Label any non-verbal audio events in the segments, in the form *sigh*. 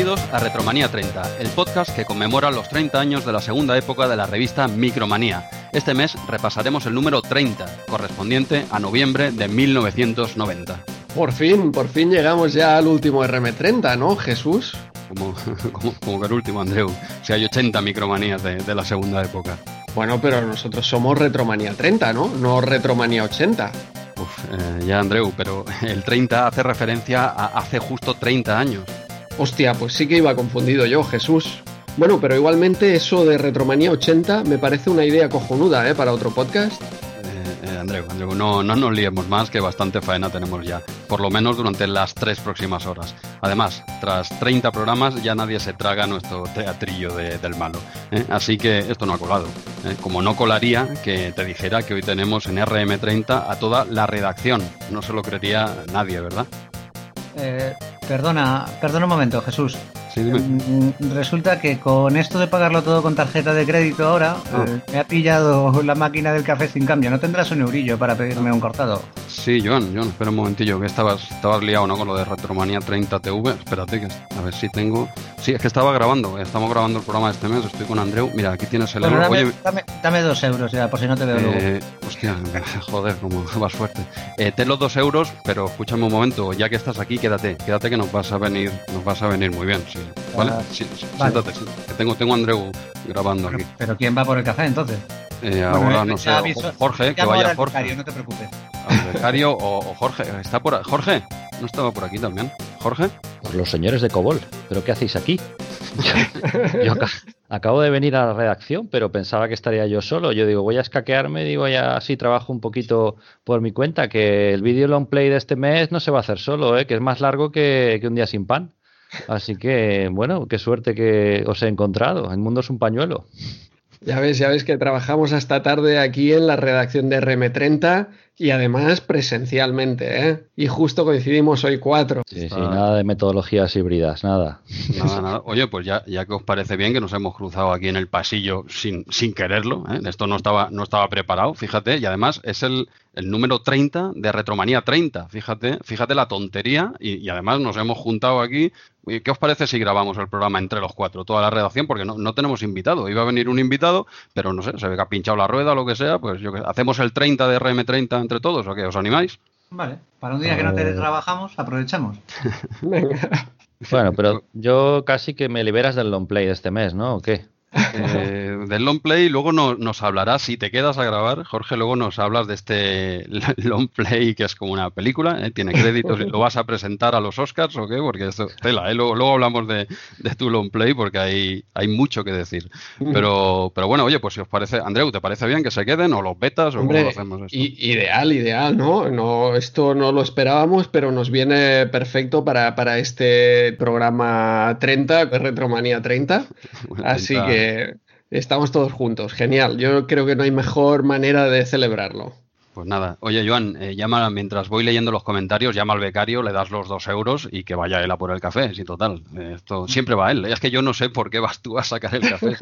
Bienvenidos a Retromanía 30, el podcast que conmemora los 30 años de la segunda época de la revista Micromanía. Este mes repasaremos el número 30, correspondiente a noviembre de 1990. Por fin, por fin llegamos ya al último RM30, ¿no, Jesús? Como, *laughs* como, como que el último, Andreu. Si hay 80 micromanías de, de la segunda época. Bueno, pero nosotros somos Retromanía 30, ¿no? No Retromanía 80. Uf, eh, ya, Andreu, pero el 30 hace referencia a hace justo 30 años. Hostia, pues sí que iba confundido yo, Jesús. Bueno, pero igualmente eso de Retromanía 80 me parece una idea cojonuda, ¿eh? Para otro podcast. Eh, eh, Andreu, Andreu, no, no nos liemos más, que bastante faena tenemos ya. Por lo menos durante las tres próximas horas. Además, tras 30 programas ya nadie se traga nuestro teatrillo de- del malo. ¿eh? Así que esto no ha colado. ¿eh? Como no colaría que te dijera que hoy tenemos en RM30 a toda la redacción. No se lo creería nadie, ¿verdad? Perdona, perdona un momento, Jesús. Sí, dime. Mm, Resulta que con esto de pagarlo todo con tarjeta de crédito ahora, Ah. eh, me ha pillado la máquina del café sin cambio. ¿No tendrás un eurillo para pedirme un cortado? Sí, Joan, Joan, espera un momentillo, que estabas, estabas liado, ¿no? Con lo de Retromanía 30 TV. Espérate, que a ver si tengo. Sí, es que estaba grabando, estamos grabando el programa de este mes, estoy con Andreu. Mira, aquí tienes el Bueno, euro. dame, Oye, dame- dame dos euros ya, por si no te veo luego. eh, hostia, *laughs* joder, como *laughs* vas fuerte. Eh, ten los dos euros, pero escúchame un momento, ya que estás aquí, quédate, quédate que nos vas a venir, nos vas a venir muy bien, sí. ¿Vale? Ah, Sí, sí, vale. Siéntate, sí, que tengo, tengo a Andreu grabando Pero, aquí. pero ¿quién va por el café entonces? Eh, Bueno, ahora eh, no sé, aviso- Jorge, que vaya Jorge. becario, no te preocupes. becario o, o Jorge. ¿Está por Jorge? ¿No estaba por aquí también? ¿Jorge? Pues los señores de Cobol, ¿pero qué hacéis aquí? *laughs* Yo, yo acabo de venir a la redacción, pero pensaba que estaría yo solo. Yo digo, voy a escaquearme, digo, ya así trabajo un poquito por mi cuenta, que el vídeo long play de este mes no se va a hacer solo, ¿eh? que es más largo que, que un día sin pan. Así que, bueno, qué suerte que os he encontrado. El mundo es un pañuelo. Ya ves, ya ves que trabajamos hasta tarde aquí en la redacción de RM30 y además presencialmente, ¿eh? Y justo coincidimos hoy cuatro. Sí, sí, nada de metodologías híbridas, nada. Nada, nada. Oye, pues ya, ya que os parece bien que nos hemos cruzado aquí en el pasillo sin, sin quererlo, ¿eh? esto no estaba, no estaba preparado, fíjate, y además es el, el número 30 de Retromanía 30, fíjate, fíjate la tontería, y, y además nos hemos juntado aquí. ¿Qué os parece si grabamos el programa entre los cuatro, toda la redacción? Porque no, no tenemos invitado, iba a venir un invitado, pero no sé, se ve que ha pinchado la rueda o lo que sea, pues yo que- hacemos el 30 de RM30 entre todos, ¿o qué? ¿Os animáis? Vale, para un día que no te trabajamos, aprovechamos. *laughs* Venga. Bueno, pero *laughs* yo casi que me liberas del long play de este mes, ¿no? ¿O qué? Eh, del long play, luego no- nos hablarás, si te quedas a grabar, Jorge, luego nos hablas de este *laughs* long play que es como una película, ¿eh? tiene créditos, y *laughs* ¿lo vas a presentar a los Oscars o qué? Porque esto, tela, ¿eh? luego, luego hablamos de, de tu long play porque hay, hay mucho que decir. Pero, pero bueno, oye, pues si os parece, Andreu, ¿te parece bien que se queden o los betas o cómo lo hacemos esto? ideal, ideal, ¿no? no Esto no lo esperábamos, pero nos viene perfecto para, para este programa 30, Retromanía 30. *laughs* Bueno, Así que estamos todos juntos, genial. Yo creo que no hay mejor manera de celebrarlo. Pues nada, oye Joan, eh, llama mientras voy leyendo los comentarios, llama al becario, le das los dos euros y que vaya él a por el café, sí, total. eh, esto siempre va él. Es que yo no sé por qué vas tú a sacar el café.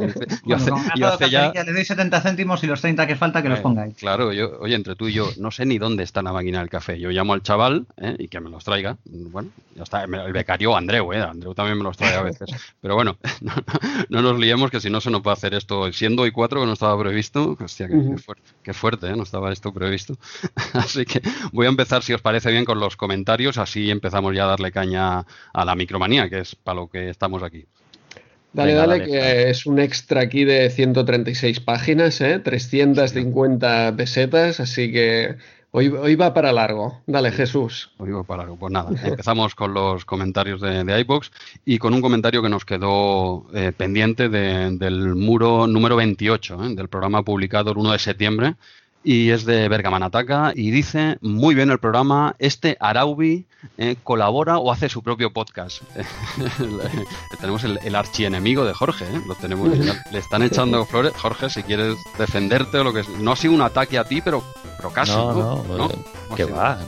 Yo hace, yo ya. le doy 70 céntimos y los 30 que falta que los eh, pongáis. Claro, yo, oye, entre tú y yo, no sé ni dónde está la máquina del café. Yo llamo al chaval eh, y que me los traiga. Bueno, ya está. El becario Andreu, eh, Andreu también me los trae a veces. *laughs* Pero bueno, *laughs* no, no- no nos liemos que si no se nos puede hacer esto. Siendo hoy cuatro que no estaba previsto, hostia, qué fuerte, qué fuerte, eh, no estaba esto previsto. *laughs* Así que voy a empezar, si os parece bien, con los comentarios. Así empezamos ya a darle caña a la micromanía, que es para lo que estamos aquí. Dale, Venga, dale, dale, que es un extra aquí de 136 páginas, ¿eh? 350 pesetas, así que hoy, hoy va para largo. Dale, Jesús. Lo digo para algo. Pues nada, empezamos con los comentarios de, de iBox y con un comentario que nos quedó eh, pendiente de- del muro número 28 eh, del programa publicado el 1 de septiembre y es de Bergamanataka y dice muy bien el programa, este Araubi eh, colabora o hace su propio podcast. *laughs* tenemos el, el archienemigo de Jorge, ¿eh? lo tenemos, le están echando flores. Jorge, si quieres defenderte o lo que es, no ha sido un ataque a ti, pero, pero casi. no, No, no, ¿No? eh, ¿No ha que va.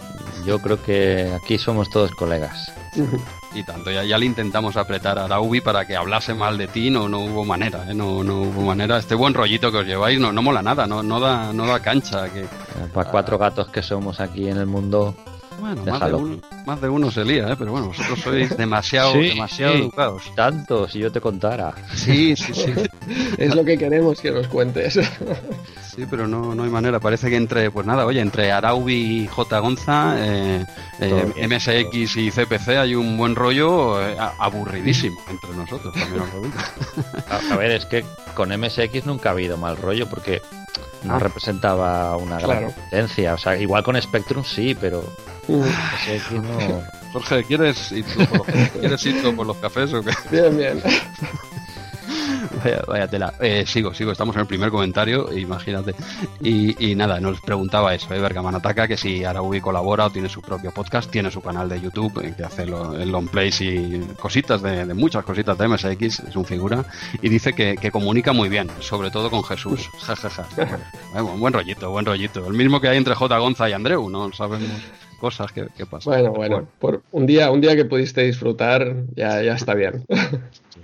Yo creo que aquí somos todos colegas. *laughs* Y tanto, ya, ya le intentamos apretar a Araubi para que hablase mal de ti, no, no hubo manera, ¿eh? no, no hubo manera. Este buen rollito que os lleváis no, no mola nada, no, no, da, no da cancha. Que... Para cuatro gatos que somos aquí en el mundo, Bueno, más de, uno, más de, uno, se lía, ¿eh? pero bueno, vosotros sois *laughs* demasiado, demasiado educados. Tanto, si yo te contara. Sí, sí, sí. *laughs* es lo que queremos que nos cuentes. *laughs* Sí, pero no, no hay manera. Parece que entre, pues nada, oye, entre Araubi y J. Gonza, eh, eh, MSX y CPC hay un buen rollo eh, aburridísimo entre nosotros. También a, a ver, es que con MSX nunca ha habido mal rollo porque no ah. representaba una gran competencia. O sea, igual con Spectrum sí, pero no. *laughs* Jorge, ¿quieres ir, tú por los, ¿quieres ir tú por los cafés o qué? *laughs* Bien, bien. Vaya, tela. Eh, sigo, sigo, estamos en el primer comentario, imagínate. Y, nada, nos preguntaba eso, ¿eh? Bergaman Ataca, que si Araui colabora o tiene su propio podcast, tiene su canal de YouTube, eh, que hace el long plays y cositas de, muchas cositas de MSX, es un figura, y dice que, comunica muy bien, sobre todo con Jesús. Ja, ja, ja. *laughs* buen rollito, buen rollito. El mismo que hay entre J. Gonza y Andreu, ¿no? Sabemos cosas que, pasan. Bueno, bueno, por un día, un día que pudiste disfrutar, ya, ya está bien.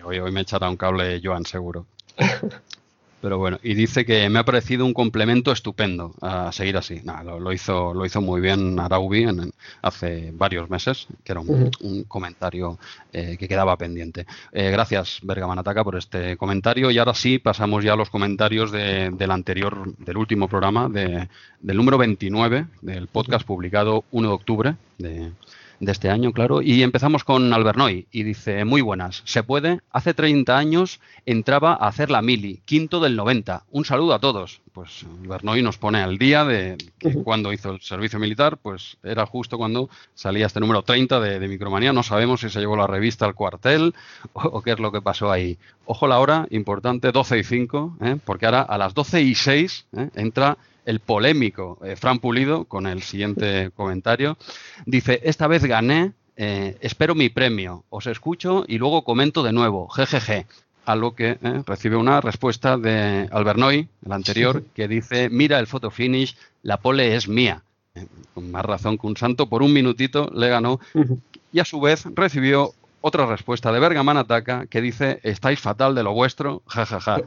hoy, hoy me echará un cable Joan, seguro. *laughs* Pero bueno, y dice que me ha parecido un complemento estupendo a seguir así. lo, hizo, lo hizo muy bien Araubi en, hace varios meses, que era un, comentario eh, que quedaba pendiente. Eh, gracias, Bergamanataca, por este comentario. Y ahora sí, pasamos ya a los comentarios del anterior, del último programa, de, del número 29 del podcast publicado 1 de octubre de, de este año, claro. Y empezamos con Albernoy y dice, muy buenas, se puede, hace 30 años entraba a hacer la mili, quinto del 90. Un saludo a todos. Pues Albernoy nos pone al día de cuando hizo el servicio militar, pues era justo cuando salía este número 30 de, Micromanía. No sabemos si se llevó la revista al cuartel o, qué es lo que pasó ahí. Ojo la hora, importante, 12 y 5, ¿eh? porque ahora a las 12 y 6 ¿eh? entra el polémico eh, Fran Pulido con el siguiente comentario. Dice, esta vez gané, eh, espero mi premio, os escucho y luego comento de nuevo, jejeje. A lo que eh, recibe una respuesta de Albernoy, el anterior, que dice, mira el photo finish, la pole es mía. con más razón que un santo, por un minutito le ganó y a su vez recibió otra respuesta de Bergaman Ataca que dice, estáis fatal de lo vuestro, jajaja.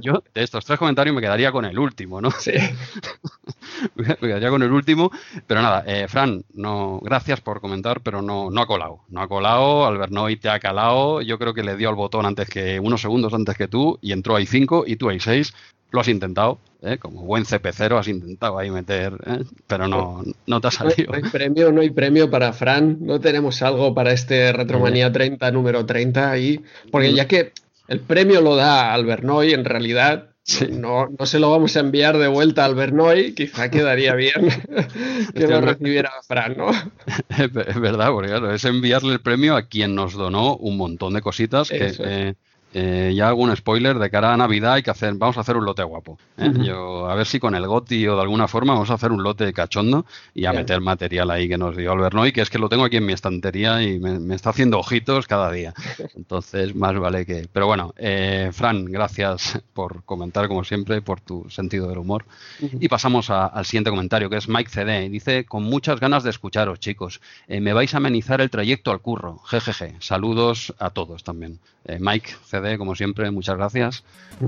yo de estos tres comentarios me quedaría con el último, ¿no? Sí. *laughs* me quedaría con el último, pero nada, eh, Fran, no, gracias por comentar, pero no, no ha colado. No ha colado, Albernoy te ha calado, yo creo que le dio al botón antes que, unos segundos antes que tú, y entró ahí cinco y tú ahí seis. Lo has intentado, ¿eh? como buen CP0 has intentado ahí meter, ¿eh? pero no, no te ha salido. No hay, premio, no hay premio para Fran, no tenemos algo para este Retromanía 30, número 30 ahí, porque ya que el premio lo da Albernoy, en realidad No, no, se lo vamos a enviar de vuelta al Bernoy, quizá quedaría bien *laughs* que lo recibiera Fran, ¿no? *laughs* Es verdad, porque claro, es enviarle el premio a quien nos donó un montón de cositas que, eh, ya hago un spoiler de cara a Navidad hay que hacer, vamos a hacer un lote guapo. ¿eh? Yo, a ver si con el GOTI o de alguna forma vamos a hacer un lote cachondo y a meter material ahí que nos dio Albernoy, que es que lo tengo aquí en mi estantería y me, está haciendo ojitos cada día. *laughs* Entonces, más vale que. Pero bueno, eh, Fran, gracias por comentar como siempre, por tu sentido del humor. Y pasamos al siguiente comentario, que es Mike CD. Dice: Con muchas ganas de escucharos, chicos. me vais a amenizar el trayecto al curro. Jejeje. Saludos a todos también. Mike CD como siempre, muchas gracias.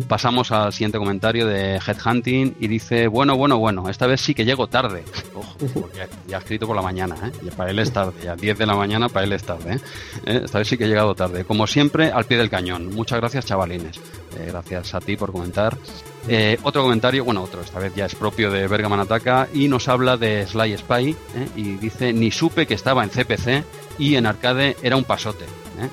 Pasamos al siguiente comentario de Headhunting y dice, bueno, bueno, bueno, esta vez sí que llego tarde. *laughs* Ojo, porque ya ha escrito por la mañana, ¿eh? para él es tarde, ya 10 de la mañana para él es tarde. ¿eh? ¿Eh? Esta vez sí que he llegado tarde. Como siempre, al pie del cañón. Muchas gracias, chavalines. Eh, gracias a ti por comentar. otro comentario, bueno, otro, esta vez ya es propio de Bergaman Ataca y nos habla de Sly Spy y dice, ni supe que estaba en CPC y en arcade era un pasote. ¿Eh?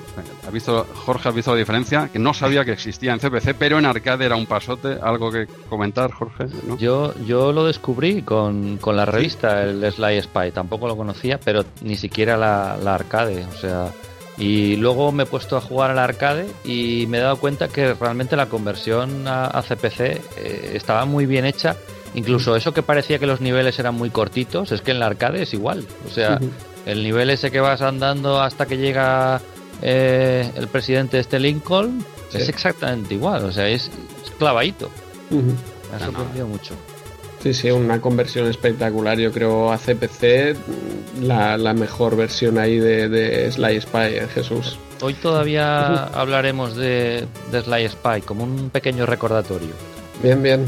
¿Has visto, Jorge, has visto la diferencia? Que no sabía que existía en CPC, pero en arcade era un pasote. ¿Algo que comentar, Jorge? Yo, yo lo descubrí con, la revista, el Sly Spy. Tampoco lo conocía, pero ni siquiera la, arcade. O sea, y luego me he puesto a jugar al arcade y me he dado cuenta que realmente la conversión a, CPC eh, estaba muy bien hecha. Incluso eso que parecía que los niveles eran muy cortitos, es que en la arcade es igual. O sea, el nivel ese que vas andando hasta que llega eh, el presidente este Lincoln es exactamente igual, o sea, es, clavadito. Me ha sorprendido mucho. Sí, sí, una conversión espectacular. Yo creo a CPC la, mejor versión ahí de, Sly Spy, eh, Jesús. Hoy todavía hablaremos de, Sly Spy como un pequeño recordatorio. Bien, bien.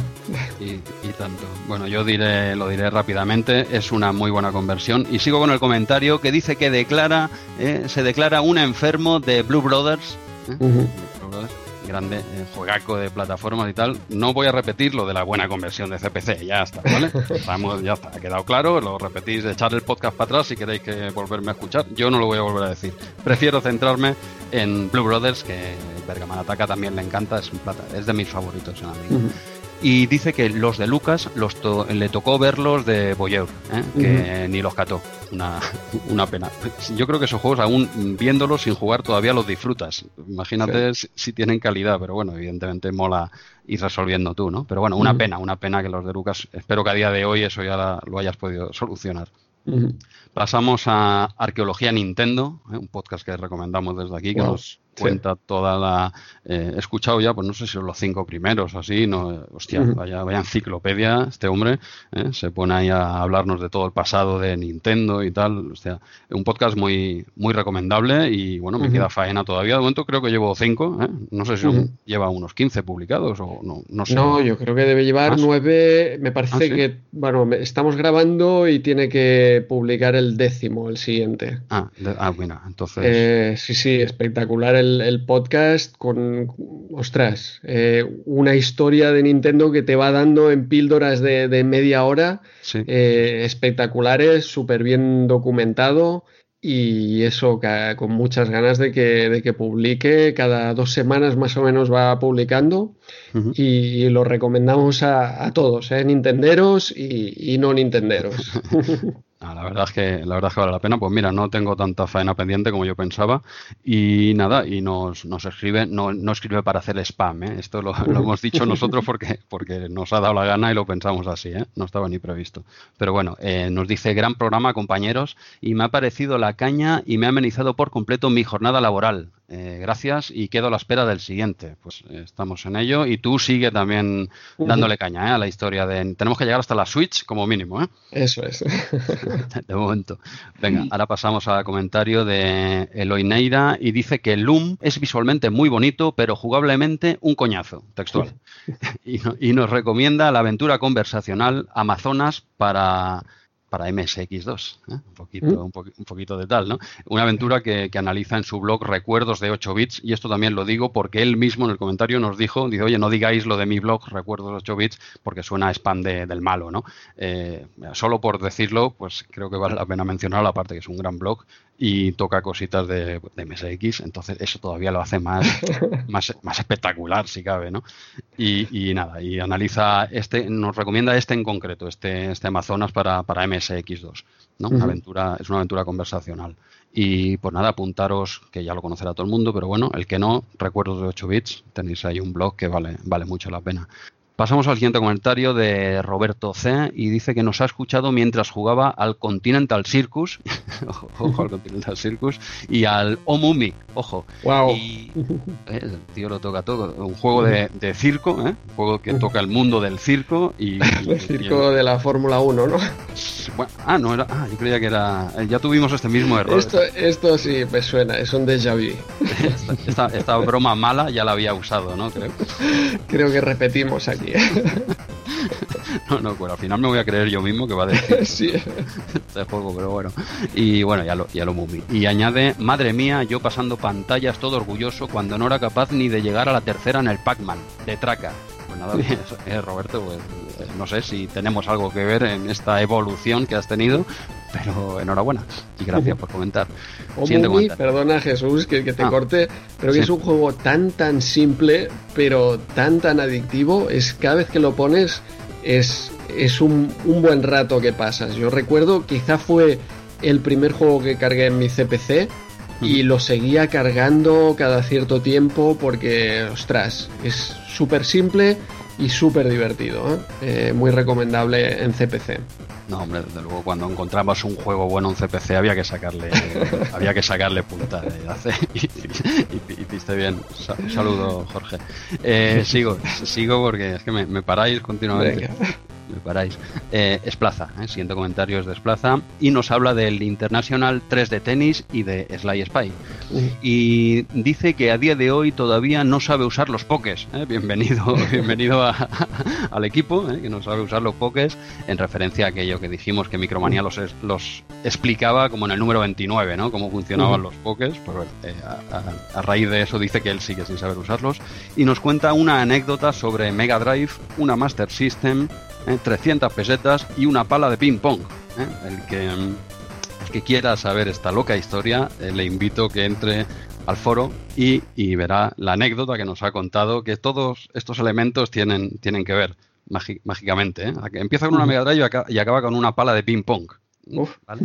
Y, y tanto. Bueno, yo diré, lo diré rápidamente, es una muy buena conversión. Y sigo con el comentario que dice que declara, eh, se declara un enfermo de Blue Brothers. ¿eh? Ujú. Blue Brothers, grande eh, juegaco de plataformas y tal. No voy a repetir lo de la buena conversión de CPC, ya está, ¿vale? *laughs* Estamos, ya está, ha quedado claro, lo repetís, echar el podcast para atrás si queréis que volverme a escuchar. Yo no lo voy a volver a decir. Prefiero centrarme en Blue Brothers, que Bergaman Ataca también le encanta, es, un plata, es de mis favoritos en Amiga. Ujú. Y dice que los de Lucas los to- le tocó verlos de Boyeur, ¿eh? que ni los cató. Una, *laughs* una pena. Yo creo que esos juegos, aún viéndolos sin jugar, todavía los disfrutas. Imagínate si, si tienen calidad, pero bueno, evidentemente mola ir resolviendo tú, ¿no? Pero bueno, una pena, una pena que los de Lucas. Espero que a día de hoy eso ya la- lo hayas podido solucionar. Pasamos a Arqueología Nintendo, ¿eh? un podcast que recomendamos desde aquí, que Wow, nos sí. cuenta toda la... eh, he escuchado ya, pues no sé si son los cinco primeros o así, no, hostia, vaya, vaya enciclopedia este hombre, ¿eh? se pone ahí a hablarnos de todo el pasado de Nintendo y tal, o sea, un podcast muy, muy recomendable y bueno, me queda faena todavía, de momento creo que llevo cinco, ¿eh? no sé si lleva unos 15 publicados o no, no sé. No, yo creo que debe llevar nueve. Me parece ¿Ah, sí? que, bueno, estamos grabando y tiene que publicar el décimo, el siguiente. Ah, de- ah, mira, entonces... Eh, sí, sí, espectacular el, el podcast con, ostras, eh, una historia de Nintendo que te va dando en píldoras de, de media hora, sí. eh, espectaculares, súper bien documentado y eso con muchas ganas de que, de que publique. Cada dos semanas más o menos va publicando y lo recomendamos a, a todos, ¿eh? Nintenderos y, y no Nintenderos. *laughs* Ah, la verdad es que la verdad es que vale la pena. Pues mira, no tengo tanta faena pendiente como yo pensaba. Y nada, y nos, nos escribe, no, no escribe para hacer spam, ¿eh? Esto lo, lo hemos dicho *laughs* nosotros porque, porque nos ha dado la gana y lo pensamos así, ¿eh? No estaba ni previsto. Pero bueno, eh, nos dice gran programa, compañeros, y me ha parecido la caña y me ha amenizado por completo mi jornada laboral. Eh, gracias y quedo a la espera del siguiente. Pues eh, estamos en ello y tú sigue también dándole caña ¿eh? a la historia de... Tenemos que llegar hasta la Switch como mínimo, ¿eh? Eso es. *laughs* de momento. Venga, ahora pasamos al comentario de Eloy Neira y dice que Loom es visualmente muy bonito, pero jugablemente un coñazo, textual. *laughs* y, no- y nos recomienda la aventura conversacional Amazonas para para MSX2, ¿eh? un, poquito, Mm. un, poqui- un poquito de tal, ¿no? Una aventura que, que analiza en su blog Recuerdos de 8 bits, y esto también lo digo porque él mismo en el comentario nos dijo, dice, oye, no digáis lo de mi blog Recuerdos de 8 bits, porque suena a spam de- del malo, ¿no? Eh, solo por decirlo, pues creo que vale la pena mencionar la parte que es un gran blog y toca cositas de, de MSX, entonces eso todavía lo hace más, *laughs* más, más espectacular, si cabe, ¿no? Y, y nada, y analiza este, nos recomienda este en concreto, este, este Amazonas para, para MSX2, ¿no? Una aventura, es una aventura conversacional. Y pues nada, apuntaros, que ya lo conocerá todo el mundo, pero bueno, el que no, recuerdos de 8 bits, tenéis ahí un blog que vale, vale mucho la pena. Pasamos al siguiente comentario de Roberto C. y dice que nos ha escuchado mientras jugaba al Continental Circus, *laughs* ojo, al Continental Circus, y al Omumi, ojo. Wow. Y eh, el tío lo toca todo, un juego de, de circo, ¿eh? un juego que toca el mundo del circo y... y- *laughs* El circo de la Fórmula 1, ¿no? *laughs* bueno, ah, no era... Ah, yo creía que era... eh, Ya tuvimos este mismo error. Esto, esto sí me suena, es un déjà vu. Esta, esta- esta broma mala ya la había usado, ¿no? Creo. Creo que repetimos aquí. *laughs* No, no, bueno, al final me voy a creer yo mismo que va a decir *laughs* sí. este juego, pero bueno. Y bueno, ya lo, ya lo moví. Y añade, madre mía, yo pasando pantallas todo orgulloso cuando no era capaz ni de llegar a la tercera en el Pac-Man, de traca. Pues nada, bien, eh, Roberto, pues eh, no sé si tenemos algo que ver en esta evolución que has tenido, pero enhorabuena y gracias por comentar. *laughs* Omumi, comentario. perdona Jesús que, que te Ah. corte, pero que Sí. es un juego tan tan simple, pero tan tan adictivo, es cada vez que lo pones es, es un, un buen rato que pasas. Yo recuerdo, quizá fue el primer juego que cargué en mi CPC y lo seguía cargando cada cierto tiempo porque, ostras, es súper simple y súper divertido. ¿eh? Eh, muy recomendable en CPC. No, hombre, desde luego cuando encontramos un juego bueno en CPC había que sacarle *laughs* había que sacarle punta *laughs* y, hace- y, y- hiciste bien. Sa- saludo, Jorge. Eh, sigo, sigo porque es que me, me paráis continuamente. Venga. Me paráis. Eh, Esplaza, ¿eh? siguiente comentario es de Esplaza, y nos habla del International 3 de tenis y de Sly Spy. Y dice que a día de hoy todavía no sabe usar los pokés. ¿eh? Bienvenido, *laughs* bienvenido a- *laughs* al equipo, ¿eh? que no sabe usar los pokés, en referencia a aquello que dijimos que Micromanía los, es- los explicaba como en el número 29, ¿no? Cómo funcionaban los pokés. Pues bueno, eh, a- a raíz de eso dice que él sigue sin saber usarlos. Y nos cuenta una anécdota sobre Mega Drive, una Master System, ¿eh? 300 pesetas y una pala de ping pong. ¿eh? El que, mm, el que quiera saber esta loca historia, eh, le invito que entre al foro y, y verá la anécdota que nos ha contado, que todos estos elementos tienen, tienen que ver mágicamente. ¿eh? Empieza con una Mega Drive y aca- y acaba con una pala de ping pong. Uf. ¿vale?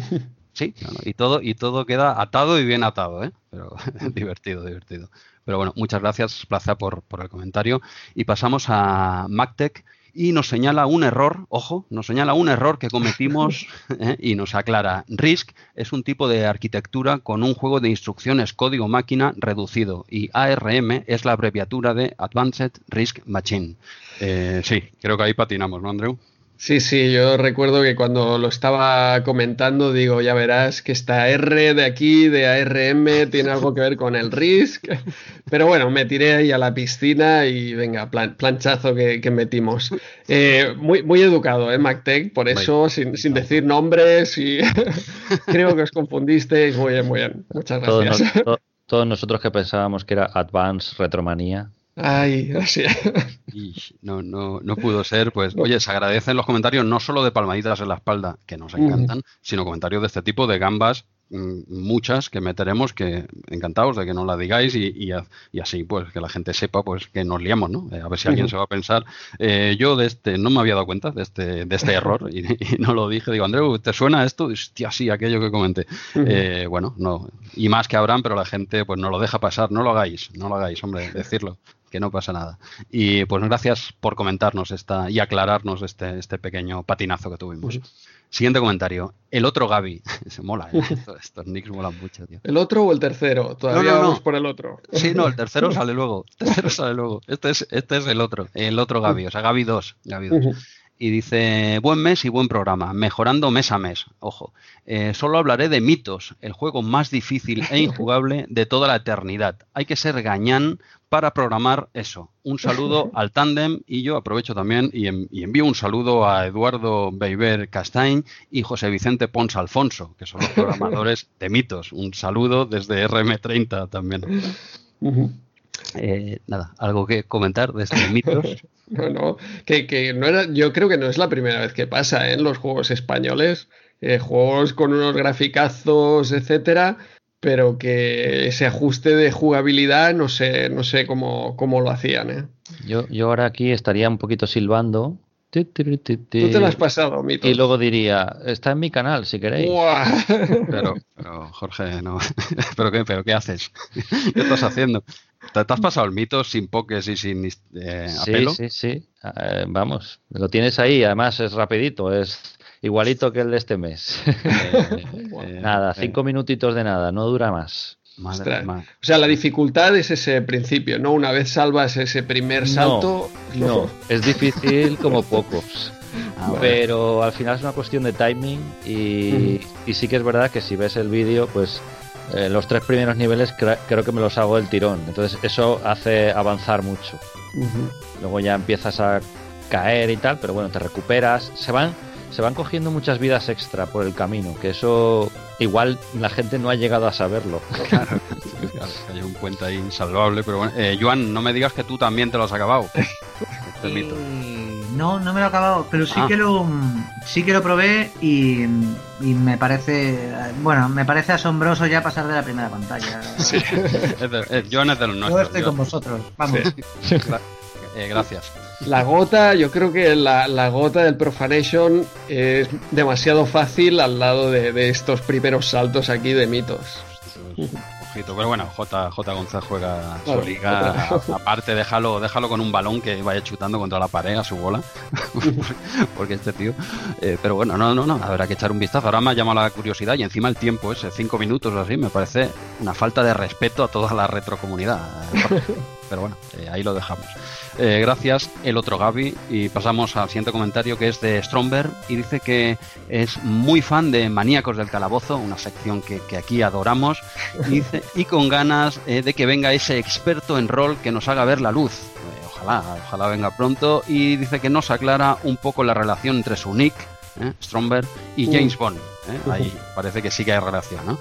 Sí, y todo y todo queda atado y bien atado, ¿eh? Pero *laughs* divertido, divertido. Pero bueno, muchas gracias Plaza por, por el comentario y pasamos a MacTech y nos señala un error, ojo, nos señala un error que cometimos *laughs* ¿eh? y nos aclara. RISC es un tipo de arquitectura con un juego de instrucciones código máquina reducido y ARM es la abreviatura de Advanced RISC Machine. Eh, sí, creo que ahí patinamos, ¿no, Andreu? Sí, sí, yo recuerdo que cuando lo estaba comentando, digo, ya verás que esta R de aquí, de ARM, tiene algo que ver con el RISC. *laughs* Pero bueno, me tiré ahí a la piscina y venga, plan- planchazo que, que metimos. *laughs* Eh, muy, muy educado, ¿eh, MacTech? Por eso, sin, sin decir nombres y *laughs* creo que os confundisteis. Muy bien, muy bien. Muchas Todos, gracias. nos- to- todos nosotros que pensábamos que era Advanced Retromanía. Ay. Y no, no, no pudo ser, pues oye, se agradecen los comentarios no solo de palmaditas en la espalda, que nos encantan, sino comentarios de este tipo de gambas, mm, muchas que meteremos, que encantados de que nos la digáis y, y a- y así pues que la gente sepa pues que nos liamos, ¿no? Eh, a ver si alguien se va a pensar, eh, yo de este no me había dado cuenta de este, de este error y, *laughs* y no lo dije, digo, Andreu, ¿te suena esto? Hostia, sí, aquello que comenté. Eh, bueno, no, y más que habrán, pero la gente pues no lo deja pasar, no lo hagáis, no lo hagáis, hombre, decirlo que no pasa nada. Y pues gracias por comentarnos esta y aclararnos este, este pequeño patinazo que tuvimos. Siguiente comentario. El otro Gaby. *laughs* Se mola, ¿eh? *laughs* Esto- estos nicks molan mucho, tío. ¿El otro o el tercero? Todavía No, no, no. vamos por el otro. Sí, no, el tercero *laughs* sale luego. El tercero sale luego. Este es, este es el otro. El otro Gaby. O sea, Gaby 2. Gaby 2. Ujú. Y dice, buen mes y buen programa, mejorando mes a mes. Ojo, Eh, solo hablaré de mitos, el juego más difícil e injugable de toda la eternidad. Hay que ser gañán para programar eso. Un saludo *laughs* al tándem y yo aprovecho también y, en- y envío un saludo a Eduardo Beiber Castañ y José Vicente Pons Alfonso, que son los *laughs* programadores de mitos. Un saludo desde RM30 también. Eh, nada, ¿algo que comentar de estos mitos? *laughs* No, no, que, que no era, yo creo que no es la primera vez que pasa ¿eh? en los juegos españoles, eh, juegos con unos graficazos, etcétera, pero que ese ajuste de jugabilidad no sé, no sé cómo, cómo lo hacían, ¿eh? Yo, yo ahora aquí estaría un poquito silbando. Ti, ti, ti, ti, ti. Tú te lo has pasado, Mito. Y luego diría, está en mi canal si queréis. ¡Buah! *laughs* Pero, pero Jorge, no. *laughs* ¿Pero qué, pero qué haces? *laughs* ¿Qué estás haciendo? ¿Te, te has pasado el mito sin pokés y sin eh, Sí, apelo? sí, sí. Eh, vamos, lo tienes ahí. Además es rapidito, es igualito que el de este mes. *laughs* *laughs* Eh, nada, eh, cinco minutitos de nada, no dura más. madre- O sea, la dificultad es ese principio, ¿no? Una vez salvas ese primer salto. No, es difícil como *laughs* pocos. ah. Pero al final es una cuestión de timing y, y sí que es verdad que si ves el vídeo, pues eh, los tres primeros niveles cre- creo que me los hago del tirón. Entonces eso hace avanzar mucho. Luego ya empiezas a caer y tal, pero bueno, te recuperas. Se van, se van cogiendo muchas vidas extra por el camino, que eso igual la gente no ha llegado a saberlo. Claro, hay un puente ahí insalvable, pero bueno. Eh, Joan, no me digas que tú también te lo has acabado. *laughs* Este. Eh, no, no me lo he acabado, pero sí Ah. que lo sí que lo probé y, y me parece bueno, me parece asombroso ya pasar de la primera pantalla. *laughs* Es de- eh, Joan es de los Yo nuestros. estoy Joan. con vosotros, vamos. Gra- eh, gracias. La gota, yo creo que la, la gota del Profanation es demasiado fácil al lado de, de estos primeros saltos aquí de mitos. Ojito, pero bueno, J, J González juega Claro, su liga. Aparte, déjalo, déjalo con un balón que vaya chutando contra la pared a su bola. *laughs* Porque este tío. eh, pero bueno, no, no, no. Habrá que echar un vistazo. Ahora me ha llamado la curiosidad y encima el tiempo ese, cinco minutos o así, me parece una falta de respeto a toda la retrocomunidad. *laughs* Pero bueno, eh, ahí lo dejamos. Eh, gracias, el otro Gaby. Y pasamos al siguiente comentario que es de Stromberg y dice que es muy fan de Maníacos del Calabozo, una sección que, aquí adoramos. Y, dice, y con ganas eh, de que venga ese experto en rol que nos haga ver la luz. ojalá, ojalá venga pronto. Y dice que nos aclara un poco la relación entre su nick, Stromberg, y James Bond. ¿Eh? Ahí *laughs* parece que sí que hay relación, ¿no?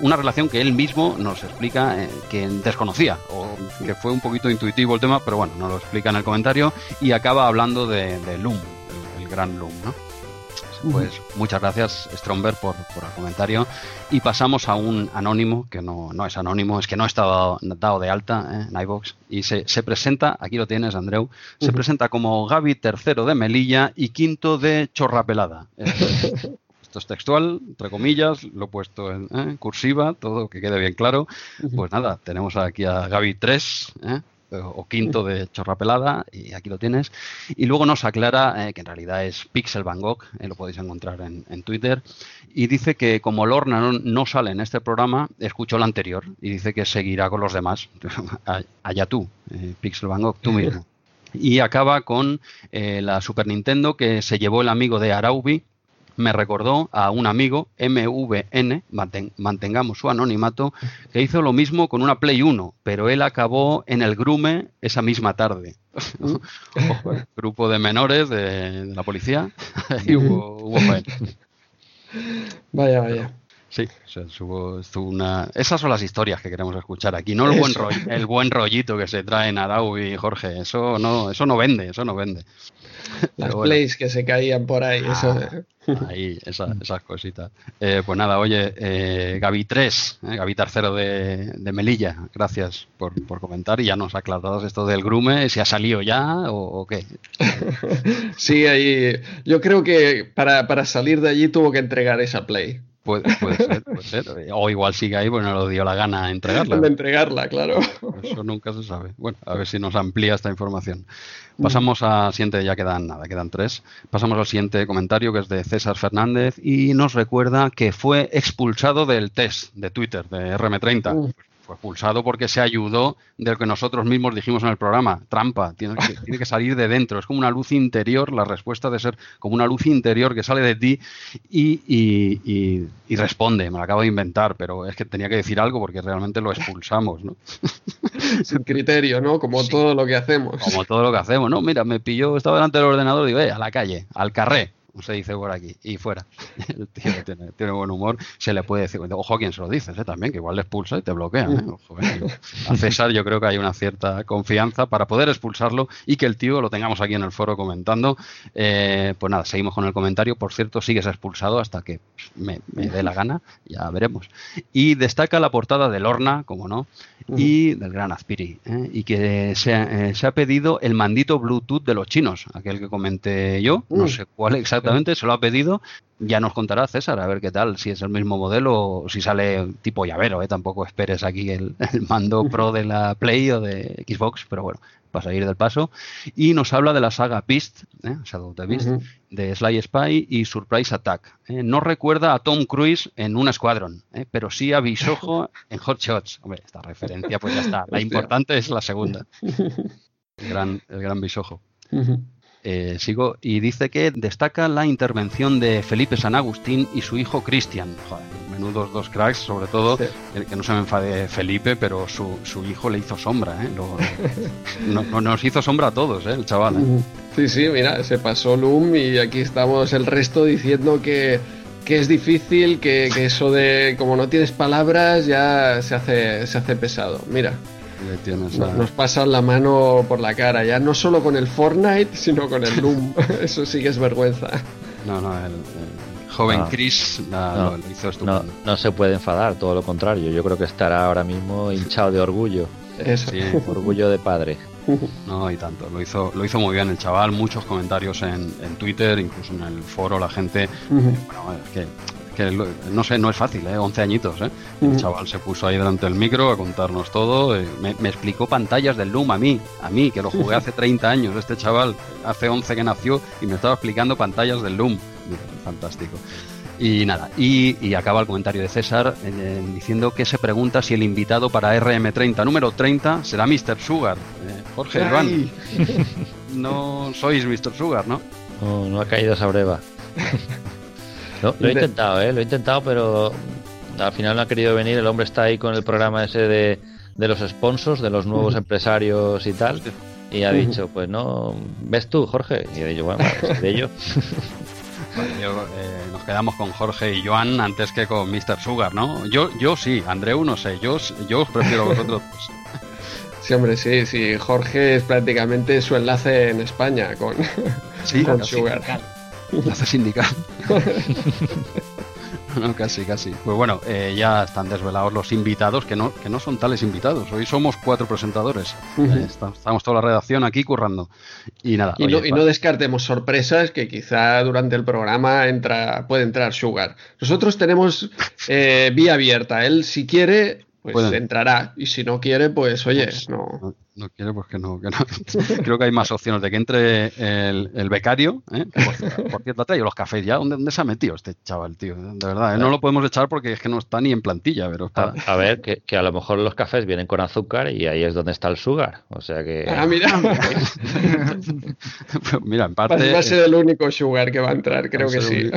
una relación que él mismo nos explica eh, que desconocía, o que fue un poquito intuitivo el tema, pero bueno, nos lo explica en el comentario y acaba hablando de, Loom, el, gran Loom, ¿no? Pues muchas gracias, Stromberg, por, el comentario. Y pasamos a un anónimo, que no, no es anónimo, es que no estado dado de alta ¿eh? en iVox. Y se, presenta, aquí lo tienes, Andreu, se presenta como Gaby tercero de Melilla y quinto de Chorrapelada. *laughs* es textual, entre comillas, lo he puesto en ¿eh? cursiva, todo que quede bien claro. Pues nada, tenemos aquí a Gaby 3, ¿eh? o quinto de Chorrapelada, y aquí lo tienes. Y luego nos aclara eh, que en realidad es Pixel Van Gogh, lo podéis encontrar en, Twitter, y dice que como Lorna no, sale en este programa, escuchó el anterior y dice que seguirá con los demás. *laughs* Allá tú, Pixel Van Gogh, tú mismo. *laughs* Y acaba con la Super Nintendo que se llevó el amigo de Araubi, me recordó a un amigo, MVN, mantengamos su anonimato, que hizo lo mismo con una Play 1, pero él acabó en el grume esa misma tarde. *laughs* grupo de menores de, la policía *laughs* y hubo, Vaya, vaya. Sí, una... esas son las historias que queremos escuchar aquí, no el buen, el buen rollito que se trae en Arau y Jorge, eso no, eso no vende, eso no vende. *laughs* Las plays que se caían por ahí. Ah, ahí, esas cositas. Eh, pues nada, oye, eh, Gaby 3, eh, Gaby tercero de, Melilla, gracias por, comentar. Y ya nos aclarado esto del grume, si ha salido ya o, qué. *laughs* sí, ahí. Yo creo que para, para salir de allí tuvo que entregar esa play. Puede, ser, puede ser. O igual sigue ahí, pues no le dio la gana entregarla. De entregarla, claro. Eso nunca se sabe. Bueno, a ver si nos amplía esta información. Pasamos al siguiente, ya quedan nada, quedan tres. Pasamos al siguiente comentario que es de César Fernández y nos recuerda que fue expulsado del test de Twitter de RM30 fue expulsado porque se ayudó de lo que nosotros mismos dijimos en el programa. Trampa, tiene que, *laughs* tiene que, salir de dentro. Es como una luz interior, la respuesta de ser como una luz interior que sale de ti y, responde. Me lo acabo de inventar, pero es que tenía que decir algo porque realmente lo expulsamos, ¿no? Sin criterio, ¿no? Como todo lo que hacemos. Como todo lo que hacemos, ¿no? Mira, me pilló, estaba delante del ordenador y digo, eh, a la calle, al carré se dice por aquí, y fuera. *laughs* El tío tiene, buen humor, se le puede decir, ojo a quien se lo dices, ¿eh? también, que igual le expulsa y te bloquea. ¿eh? ¿eh? A César yo creo que hay una cierta confianza para poder expulsarlo y que el tío lo tengamos aquí en el foro comentando. pues nada, seguimos con el comentario. Por cierto, sigues expulsado hasta que me, dé la gana, ya veremos. Y destaca la portada de Lorna, como no, y del gran Azpiri, y que se, se, ha pedido el mandito Bluetooth de los chinos, aquel que comenté yo, no sé cuál exactamente se lo ha pedido. Ya nos contará César a ver qué tal, si es el mismo modelo o si sale tipo llavero. ¿eh? Tampoco esperes aquí el, mando pro de la Play o de Xbox, pero bueno, para salir del paso. Y nos habla de la saga Beast, ¿eh? Shadow of the Beast, de Sly Spy y Surprise Attack. ¿eh? No recuerda a Tom Cruise en un escuadrón, ¿eh? pero sí a Bisojo *laughs* en Hot Shots. Hombre, esta referencia pues ya está. La importante es la segunda. *laughs* El gran, el gran Bisojo. Eh, sigo, y dice que destaca la intervención de Felipe San Agustín y su hijo Cristian. menudos dos cracks, sobre todo, que no se me enfade Felipe, pero su, su hijo le hizo sombra, ¿eh? *laughs* nos hizo sombra a todos, ¿eh? el chaval. ¿eh? Sí, sí, mira, se pasó Loom y aquí estamos el resto diciendo que, que es difícil, que, que, eso de como no tienes palabras ya se hace, se hace pesado. Mira. Nos pasan la mano por la cara, ya no solo con el Fortnite, sino con el *laughs* Loom. Eso sí que es vergüenza. No, no, el, joven Chris lo, hizo estupendo. No, se puede enfadar, todo lo contrario. Yo creo que estará ahora mismo hinchado de orgullo. Eso. Sí. *laughs* Orgullo de padre. No, y tanto. Lo hizo, lo hizo muy bien el chaval. Muchos comentarios en, en Twitter, incluso en el foro, la gente. Bueno, es que que no sé, no es fácil, ¿eh? 11 añitos, ¿eh? El chaval se puso ahí delante del micro a contarnos todo, eh, me, explicó pantallas del Loom a mí, a mí, que lo jugué *laughs* hace 30 años, este chaval, hace 11 que nació y me estaba explicando pantallas del Loom. Fantástico. Y nada, y, acaba el comentario de César eh, diciendo que se pregunta si el invitado para RM30 número 30 será Mr. Sugar. Eh, Jorge, Iván, *laughs* no sois Mr. Sugar, ¿no? No, no ha caído esa breva. *laughs* lo he intentado, ¿eh? Lo he intentado, pero al final no ha querido venir. El hombre está ahí con el programa ese de, de los sponsors, de los nuevos empresarios y tal. Y ha dicho, pues no, ves tú, Jorge. Y he dicho, bueno, de ello. Eh, nos quedamos con Jorge y Joan antes que con Mr. Sugar, ¿no? Yo, yo sí, Andreu no sé, yo, yo os prefiero a vosotros. *laughs* Sí, hombre, sí, sí. Jorge es prácticamente su enlace en España con, con Sugar. *laughs* Enlace sindical. *laughs* no, casi, casi. Pues bueno, eh, ya están desvelados los invitados, que no, que no son tales invitados. Hoy somos cuatro presentadores. Eh, estamos, toda la redacción aquí currando. Y nada. Y, no, descartemos sorpresas que quizá durante el programa entra, puede entrar Sugar. Nosotros tenemos eh, vía abierta. Él, si quiere, pues entrará. Y si no quiere, pues oye, pues, no no quiere, pues que no, que no. *laughs* Creo que hay más opciones de que entre el, becario. ¿eh? por, cierto, ha traído los cafés ya. ¿Dónde, se ha metido este chaval, tío? De verdad, ¿eh? no lo podemos echar porque es que no está ni en plantilla. Pero a, ver, que, a lo mejor los cafés vienen con azúcar y ahí es donde está el sugar. O sea que. Ah, mira. *laughs* mira, en parte. Va a ser el único sugar que va a entrar, creo que sí.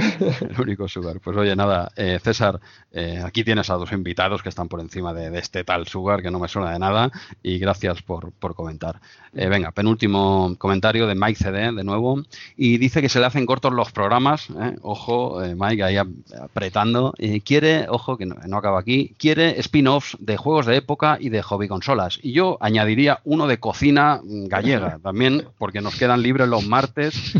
El único sugar. Pues oye, nada, eh, César, eh, aquí tienes a dos invitados que están por encima de este tal sugar que no me suena de nada. Y gracias por por, comentar. Eh, venga, penúltimo comentario de Mike CD, de nuevo, y dice que se le hacen cortos los programas, eh, ojo, eh, Mike ahí apretando, quiere, ojo, que no, acaba aquí, quiere spin-offs de juegos de época y de hobby consolas. Y yo añadiría uno de cocina gallega *laughs* también, porque nos quedan libres los martes,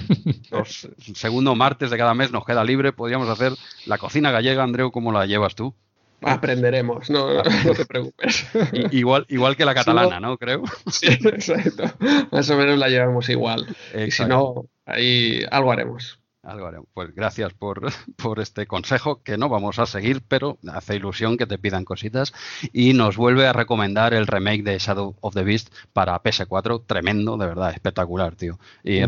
los segundo martes de cada mes nos queda libre, podríamos hacer la cocina gallega, Andreu, ¿cómo la llevas tú? Aprenderemos, no, te preocupes. Igual, igual que la catalana, ¿no? Creo. Sí, exacto. Más o menos la llevamos igual. Y si no, ahí algo haremos. Algo haremos. Pues gracias por, *laughs* por, este consejo que no vamos a seguir, pero hace ilusión que te pidan cositas. Y nos vuelve a recomendar el remake de Shadow of the Beast para PS4. Tremendo, de verdad, espectacular, tío. Y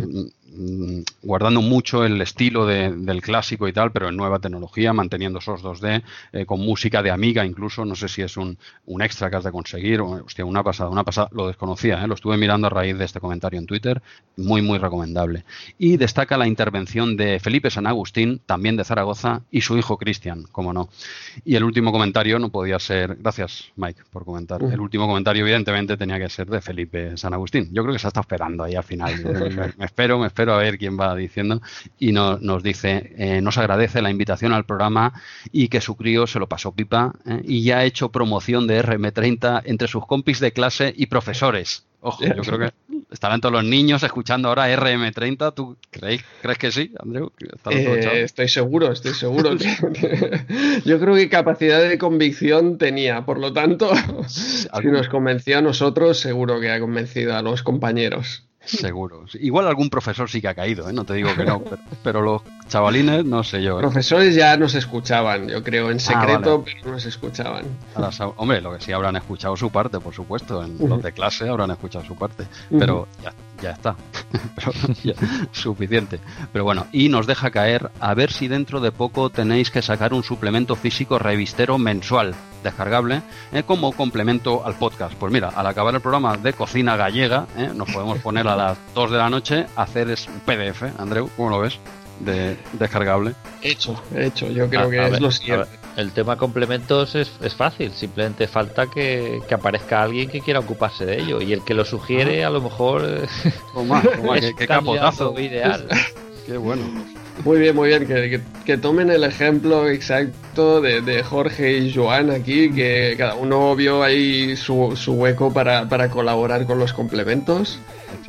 Mm, guardando mucho el estilo del clásico y tal, pero en nueva tecnología, manteniendo esos 2D, eh, con música de amiga incluso, no sé si es un, extra que has de conseguir, hostia, una pasada, una pasada, lo desconocía, eh, lo estuve mirando a raíz de este comentario en Twitter, muy, muy recomendable. Y destaca la intervención de Felipe San Agustín, también de Zaragoza, y su hijo Cristian, como no. Y el último comentario no podía ser, gracias Mike por comentar, el último comentario evidentemente tenía que ser de Felipe San Agustín. Yo creo que se está esperando ahí al final, *laughs* me espero, me espero pero a ver quién va diciendo. Y nos dice, eh, nos agradece la invitación al programa y que su crío se lo pasó pipa eh, y ya ha hecho promoción de RM30 entre sus compis de clase y profesores. Ojo, yo creo que estarán todos los niños escuchando ahora RM30. ¿Tú crees, crees que sí, Andreu? Eh, estoy seguro, estoy seguro. *laughs* *laughs* yo creo que capacidad de convicción tenía. Por lo tanto, si nos convenció a nosotros, seguro que ha convencido a los compañeros. Seguro. Igual algún profesor sí que ha caído, ¿eh? no te digo que no, *laughs* pero, los chavalines no sé yo. ¿eh? Profesores ya nos escuchaban, yo creo, en ah, secreto, pero no nos escuchaban. hombre, lo que sí habrán escuchado su parte, por supuesto. En los de clase habrán escuchado su parte, pero ya, ya está. *laughs* suficiente. Pero bueno, y nos deja caer a ver si dentro de poco tenéis que sacar un suplemento físico revistero mensual descargable eh, como complemento al podcast. Pues mira, al acabar el programa de cocina gallega, eh, nos podemos poner a las 2 de la noche a hacer es un PDF. Andreu, ¿cómo lo ves? De descargable. Hecho, hecho. Yo creo que es lo siguiente. el tema complementos es, fácil, simplemente falta que, aparezca alguien que quiera ocuparse de ello y el que lo sugiere a lo mejor toma, toma, *laughs* qué, qué capotazo ideal. *laughs* qué bueno. Muy bien, muy bien. Que, tomen el ejemplo exacto de, Jorge y Joan aquí, que cada uno vio ahí su, hueco para, colaborar con los complementos.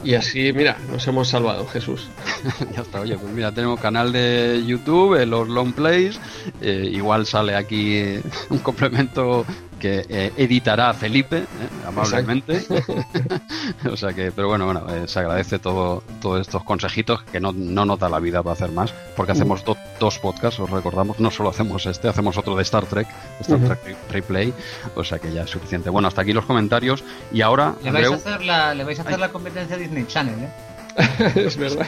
Y así, mira, nos hemos salvado, Jesús. *laughs* ya está, oye, pues mira, tenemos canal de YouTube, los long plays. Eh, igual sale aquí *laughs* un complemento que eh, editará Felipe, eh, amablemente. *laughs* o sea que, pero bueno, bueno, eh, se agradece todo, todos estos consejitos que no, no nos da la vida para hacer más, porque hacemos dos podcasts, os recordamos, no solo hacemos este, hacemos otro de Star Trek, Star Trek Replay, o sea que ya es suficiente. Bueno, hasta aquí los comentarios y ahora... Le vais a hacer la, le vais a hacer la competencia Disney Channel, ¿eh? *laughs* es verdad.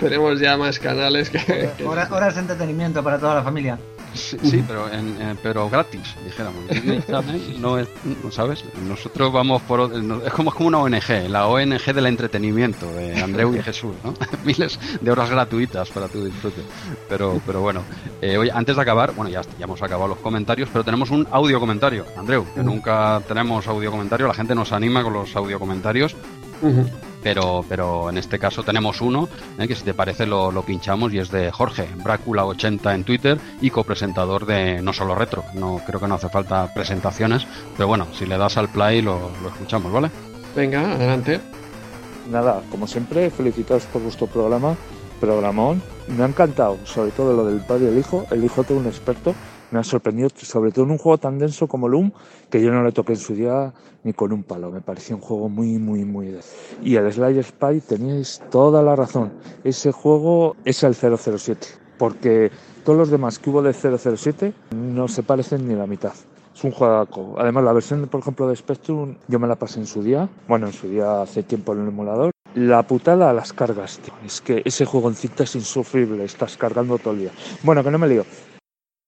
Tenemos ya más canales que. Horas, de entretenimiento para toda la familia. Sí, sí, pero, en, eh, pero gratis, dijéramos. *laughs* Disney Channel no es, no sabes, nosotros vamos por es como, es como una ONG, la ONG del entretenimiento de Andreu y Jesús, ¿no? *laughs* Miles de horas gratuitas para tu disfrute. Pero, pero bueno, eh, oye, antes de acabar, bueno, ya, ya hemos acabado los comentarios, pero tenemos un audio comentario, Andreu, que nunca tenemos audio comentario, la gente nos anima con los audio comentarios Pero, pero en este caso tenemos uno eh, que si te parece lo, lo pinchamos y es de Jorge, Brácula80 en Twitter y copresentador de No Solo Retro. No creo que no hace falta presentaciones, pero bueno, si le das al play lo, lo escuchamos, ¿vale? Venga, adelante. Nada, como siempre, felicitados por vuestro programa, programón. Me ha encantado, sobre todo lo del padre y el hijo, el hijo de un experto. Me ha sorprendido, sobre todo en un juego tan denso como Loom, que yo no le toqué en su día ni con un palo. Me pareció un juego muy, muy, muy denso. Y el Slayer Spy, teníais toda la razón. Ese juego es el 007, porque todos los demás que hubo de 007 no se parecen ni la mitad. Es un juego. Además, la versión, por ejemplo, de Spectrum, yo me la pasé en su día. Bueno, en su día hace tiempo en el emulador. La putada a las cargas, tío. Es que ese juego en cinta es insufrible. Estás cargando todo el día. Bueno, que no me lío.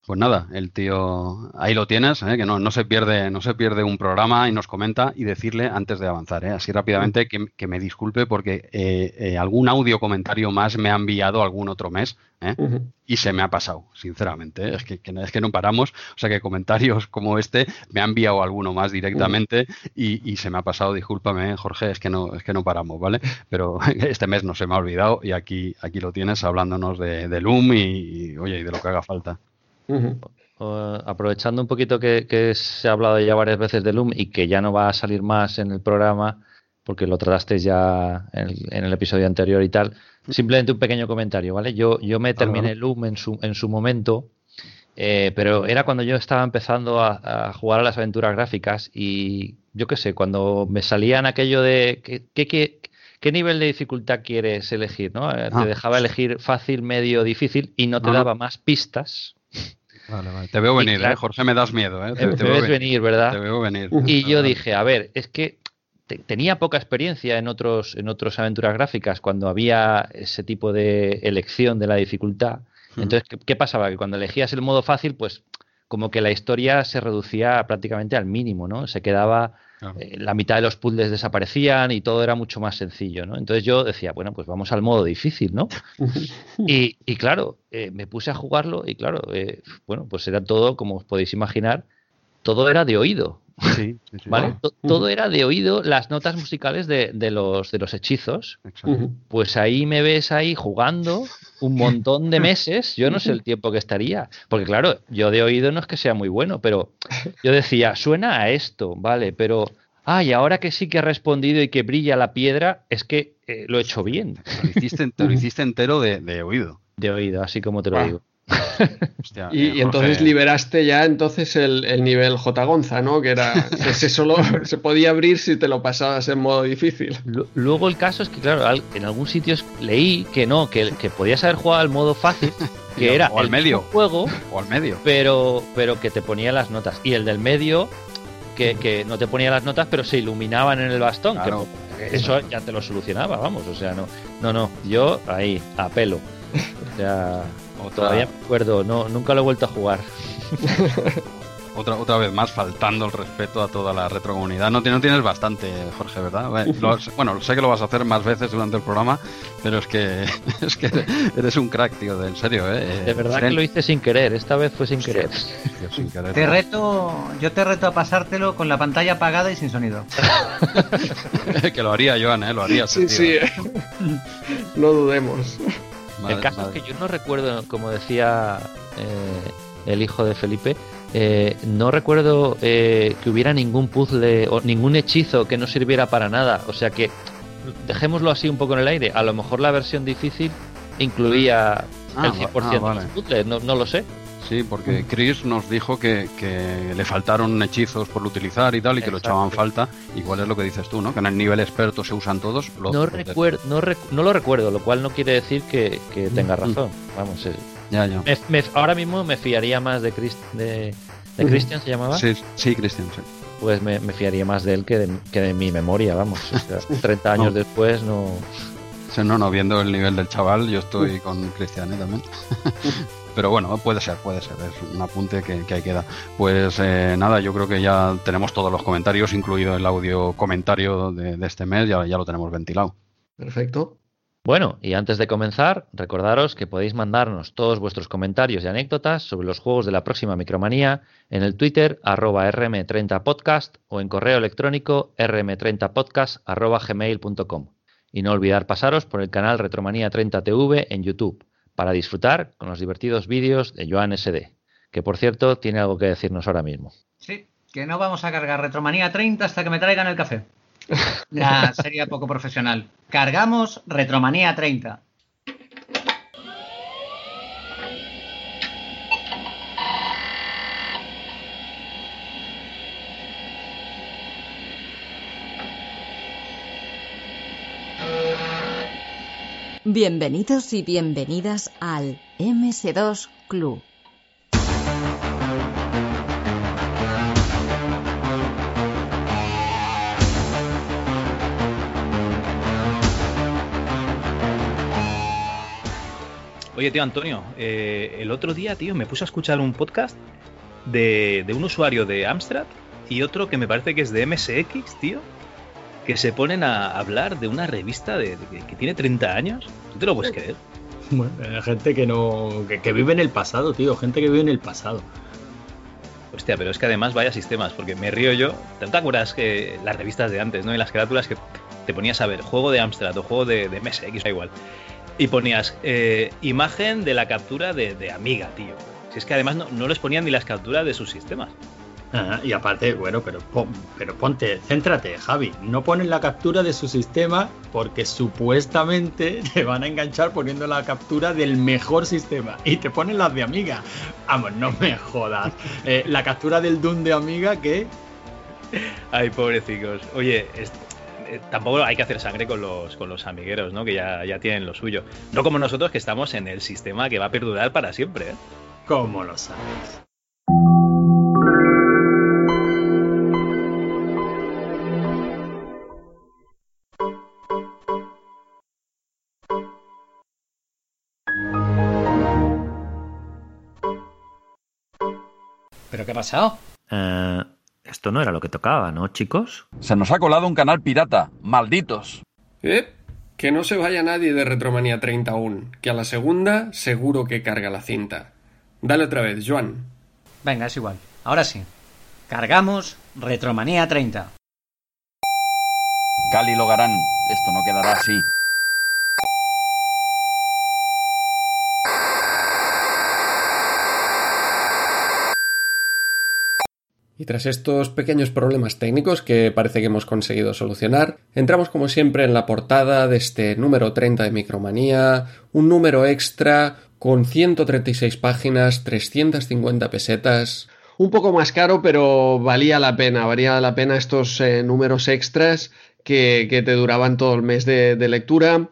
Pues nada, el tío ahí lo tienes, ¿eh? que no, no se pierde, no se pierde un programa y nos comenta y decirle antes de avanzar, ¿eh? así rápidamente que, que me disculpe porque eh, eh, algún audio comentario más me ha enviado algún otro mes ¿eh? Ujú. y se me ha pasado, sinceramente. Es que, es que no paramos. O sea que comentarios como este me ha enviado alguno más directamente y, y se me ha pasado. Discúlpame, Jorge, es que no, es que no paramos, ¿vale? Pero *laughs* este mes no se me ha olvidado y aquí, aquí lo tienes hablándonos de, de Loom y, y, oye, y de lo que haga falta. Aprovechando un poquito que, que se ha hablado ya varias veces de Loom y que ya no va a salir más en el programa, porque lo trataste ya en el, en el episodio anterior y tal, simplemente un pequeño comentario, ¿vale? Yo, yo me terminé Loom en su, en su momento, eh, pero era cuando yo estaba empezando a, a jugar a las aventuras gráficas y yo qué sé, cuando me salían aquello de ¿qué, qué, qué- qué nivel de dificultad quieres elegir? ¿no? Eh, Ah. Te dejaba elegir fácil, medio, difícil y no te daba más pistas. Vale, vale. Te veo venir, claro- ¿eh? Jorge, me das miedo, ¿eh? Me ves venir, ¿verdad? Te veo venir. Y yo dije, a ver, es que te- tenía poca experiencia en otros, en otros aventuras gráficas cuando había ese tipo de elección de la dificultad. Ujú. Entonces, ¿qué, qué pasaba? Que cuando elegías el modo fácil, pues como que la historia se reducía prácticamente al mínimo, ¿no? Se quedaba, Claro. eh, la mitad de los puzzles desaparecían y todo era mucho más sencillo, ¿no? Entonces yo decía, bueno, pues vamos al modo difícil, ¿no? *laughs* Y, y claro, eh, me puse a jugarlo y claro, eh, bueno, pues era todo, como os podéis imaginar, todo era de oído. Sí, sí, sí. ¿Vale? To- Todo era de oído, las notas musicales de, de los, de los hechizos. Pues ahí me ves ahí jugando un montón de meses. Yo no sé el tiempo que estaría. Porque claro, yo de oído no es que sea muy bueno, pero yo decía, suena a esto, ¿vale? Pero, ah, y ahora que sí que ha respondido y que brilla la piedra, es que eh, lo he hecho bien Te lo hiciste, te lo *laughs* hiciste entero de, de oído. de oído, así como te lo digo. *laughs* Hostia, Y, eh, y entonces liberaste ya entonces el, el nivel J. Gonza, ¿no? Que era *laughs* ese solo se podía abrir si te lo pasabas en modo difícil. Lu- Luego el caso es que, claro, en algún sitio leí que no, que, que podías haber jugado al modo fácil, *laughs* que O era al el medio. juego, O al medio. pero, pero que te ponía las notas. Y el del medio, que, que no te ponía las notas, pero se iluminaban en el bastón. que Claro. eso ya te lo solucionaba, vamos. O sea, no, no, no. Yo ahí, a pelo. O sea, Otra, todavía me acuerdo, no, nunca lo he vuelto a jugar. *laughs* otra, otra vez más faltando el respeto a toda la retrocomunidad. No, no tienes bastante, Jorge, ¿verdad? Bueno, *laughs* lo- bueno, sé que lo vas a hacer más veces durante el programa, pero es que *laughs* es que eres un crack, tío, de- en serio, ¿eh? De verdad que lo hice sin querer, esta vez fue sin querer. Tío, sin querer. Te reto, yo te reto a pasártelo con la pantalla apagada y sin sonido. que lo haría Joan, ¿eh? Lo haría. Sí, sí. No dudemos. El caso es que yo no recuerdo, como decía eh, el hijo de Felipe, eh, no recuerdo eh, que hubiera ningún puzzle o ningún hechizo que no sirviera para nada. O sea que dejémoslo así un poco en el aire. A lo mejor la versión difícil incluía Ah, el va- 100% ah, de los puzzles, no, no lo sé. Sí, porque Chris nos dijo que, que le faltaron hechizos por utilizar y tal, y que lo Exacto. echaban falta. Igual es lo que dices tú, ¿no? Que en el nivel experto se usan todos. Los, No, recuer- no, rec- no lo recuerdo, lo cual no quiere decir que, que tenga Mm. razón. Vamos, eh, Ya, ya. me- me- ahora mismo me fiaría más de, Chris- de, de. Christian, ¿se llamaba? Sí, sí, Cristian, sí. pues me, me fiaría más de él que de, que de mi memoria, vamos. O sea, *laughs* 30 años No. después no... Sí, no, no, viendo el nivel del chaval, yo estoy con Cristian ¿eh? también. *laughs* pero bueno, puede ser, puede ser, es un apunte que, que ahí queda. Pues eh, nada, yo creo que ya tenemos todos los comentarios, incluido el audio comentario de, de este mes, ya, ya lo tenemos ventilado. Perfecto. Bueno, y antes de comenzar, recordaros que podéis mandarnos todos vuestros comentarios y anécdotas sobre los juegos de la próxima Micromanía en el Twitter arroba rm30podcast o en correo electrónico rm30podcast arroba gmail.com. Y no olvidar pasaros por el canal Retromanía 30 TV en YouTube para disfrutar con los divertidos vídeos de Joan SD, que por cierto tiene algo que decirnos ahora mismo. Sí, que no vamos a cargar Retromanía 30 hasta que me traigan el café. *laughs* Ya sería poco profesional. Cargamos Retromanía 30. Bienvenidos y bienvenidas al MS2 Club. Oye, tío Antonio, eh, el otro día, tío, me puse a escuchar un podcast de, de un usuario de Amstrad y otro que me parece que es de MSX, tío, que se ponen a hablar de una revista de, de- que tiene 30 años. ¿Tú te lo puedes creer? Bueno, eh, gente que no. Que, que vive en el pasado, tío. Gente que vive en el pasado. Hostia, pero es que además vaya sistemas, porque me río yo. ¿Te te acuerdas que las revistas de antes, ¿no? Y las carátulas que te ponías a ver juego de Amstrad o juego de, de MSX, da igual. Y ponías eh, imagen de la captura de, de Amiga, tío. Si es que además no, no les ponían ni las capturas de sus sistemas. Y aparte, bueno, pero, pon- pero ponte, céntrate, Javi. No ponen la captura de su sistema porque supuestamente *laughs* te van a enganchar poniendo la captura del mejor sistema. Y te ponen las de Amiga. Vamos, no me *laughs* jodas. Eh, la captura del Doom de Amiga que. *laughs* Ay, pobrecicos. Oye, eh, tampoco hay que hacer sangre con los, con los amigueros, ¿no? Que ya, ya tienen lo suyo. No como nosotros que estamos en el sistema que va a perdurar para siempre, ¿eh? ¿Cómo lo sabes? Qué ha pasado? Eh, esto no era lo que tocaba, ¿no, chicos? Se nos ha colado un canal pirata. Malditos. Eh, que no se vaya nadie de Retromanía 30 aún, que a la segunda seguro que carga la cinta. Dale otra vez, Joan. Venga, es igual. Ahora sí. Cargamos Retromanía 30. Cali Logarán. Esto no quedará así. Y tras estos pequeños problemas técnicos que parece que hemos conseguido solucionar, entramos como siempre en la portada de este número 30 de Micromanía, un número extra con 136 páginas, 350 pesetas. Un poco más caro, pero valía la pena, valía la pena estos eh, números extras que, te duraban todo el mes de lectura.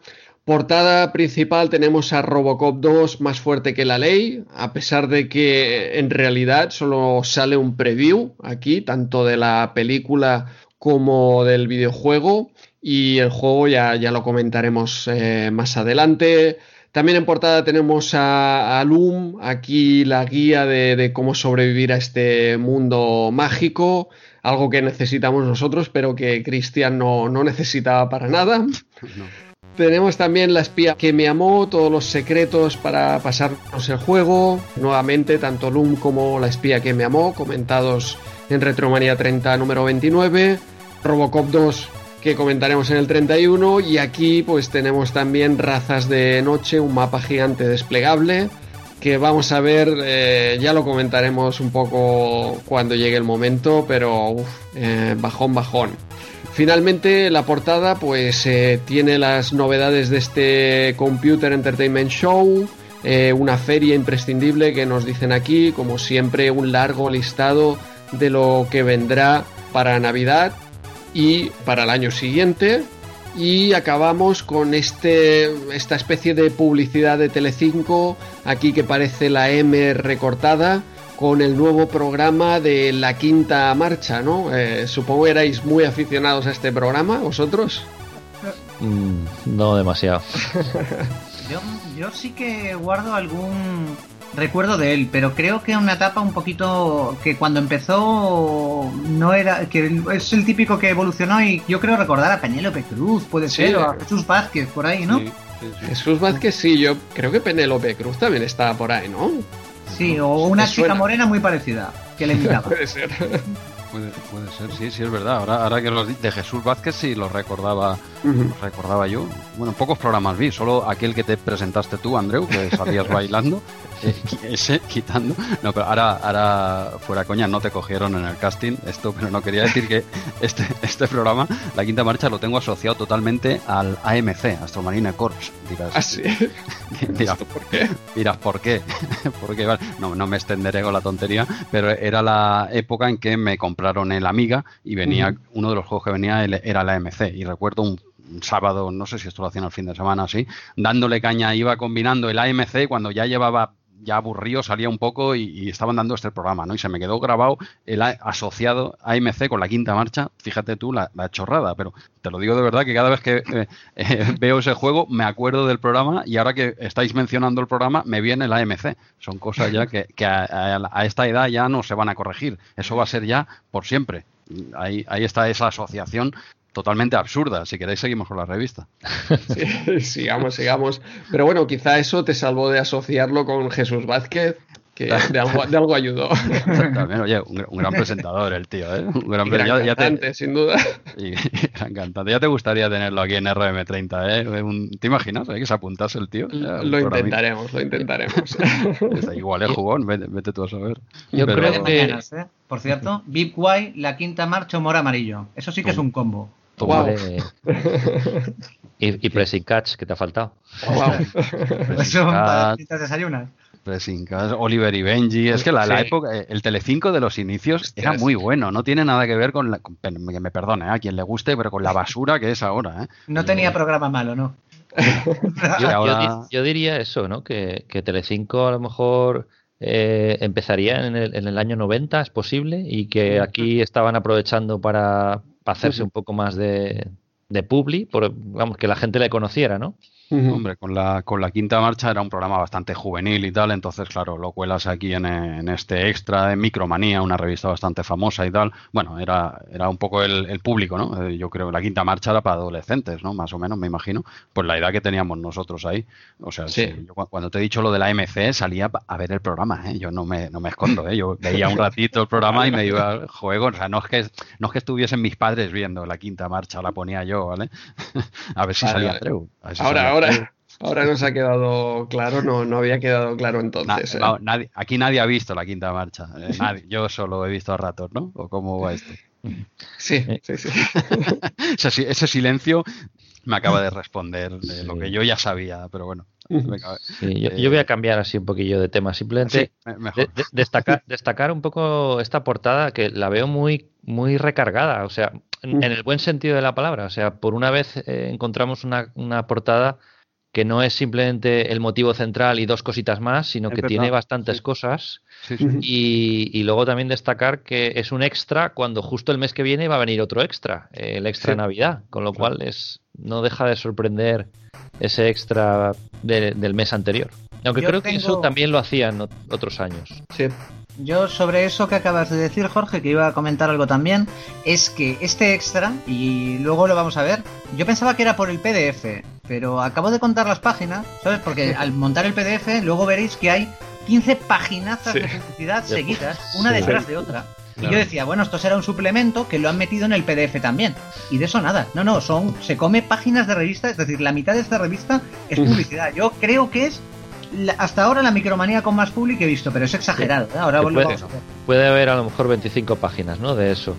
Portada principal tenemos a Robocop 2 más fuerte que la ley, a pesar de que en realidad solo sale un preview aquí, tanto de la película como del videojuego, y el juego ya, ya lo comentaremos eh, más adelante. También en portada tenemos a, Loom, aquí la guía de, cómo sobrevivir a este mundo mágico, algo que necesitamos nosotros, pero que Cristian no, no necesitaba para nada. *laughs* Tenemos también la espía que me amó, todos los secretos para pasarnos el juego. Nuevamente, tanto Loom como la espía que me amó, comentados en Retromanía 30 número 29. Robocop 2 que comentaremos en el 31 y aquí pues tenemos también Razas de Noche, un mapa gigante desplegable que vamos a ver, eh, ya lo comentaremos un poco cuando llegue el momento, pero uf, eh, bajón, bajón. Finalmente la portada pues eh, tiene las novedades de este Computer Entertainment Show, eh, una feria imprescindible que nos dicen aquí, como siempre un largo listado de lo que vendrá para Navidad y para el año siguiente. Y acabamos con este, esta especie de publicidad de Telecinco, aquí que parece la M recortada, con el nuevo programa de la quinta marcha, ¿no? Eh, supongo que erais muy aficionados a este programa, vosotros. Mm, no demasiado. *laughs* Yo, yo sí que guardo algún recuerdo de él, pero creo que una etapa un poquito que cuando empezó no era que es el típico que evolucionó y yo creo recordar a Penélope Cruz, puede Sí. ser, o a Jesús Vázquez por ahí, ¿no? Sí, sí, sí. Jesús Vázquez, sí, yo creo que Penélope Cruz también estaba por ahí, ¿no? Sí, o una chica suena. morena muy parecida que le imitaba. *laughs* Puede ser. Puede, puede ser, sí, sí, es verdad. Ahora, ahora que di- de Jesús Vázquez sí lo recordaba, lo recordaba yo. Bueno, pocos programas vi, solo aquel que te presentaste tú, Andreu, que salías *laughs* bailando, ese *laughs* quitando. No, pero ahora, ahora fuera coña, no te cogieron en el casting esto, pero no quería decir que *laughs* este, este programa, la quinta marcha, lo tengo asociado totalmente al AMC, Astromarine Corps. Dirás, Ah, sí. *laughs* dirás, ¿Por qué? Dirás, ¿por qué? Porque vale, no, no me extenderé con la tontería, pero era la época en que me compraron el Amiga y venía, uno de los juegos que venía el- era la MC. Y recuerdo un, un sábado, no sé si esto lo hacían el fin de semana así, dándole caña, iba combinando el AMC cuando ya llevaba ya aburrido, salía un poco y, estaban dando este programa, ¿no? Y se me quedó grabado el asociado AMC con la quinta marcha, fíjate tú la, chorrada, pero te lo digo de verdad que cada vez que eh, eh, *laughs* veo ese juego me acuerdo del programa y ahora que estáis mencionando el programa me viene el AMC. Son cosas ya que, a- a esta edad ya no se van a corregir, eso va a ser ya por siempre. Ahí, ahí está esa asociación totalmente absurda. Si queréis seguimos con la revista. Sí, *laughs* sigamos, sigamos. Pero bueno, quizá eso te salvó de asociarlo con Jesús Vázquez, que de algo, de algo ayudó. También, oye, un, un gran presentador el tío, ¿eh? Un gran, Y gran ya- ya te- sin duda. Y, *laughs* y gran cantante. Ya te gustaría tenerlo aquí en RM30, ¿eh? Un- ¿Te imaginas eh, que se apuntase el tío? Ya, un Lo intentaremos, lo intentaremos. *laughs* Está igual es jugón, vete, vete tú a saber. Yo Pero- creo que- mañanas, ¿eh? Por cierto, Big Guay, la quinta marcha, humor amarillo. Eso sí que es un combo. Hombre, *laughs* y, y Pressing Catch, que te ha faltado. Wow. *laughs* Eso Cat, para citas desayunas. Pressing Catch, Oliver y Benji. Es que la, la época, eh, el Telecinco de los inicios Hostias. era muy bueno. No tiene nada que ver con, la, con- que me perdone ¿eh? a quien le guste, pero con la basura que es ahora. ¿eh? No tenía programa malo, ¿no? *laughs* Yo, yo diría eso, ¿no? Que, que Telecinco a lo mejor eh, empezaría en el, en el año 90, es posible, y que aquí estaban aprovechando para, para hacerse un poco más de, de publi, por, vamos, que la gente le conociera, ¿no? Hombre, con la, con la quinta marcha era un programa bastante juvenil y tal, entonces, claro, lo cuelas aquí en, en este extra de Micromanía, una revista bastante famosa y tal. Bueno, era, era un poco el, el público, ¿no? Eh, Yo creo que la quinta marcha era para adolescentes, ¿no? Más o menos, me imagino. Pues la edad que teníamos nosotros ahí. O sea, Sí. yo cu- cuando te he dicho lo de la MC, salía a ver el programa, ¿eh? Yo no me, no me escondo, ¿eh? Yo *laughs* veía un ratito el programa y me iba al juego. O sea, no es que, no es que estuviesen mis padres viendo la quinta marcha, la ponía yo, ¿vale? *laughs* a ver si Vale, salía vale. Andreu. a ver si Ahora, salía ahora, *laughs* ahora nos ha quedado claro, no, no había quedado claro Na- entonces. ¿eh? nadie- aquí nadie ha visto la quinta marcha. eh, *laughs* nadie. Yo solo he visto a ratos, ¿no? ¿O cómo va esto? Sí, sí, sí. *laughs* ese, si- ese silencio me acaba de responder de lo que yo ya sabía, pero bueno. Sí, yo, Eh, yo voy a cambiar así un poquillo de tema, simplemente sí, me- mejor. de- de- destacar, destacar un poco esta portada que la veo muy, muy recargada, o sea, en, en el buen sentido de la palabra. O sea, por una vez eh, encontramos una, una portada que no es simplemente el motivo central y dos cositas más, sino Es que verdad, tiene bastantes sí. cosas. Sí, sí. Y, y luego también destacar que es un extra cuando justo el mes que viene va a venir otro extra, eh, el extra. Navidad, con lo cual es no deja de sorprender ese extra de- del mes anterior. Aunque Yo creo que eso también lo hacían ot- otros años. Sí. Yo sobre eso que acabas de decir, Jorge, que iba a comentar algo también, es que este extra, y luego lo vamos a ver, yo pensaba que era por el PDF, pero acabo de contar las páginas, ¿sabes? Porque al montar el PDF, luego veréis que hay 15 paginazas Sí. de publicidad seguidas, una sí. detrás de otra. Y yo decía, bueno, esto será un suplemento que lo han metido en el PDF también. Y de eso nada. No, no, son se come páginas de revista, es decir, la mitad de esta revista es publicidad. Yo creo que es la- hasta ahora la micromanía con más public que he visto, pero es exagerado. ¿eh? Ahora puede- vamos a ver. Puede haber a lo mejor 25 páginas, ¿no? De eso.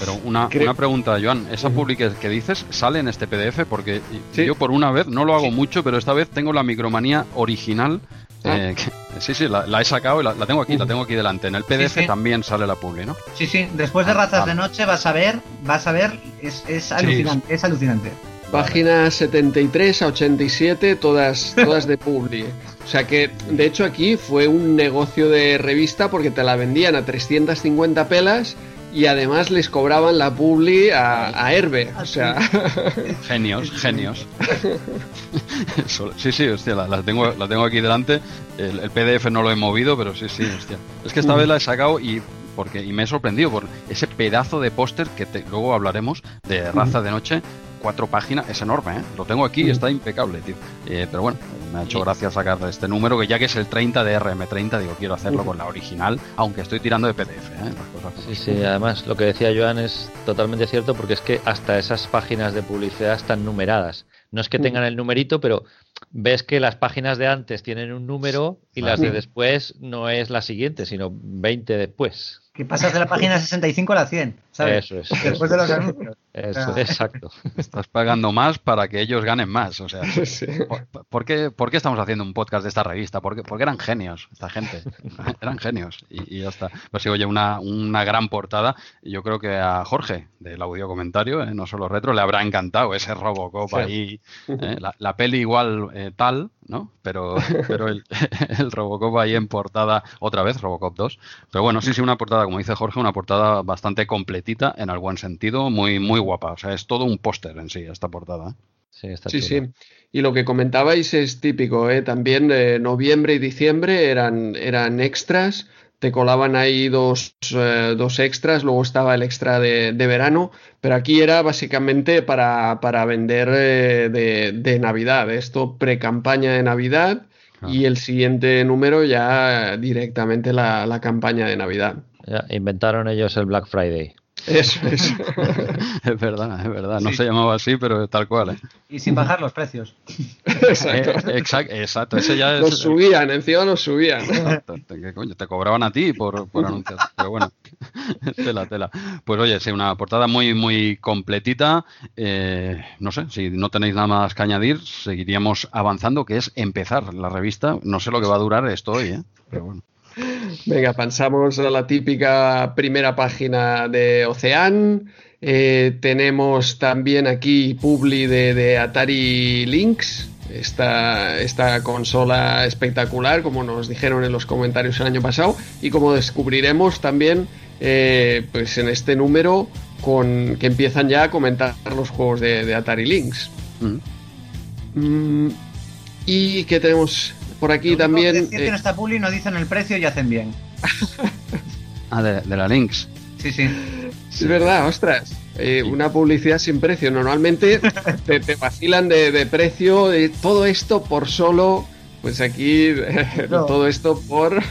Pero una, una pregunta, Joan. ¿Esa publi que, dices sale en este PDF? Porque Sí. yo por una vez, no lo hago mucho, pero esta vez tengo la micromanía original. Ah. eh, que- sí, sí, la, la he sacado y la, la tengo aquí, la tengo aquí delante. En el PDF Sí, sí. también sale la publi, ¿no? Sí, sí, después de Ah, Razas de Noche vas a ver, vas a ver, es, es alucinante, es alucinante. Páginas 73 a 87, todas, *laughs* todas de Publi. O sea que, de hecho, aquí fue un negocio de revista porque te la vendían a 350 pelas y además les cobraban la publi a, a Herbe. O sea, *laughs* Genios, genios. Sí, sí, hostia, la, la tengo, la tengo aquí delante. El, el PDF no lo he movido, pero sí, sí, hostia. Es que esta vez la he sacado y porque y me he sorprendido por ese pedazo de póster que te- luego hablaremos de raza de noche. Cuatro páginas, es enorme, ¿eh? Lo tengo aquí, está impecable, tío. Eh, pero bueno, me ha hecho gracia sacar este número, que ya que es el 30 de RM30, digo, quiero hacerlo con la original, aunque estoy tirando de PDF, ¿eh? Las cosas Sí, sí, además lo que decía Joan es totalmente cierto porque es que hasta esas páginas de publicidad están numeradas. No es que tengan el numerito, pero ves que las páginas de antes tienen un número y las de después no es la siguiente, sino 20 después. Que pasas de la página 65 a la 100, ¿sabes? Eso es. Después de los anuncios. Eso, exacto. *laughs* Estás pagando más para que ellos ganen más. O sea, *laughs* sí. ¿por, por qué, por qué estamos haciendo un podcast de esta revista? Porque, porque eran genios, esta gente. *laughs* Eran genios. Y, y ya está. Pues sí, oye, una, una gran portada. Y Yo creo que a Jorge, del audio comentario, eh, no solo retro, le habrá encantado ese Robocop Sí. ahí. eh, la, la peli igual eh, tal, ¿no? Pero, pero el, el Robocop ahí en portada, otra vez, Robocop 2. Pero bueno, sí, sí, una portada, como dice Jorge, una portada bastante completita, en el buen sentido, muy, muy guapa. O sea, es todo un póster en sí, esta portada. Sí, está Sí. Y lo que comentabais es típico, ¿eh? También eh, noviembre y diciembre eran, eran extras. Te colaban ahí dos, eh, dos extras, luego estaba el extra de, de verano, pero aquí era básicamente para, para vender eh, de, de Navidad. Esto pre-campaña de Navidad y el siguiente número ya directamente la, la campaña de Navidad. Ya, inventaron ellos el Black Friday. Eso es. *laughs* Es verdad, es verdad. No Sí. se llamaba así, pero tal cual. ¿eh? Y sin bajar los precios. Exacto. Eh, exact- exacto, ese ya es. Los subían, encima los subían. Exacto, ¿qué coño? Te cobraban a ti por, por *laughs* anunciar. Pero bueno, *laughs* tela, tela. Pues oye, sí, una portada muy, muy completita. Eh, no sé, si no tenéis nada más que añadir, seguiríamos avanzando, que es empezar la revista. No sé lo que va a durar esto hoy, ¿eh? Pero bueno. Venga, pasamos a la típica primera página de Ocean. Eh, tenemos también aquí Publi de, de Atari Lynx, esta, esta consola espectacular, como nos dijeron en los comentarios el año pasado, y como descubriremos también eh, pues en este número con que empiezan ya a comentar los juegos de, de Atari Lynx. Mm. Mm, y que tenemos por aquí Lo único que también... eh, no dicen el precio y hacen bien. *laughs* Ah, de, de la Lynx. Sí, sí. Es verdad, ostras. Eh, Una publicidad sin precio. Normalmente te, te vacilan de, de precio de todo esto por solo. Pues aquí No. todo esto por.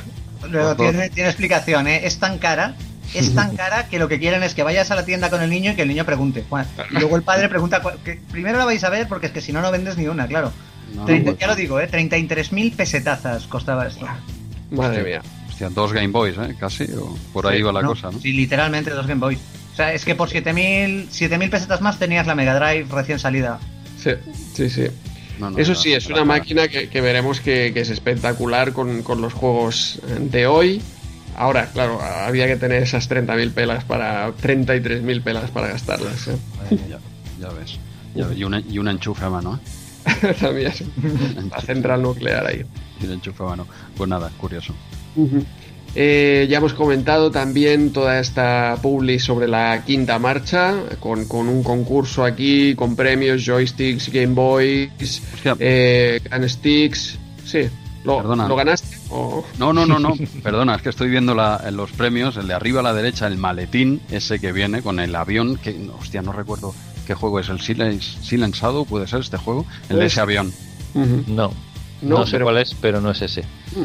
Luego tiene, tiene explicación, ¿eh? Es tan cara, es tan *laughs* cara que lo que quieren es que vayas a la tienda con el niño y que el niño pregunte. Bueno, y luego el padre pregunta, que primero la vais a ver porque es que si no, no vendes ni una, claro. No, ya lo digo, ¿eh? 33.000 pesetazas costaba esto. Madre mía. hostia, dos Game Boys, ¿eh? Casi. o por ahí va la No, cosa, ¿no? Sí, literalmente dos Game Boy. O sea, es que por 7.000 7.000 pesetas más tenías la Mega Drive recién salida. Sí, sí, sí. No, no, Eso sí, es una máquina que, que veremos que, que es espectacular con, con los juegos de hoy. Ahora, claro, había que tener esas 30.000 pelas para. 33.000 pelas para gastarlas. ¿eh? Ya, ya ves. *laughs* Ya ves, y, una, y un enchufe a mano, ¿eh? *laughs* También. La central nuclear ahí. Y un enchufe a mano. Pues nada, curioso. Eh, ya hemos comentado también toda esta publi sobre la quinta marcha, con, con un concurso aquí, con premios, joysticks, Game Boys, eh, Gun Sticks. Sí, ¿lo, Perdona. ¿lo ganaste? No, no, no, no. *laughs* Perdona, es que estoy viendo la- los premios, el de arriba a la derecha, el maletín, ese que viene con el avión, que, hostia, no recuerdo qué juego es, el Silence, Silence Shadow, puede ser este juego, el de ese avión. No, No, no, sé pero- cuál es, pero no es ese.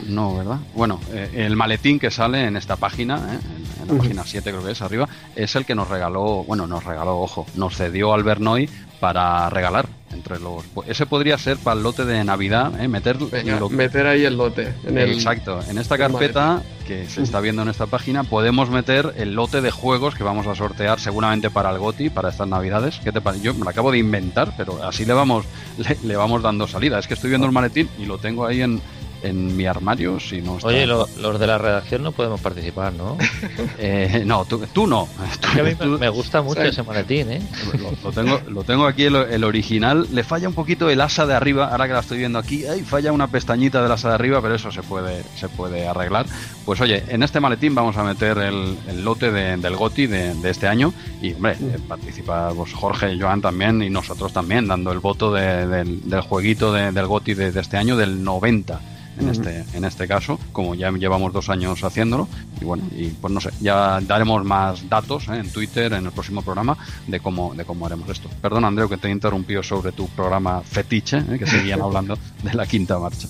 No, ¿verdad? Bueno, eh, el maletín que sale en esta página, ¿eh? en, en la página 7 creo que es arriba, es el que nos regaló, bueno, nos regaló, ojo, nos cedió Albernoy para regalar entre los... Ese podría ser para el lote de Navidad, ¿eh? meter Venga, lo- meter ahí el lote. En el, Exacto. En esta carpeta que se está viendo en esta página podemos meter el lote de juegos que vamos a sortear seguramente para el GOTI, para estas navidades. ¿Qué te parece? Yo me lo acabo de inventar, pero así le vamos, *laughs* le, le vamos dando salida. Es que estoy viendo el maletín y lo tengo ahí en, en mi armario si no está. Oye, lo- los de la redacción no podemos participar, ¿no? *laughs* Eh, no, tú, tú no. *laughs* Me, Tú- me gusta mucho ese maletín, ¿eh? Lo, lo tengo, lo tengo aquí, el, el original. Le falla un poquito el asa de arriba, ahora que la estoy viendo aquí. Ay, falla una pestañita del asa de arriba, pero eso se puede, se puede arreglar. Pues oye, en este maletín vamos a meter el, el lote de- del GOTI de, de este año. Y hombre, eh, participa pues, Jorge y Joan también, y nosotros también, dando el voto de- del, del jueguito de- del GOTI de, de este año, del 90. En este, en este caso, como ya llevamos dos años haciéndolo, y bueno, y pues no sé, ya daremos más datos ¿eh? en Twitter en el próximo programa de cómo, de cómo haremos esto. Perdón, Andreu, que te he interrumpido sobre tu programa fetiche, ¿eh? que seguían *laughs* hablando de la quinta marcha.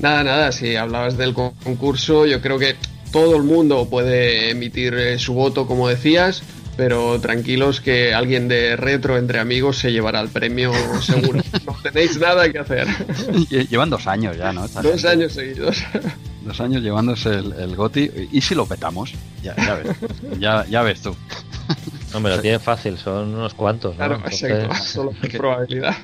Nada, nada, si hablabas del con- concurso, yo creo que todo el mundo puede emitir eh, su voto, como decías, pero tranquilos que alguien de retro entre amigos se llevará el premio seguro. *laughs* No tenéis nada que hacer. Lle- Llevan dos años ya, ¿no? Esta Dos gente. años seguidos. Dos años llevándose el, el GOTI. ¿Y si lo petamos? Ya, ya ves. Ya, ya ves tú. No, me lo tiene fácil, son unos cuantos, ¿no? Claro, Entonces, exacto. *laughs* Solo por probabilidad.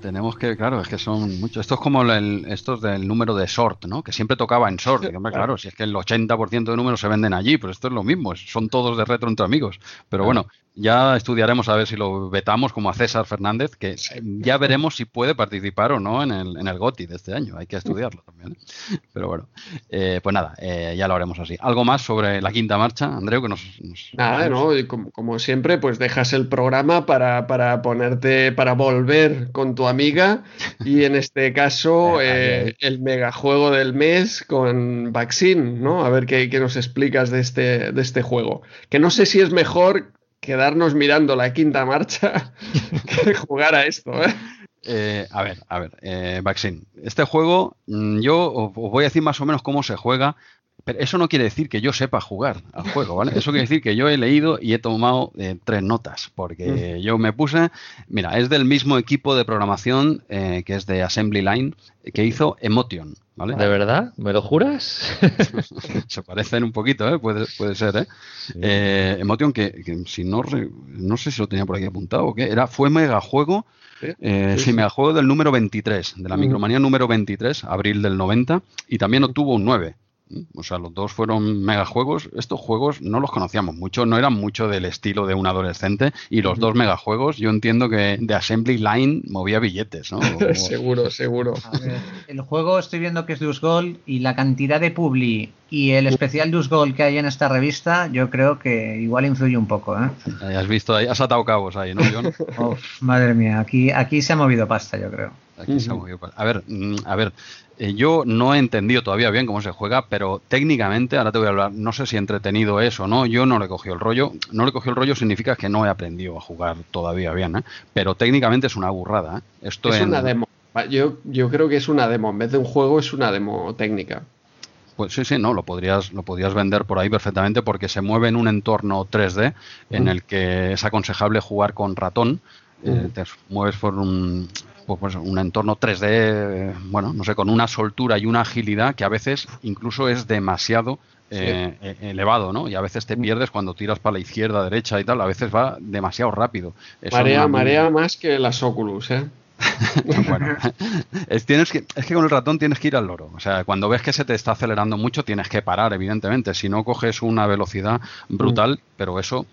Tenemos que, claro, es que son muchos. Esto es como el, estos del número de sort, ¿no? Que siempre tocaba en hombre, claro, si es que el 80% de números se venden allí, pues esto es lo mismo. Son todos de retro entre amigos. Pero bueno, ya estudiaremos a ver si lo vetamos como a César Fernández, que ya veremos si puede participar o no en el, en el GOTI de este año. Hay que estudiarlo también. ¿eh? Pero bueno, eh, pues nada, eh, ya lo haremos así. ¿Algo más sobre la quinta marcha, Andreu? Que nos, nos- Nada, ¿no? Y como, como siempre, pues dejas el programa para, para ponerte, para volver con tu amiga. Y en este caso, *laughs* el megajuego del mes con Vaccine, ¿no? A ver qué, qué nos explicas de este, de este juego. Que no sé si es mejor quedarnos mirando la quinta marcha *laughs* que jugar a esto, ¿eh? Eh, a ver, a ver, eh, Vaccine. Este juego, mm, yo os os voy a decir más o menos cómo se juega, pero eso no quiere decir que yo sepa jugar al juego, ¿vale? Eso quiere decir que yo he leído y he tomado eh, tres notas, porque yo me puse, mira, es del mismo equipo de programación eh, que es de Assembly Line, que hizo Emotion, ¿vale? ¿De verdad? ¿Me lo juras? *laughs* Se parecen un poquito, ¿eh? Puede, puede ser, ¿eh? Eh, Emotion, que, que si no, no sé si lo tenía por aquí apuntado o qué, era, fue megajuego, Sí, eh, sí, sí, megajuego del número 23, de la Ujú. micromanía número 23, abril del 90, y también obtuvo un 9. O sea, los dos fueron megajuegos. Estos juegos no los conocíamos mucho, no eran mucho del estilo de un adolescente. Y los dos megajuegos, yo entiendo que de Assembly Line movía billetes, ¿no? *laughs* Seguro, seguro. A ver, el juego estoy viendo que es Deuce Gold y la cantidad de publi y el especial Gold que hay en esta revista, yo creo que igual influye un poco, ¿eh? Has visto, has atado cabos ahí, ¿no, John? *laughs* Uf, madre mía, aquí, aquí se ha movido pasta, yo creo. Aquí se ha movido pa- A ver, mm, a ver, yo no he entendido todavía bien cómo se juega, pero técnicamente, ahora te voy a hablar, no sé si entretenido es o no, yo no le he cogido el rollo. No le he cogido el rollo significa que no he aprendido a jugar todavía bien, ¿eh? Pero técnicamente es una burrada, ¿eh? Esto Es en- una demo. Yo, yo creo que es una demo. En vez de un juego, es una demo técnica. Pues sí, sí, no, lo podrías, lo podrías vender por ahí perfectamente porque se mueve en un entorno 3D en el que es aconsejable jugar con ratón. Eh, te mueves por un, pues, pues, un entorno 3D, eh, bueno, no sé, con una soltura y una agilidad que a veces incluso es demasiado eh, e- elevado, ¿no? Y a veces te Mm. pierdes cuando tiras para la izquierda, derecha y tal, a veces va demasiado rápido. Eso Marea, no- marea más que las Oculus, ¿eh? *laughs* bueno, *laughs* es, tienes que, es que con el ratón tienes que ir al loro. O sea, cuando ves que se te está acelerando mucho, tienes que parar, evidentemente. Si no coges una velocidad brutal, Mm. pero eso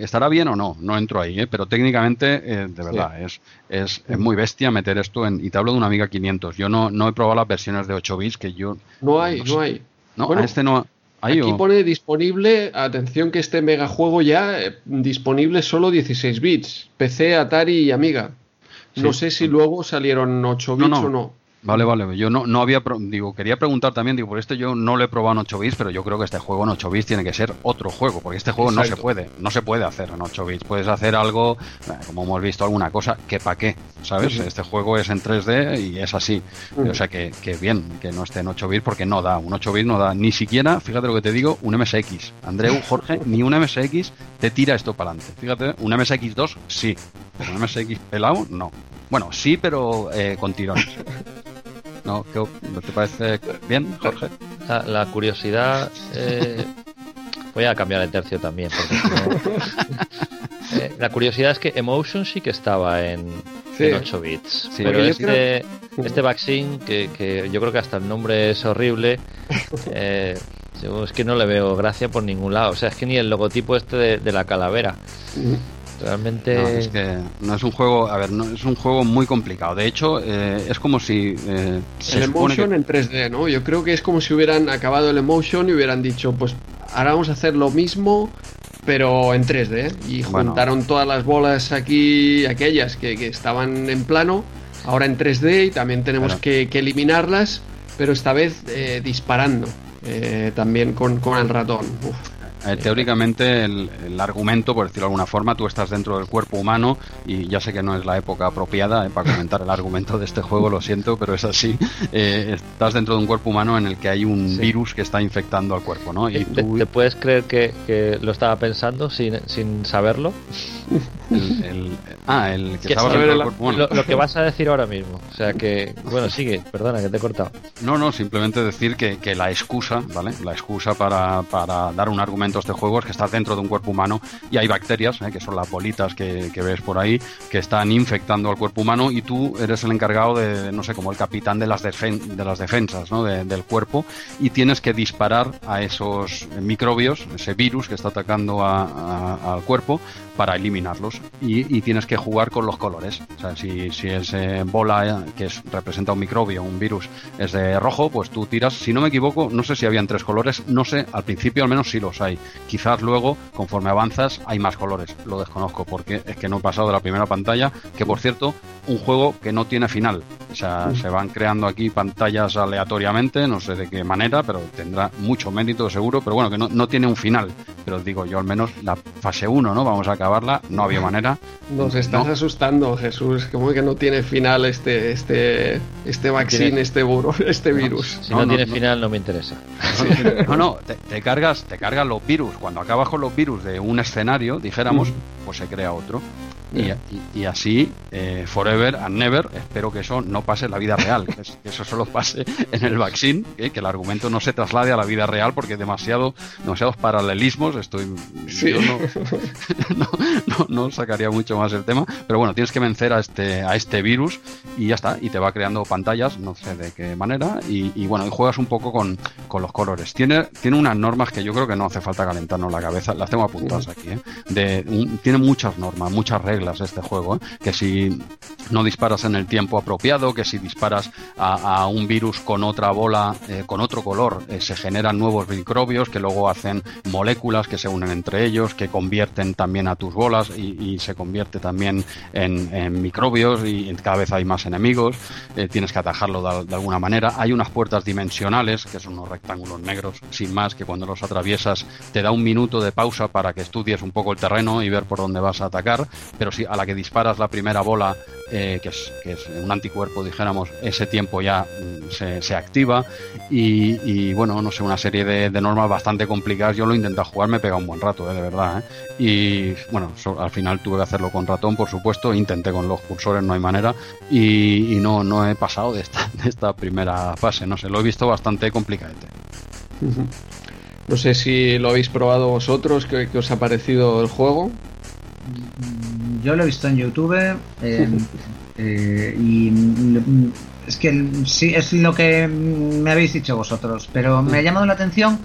estará bien o no, no entro ahí, ¿eh? pero técnicamente, eh, de verdad, es, es, es muy bestia meter esto en. Y te hablo de una Amiga 500. Yo no, no he probado las versiones de 8 bits que yo. No hay, No sé. no hay. No, Bueno, a este no. ¿hay Aquí o- pone disponible, atención que este megajuego ya eh, disponible solo 16 bits, PC, Atari y Amiga. No Sí. sé si luego salieron 8 No, bits no. o no. Vale, vale. Yo no, no había. Digo, quería preguntar también. Digo, por este yo no lo he probado en 8 bits, pero yo creo que este juego en 8 bits tiene que ser otro juego, porque este juego no se puede. No se puede hacer en 8 bits. Puedes hacer algo, eh, como hemos visto, alguna cosa que pa' qué, ¿sabes? Este juego es en 3D y es así. O sea que, que bien que no esté en 8 bits, porque no da. Un 8 bits no da ni siquiera, fíjate lo que te digo, un MSX. Andreu, *laughs* Jorge, ni un MSX te tira esto para adelante. Fíjate, un MSX2 sí, pero un MSX pelado no. Bueno, sí, pero eh, con tirones. *laughs* ¿No? ¿Qué ¿Te parece bien, Jorge? La, la curiosidad. eh, voy a cambiar el tercio también. Porque no- *laughs* Eh, la curiosidad es que Emotion sí que estaba en, Sí. en 8 bits. Sí, Pero porque yo este, este vaccine, que, que yo creo que hasta el nombre es horrible, *laughs* eh, es que no le veo gracia por ningún lado. O sea, es que ni el logotipo este de, de la calavera. Realmente. No, es que no es un juego, a ver, no es un juego muy complicado. De hecho, eh, es como si eh, se el que- Emotion en 3D, ¿no? Yo creo que es como si hubieran acabado el Emotion y hubieran dicho, pues ahora vamos a hacer lo mismo, pero en 3D. Y Bueno. juntaron todas las bolas aquí, aquellas que, que estaban en plano, ahora en 3D y también tenemos que, que eliminarlas, pero esta vez eh, disparando. eh, también con, con el ratón. Uf. Eh, teóricamente el, el argumento, por decirlo de alguna forma, tú estás dentro del cuerpo humano y ya sé que no es la época apropiada eh, para comentar el argumento de este juego, lo siento, pero es así. Eh, estás dentro de un cuerpo humano en el que hay un Sí. virus que está infectando al cuerpo, ¿no? Y ¿Te, tú, te puedes creer que, que lo estaba pensando sin, sin saberlo? el, el- ah, el que saber dentro del cuerpo humano. Lo, lo que vas a decir ahora mismo. O sea que, bueno, sigue, perdona que te he cortado. No, no, simplemente decir que, que la excusa, ¿vale? La excusa para, para dar un argumento a este juego es que estás dentro de un cuerpo humano y hay bacterias, ¿eh? que son las bolitas que, ves por ahí, que están infectando al cuerpo humano y tú eres el encargado de, no sé, como el capitán de las, defen- de las defensas de- del cuerpo y tienes que disparar a esos microbios, ese virus que está atacando al cuerpo para eliminarlos y, tienes que jugar con los colores. Si, si es eh, bola eh, que es- representa un microbio, un virus, es de rojo, pues tú tiras, si no me equivoco, no sé si habían tres colores, no sé, al principio al menos sí los hay. Quizás luego, conforme avanzas, hay más colores, lo desconozco porque es que no he pasado de la primera pantalla, que por cierto, un juego que no tiene final. O sea, se van creando aquí pantallas aleatoriamente, no sé de qué manera, pero tendrá mucho mérito seguro, pero bueno, que no, no tiene un final. Pero digo, yo al menos la fase 1, ¿no? Vamos a acabarla, no había manera. Nos estás No. asustando, Jesús. Como que no tiene final este, este, este vaccine, Tiene- este, buro, este virus. Si No, no, no, tiene no. final, no me interesa. No, no, te, te cargas, te cargas los virus. Cuando acabas con los virus de un escenario, dijéramos, pues se crea otro. Y, y- y así, eh, forever and never, espero que eso no pase en la vida real, que, es- que eso solo pase en el vaccine, ¿eh? que el argumento no se traslade a la vida real porque demasiado, demasiados paralelismos, estoy Sí. yo no, *laughs* no, no- no sacaría mucho más el tema, pero bueno, tienes que vencer a este, a este virus y ya está, y te va creando pantallas, no sé de qué manera, y, y bueno, y juegas un poco con, con los colores. Tiene, tiene unas normas que yo creo que no hace falta calentarnos la cabeza, las tengo apuntadas aquí, ¿eh? de, tiene muchas normas, muchas reglas este juego, ¿eh? que si no disparas en el tiempo apropiado, que si disparas a, un virus con otra bola, eh, con otro color, eh, se generan nuevos microbios que luego hacen moléculas que se unen entre ellos, que convierten también a tus bolas y, se convierte también en, microbios y cada vez hay más enemigos, tienes que atajarlo de, de alguna manera. Hay unas puertas dimensionales, que son unos rectángulos negros, sin más, que cuando los atraviesas te da un minuto de pausa para que estudies un poco el terreno y ver por dónde vas a atacar, pero si a la que disparas la primera bola, eh, que, es, que es un anticuerpo, dijéramos, ese tiempo ya mm, se, se activa y, y, bueno, no sé, una serie de, de normas bastante complicadas. Yo lo he intentado jugar, me pega un buen rato, eh, de verdad. ¿eh? Y bueno, so- al final tuve que hacerlo con ratón, por supuesto, intenté con los cursores, no hay manera, y, y no, no he pasado de esta, de esta primera fase, no sé, lo he visto bastante complicadete. No sé si lo habéis probado vosotros, qué, qué os ha parecido el juego. Yo lo he visto en YouTube eh, eh, y es que sí es lo que me habéis dicho vosotros, pero me ha llamado la atención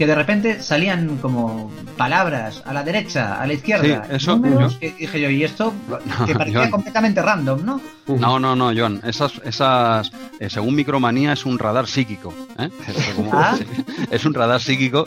que de repente salían como palabras a la derecha, a la izquierda, Sí, eso- números, yo- que dije yo, y esto *laughs* que parecía completamente random, ¿no? No, no, no, John. Esas, esas eh, según Micromanía, es un radar psíquico. ¿eh? Como- *laughs* Ah. es un radar psíquico.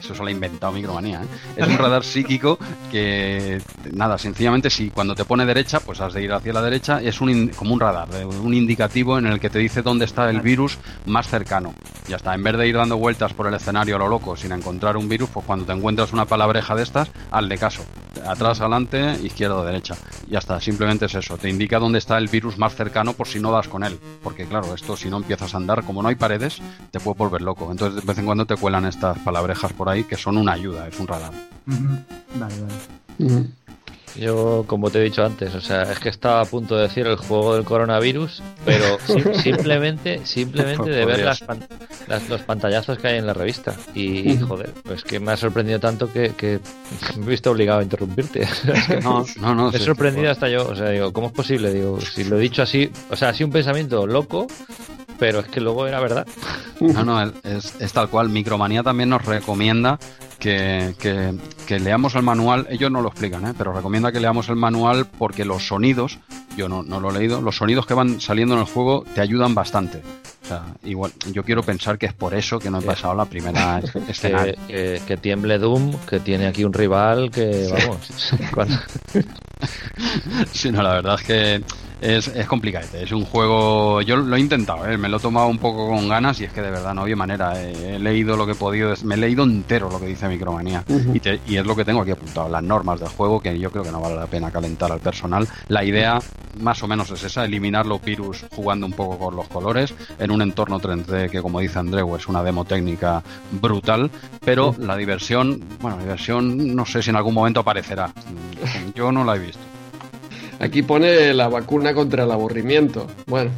Eso se lo ha inventado Micromanía. ¿eh? Es un radar psíquico que, nada, sencillamente, si cuando te pone derecha, pues has de ir hacia la derecha. Es un, como un radar, eh, un indicativo en el que te dice dónde está el virus más cercano. Ya está. En vez de ir dando vueltas por el escenario a lo loco sin encontrar un virus, pues cuando te encuentras una palabreja de estas, hazle caso. Atrás, adelante, izquierda o derecha. Ya está, simplemente es eso. Te indica dónde está el virus más cercano por si no das con él. Porque claro, esto si no empiezas a andar, como no hay paredes, te puede volver loco. Entonces de vez en cuando te cuelan estas palabrejas por ahí que son una ayuda, es un radar. Vale, vale. Yo, como te he dicho antes, o sea, es que estaba a punto de decir el juego del coronavirus, pero sim- *laughs* simplemente, simplemente de ver las, pan- las- los pantallazos que hay en la revista. Y, joder, pues que me ha sorprendido tanto que, que *laughs* me he visto obligado a interrumpirte. *laughs* Es que No, no, no. me he sorprendido hasta yo. O sea, digo, ¿cómo es posible? Digo, si lo he dicho así, o sea, así un pensamiento loco, pero es que luego era verdad. No, no, es, es tal cual. Micromanía también nos recomienda que, que- que leamos el manual. Ellos no lo explican, ¿eh? pero recomienda que leamos el manual porque los sonidos, yo no, no lo he leído, los sonidos que van saliendo en el juego te ayudan bastante. O sea, igual, yo quiero pensar que es por eso que no he pasado la primera *laughs* escena. Que, que- que tiemble Doom, que tiene aquí un rival que, vamos, *laughs* cuando- *laughs* Sí, no, la verdad es que es, es complicadete. Es un juego. Yo lo he intentado, ¿eh? me lo he tomado un poco con ganas y es que de verdad no había manera. eh, He leído lo que he podido, me he leído entero lo que dice Micromanía Ujú. y, te- y es lo que tengo aquí apuntado. Las normas del juego que yo creo que no vale la pena calentar al personal. La idea más o menos es esa: eliminar los virus jugando un poco con los colores en un entorno 3D que, como dice Andreu, es una demo técnica brutal. Pero la diversión, bueno, la diversión no sé si en algún momento aparecerá. Yo no la he visto. Aquí pone la vacuna contra el aburrimiento. Bueno.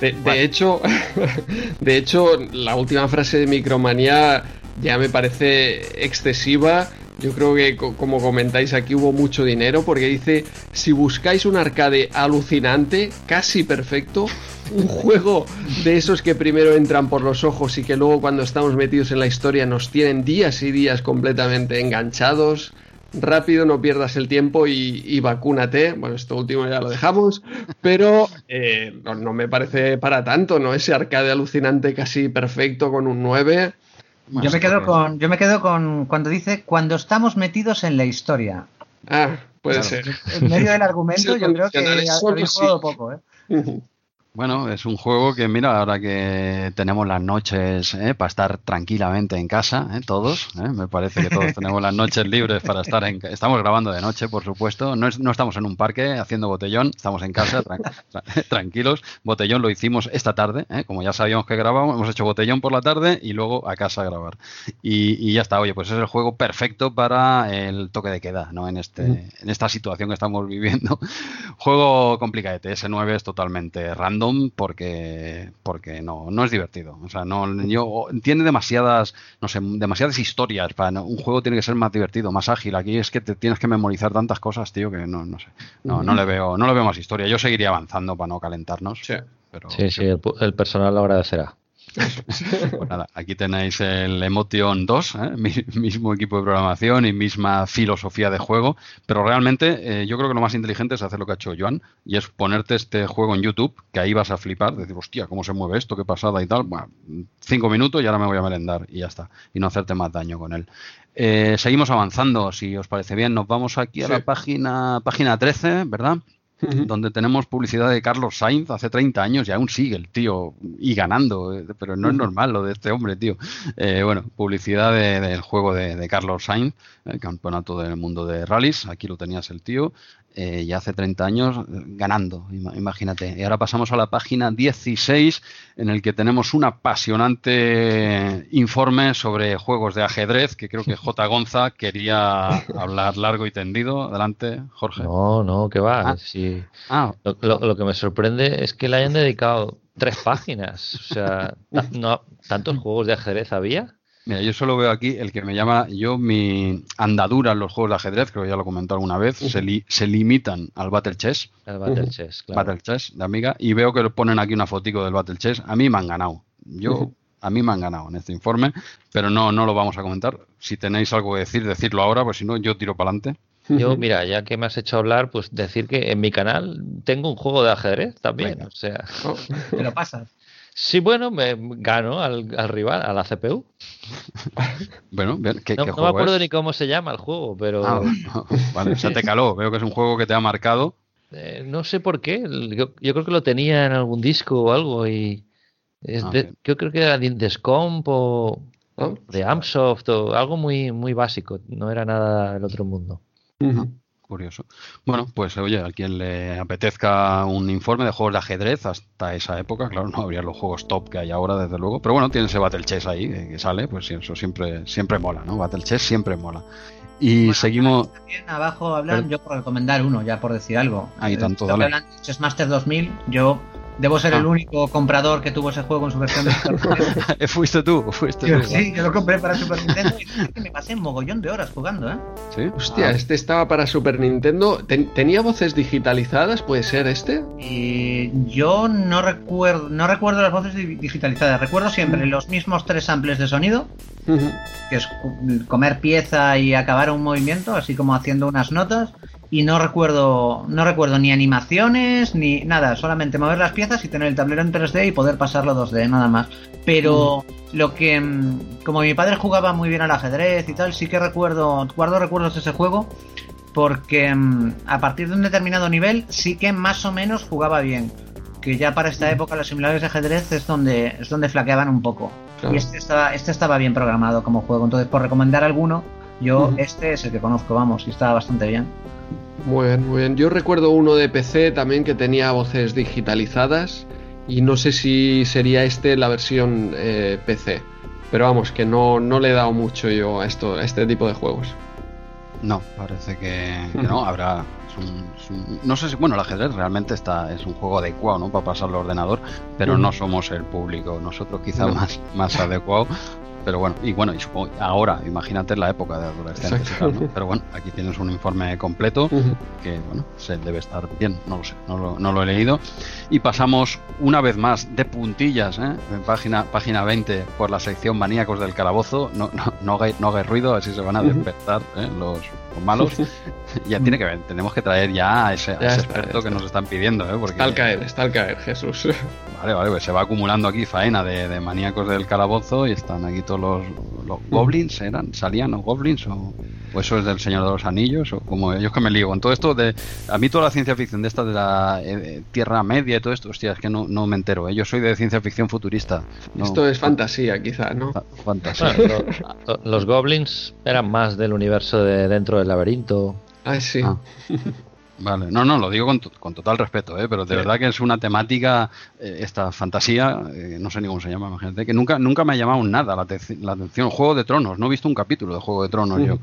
De, de hecho, *laughs* de hecho, la última frase de Micromanía ya me parece excesiva. Yo creo que, co- como comentáis aquí, hubo mucho dinero porque dice, si buscáis un arcade alucinante, casi perfecto, un juego de esos que primero entran por los ojos y que luego cuando estamos metidos en la historia nos tienen días y días completamente enganchados, rápido, no pierdas el tiempo y, y vacúnate. Bueno, esto último ya lo dejamos, pero eh, no, no me parece para tanto, ¿no? Ese arcade alucinante casi perfecto con un 9. Yo me quedo con, yo me quedo con cuando dice cuando estamos metidos en la historia. Ah, puede Claro. ser. En medio del argumento, yo creo que habéis sí. poco, ¿eh? *laughs* Bueno, es un juego que, mira, ahora que tenemos las noches ¿eh? para estar tranquilamente en casa, ¿eh? todos, ¿eh? me parece que todos tenemos las noches libres para estar en ca- Estamos grabando de noche, por supuesto, no, es- no estamos en un parque haciendo botellón, estamos en casa, tran- tra- *laughs* tranquilos. Botellón lo hicimos esta tarde, ¿eh? como ya sabíamos que grabábamos, hemos hecho botellón por la tarde y luego a casa a grabar. Y, y ya está, oye, pues es el juego perfecto para el toque de queda, ¿no? En, este, en esta situación que estamos viviendo. *laughs* Juego complicadete, S9 es totalmente random porque, porque no, no es divertido. O sea, no, yo, tiene demasiadas, no sé, demasiadas historias. Para, no- un juego tiene que ser más divertido, más ágil. Aquí es que te tienes que memorizar tantas cosas, tío, que no, no sé. No, no le veo, no le veo más historia. Yo seguiría avanzando para no calentarnos. Sí. Pero, Sí, sí, el, pu- el personal lo agradecerá. *laughs* pues nada, aquí tenéis el Emotion 2, ¿eh? Mi- mismo equipo de programación y misma filosofía de juego, pero realmente eh, yo creo que lo más inteligente es hacer lo que ha hecho Joan y es ponerte este juego en YouTube, que ahí vas a flipar, decir, hostia, ¿cómo se mueve esto? ¿Qué pasada y tal? Bueno, cinco minutos y ahora me voy a merendar y ya está, y no hacerte más daño con él. Eh, seguimos avanzando, si os parece bien, nos vamos aquí a Sí. la página, página 13, ¿verdad? Donde tenemos publicidad de Carlos Sainz hace 30 años y aún sigue el tío y ganando, eh, pero no es normal lo de este hombre, tío. Eh, bueno, publicidad de- del juego de, de Carlos Sainz, el campeonato del mundo de rallies, aquí lo tenías el tío, eh, y hace 30 años eh, ganando, ima- imagínate. Y ahora pasamos a la página 16 en el que tenemos un apasionante informe sobre juegos de ajedrez que creo que *laughs* J. Gonza quería hablar largo y tendido. Adelante, Jorge. No, no, que va. Ah. sí. Ah, Lo, lo- lo que me sorprende es que le hayan dedicado tres páginas. O sea, *laughs* no, ¿tantos juegos de ajedrez había? Mira, yo solo veo aquí el que me llama, yo mi andadura en los juegos de ajedrez, creo que ya lo he comentado alguna vez, se, li- se limitan al Battle Chess, El Battle Chess, claro. Battle Chess de Amiga, y veo que ponen aquí una fotico del Battle Chess. A mí me han ganado. Yo, a mí me han ganado en este informe, pero no, no lo vamos a comentar. Si tenéis algo que decir, decirlo ahora, pues si no, yo tiro para adelante. Yo, mira, ya que me has hecho hablar, pues decir que en mi canal tengo un juego de ajedrez también. Venga. O sea, Oh, Te lo pasas. Sí, bueno, me gano al, al rival, a la CPU. *laughs* Bueno, ¿qué, No, qué no me acuerdo es? ni cómo se llama el juego, pero Ah, vale, o sea, te caló. Veo que es un juego que te ha marcado. eh, no sé por qué. Yo, yo creo que lo tenía en algún disco o algo y es Ah, de- yo creo que era de Descomp o oh, de Amsoft o algo muy muy básico. No era nada del otro mundo. ujú. Curioso. Bueno, pues oye, a quien le apetezca un informe de juegos de ajedrez hasta esa época, claro, no habría los juegos top que hay ahora, desde luego, pero bueno, tiene ese Battle Chess ahí que, que sale, pues eso siempre, siempre mola, ¿no? Battle Chess siempre mola. Y Bueno, seguimos. También abajo hablan, Pero- yo por recomendar uno, ya por decir algo. Ahí Eh, tanto, que dale. Chess Master 2000, yo debo ser Ah. el único comprador que tuvo ese juego en su versión de Super *laughs* Nintendo. ¿Fuiste tú? ¿Fuiste Yo tú? sí, yo lo compré para Super Nintendo y me pasé un mogollón de horas jugando, ¿eh? ¿Sí? Hostia, Ah, este estaba para Super Nintendo. Ten- ¿Tenía voces digitalizadas? ¿Puede ser este? Y yo no recuerdo, no recuerdo las voces di- digitalizadas, recuerdo siempre los mismos tres samples de sonido, que es cu- comer pieza y acabar un movimiento, así como haciendo unas notas, y no recuerdo, no recuerdo ni animaciones ni nada, solamente mover las piezas y tener el tablero en 3D y poder pasarlo a 2D, nada más. Pero lo que, mm, como mi padre jugaba muy bien al ajedrez y tal, sí que recuerdo, guardo recuerdos de ese juego, porque mm, a partir de un determinado nivel sí que más o menos jugaba bien. Que ya para esta época los simuladores de ajedrez es donde, es donde flaqueaban un poco. Claro. Y este estaba, este estaba bien programado como juego. Entonces, por recomendar alguno, yo este es el que conozco, vamos, y estaba bastante bien. Muy bien, muy bien. Yo recuerdo uno de PC también que tenía voces digitalizadas y no sé si sería este la versión eh, PC. Pero vamos, que no, no le he dado mucho yo a, esto, a este tipo de juegos. No, parece que, que *laughs* no. Habrá. es un- es un- no sé si. Bueno, el ajedrez realmente está es un juego adecuado, ¿no? Para pasarlo al ordenador, pero no somos el público. Nosotros quizá No. más, más *laughs* adecuado. Pero bueno, y bueno, y supongo, ahora, imagínate la época de adolescentes tal, ¿no? Pero bueno, aquí tienes un informe completo que bueno, se debe estar bien, no lo sé, no lo, no lo he leído. Y pasamos una vez más de puntillas, ¿eh? en página, página 20, por la sección maníacos del calabozo. No, no, no, hagáis, no hagáis ruido, así se van a despertar ¿eh? los, los malos. *laughs* *laughs* ya tiene que ver, tenemos que traer ya a ese, a Ya ese está, ya experto que nos están pidiendo. ¿eh? Porque, Está al caer, está al caer, Jesús. *laughs* Vale, vale, pues se va acumulando aquí faena de, de maníacos del calabozo y están aquí todos los, los goblins, ¿eran? ¿Salían los goblins? O, o eso es del Señor de los Anillos? O como ellos que me lío con todo esto de... A mí toda la ciencia ficción de esta de la eh, Tierra Media y todo esto, hostia, es que no, no me entero. ¿eh? Yo soy de ciencia ficción futurista. no- Esto es fantasía, quizá, ¿no? fa- fantasía. Bueno, lo- los goblins eran más del universo de dentro del laberinto. Ah, sí. Ah. *laughs* Vale, no, no, lo digo con, con total respeto, ¿eh? pero de Sí. verdad que es una temática, eh, esta fantasía, eh, no sé ni cómo se llama, imagínate, que nunca, nunca me ha llamado nada la, la atención. Juego de Tronos, no he visto un capítulo de Juego de Tronos yo.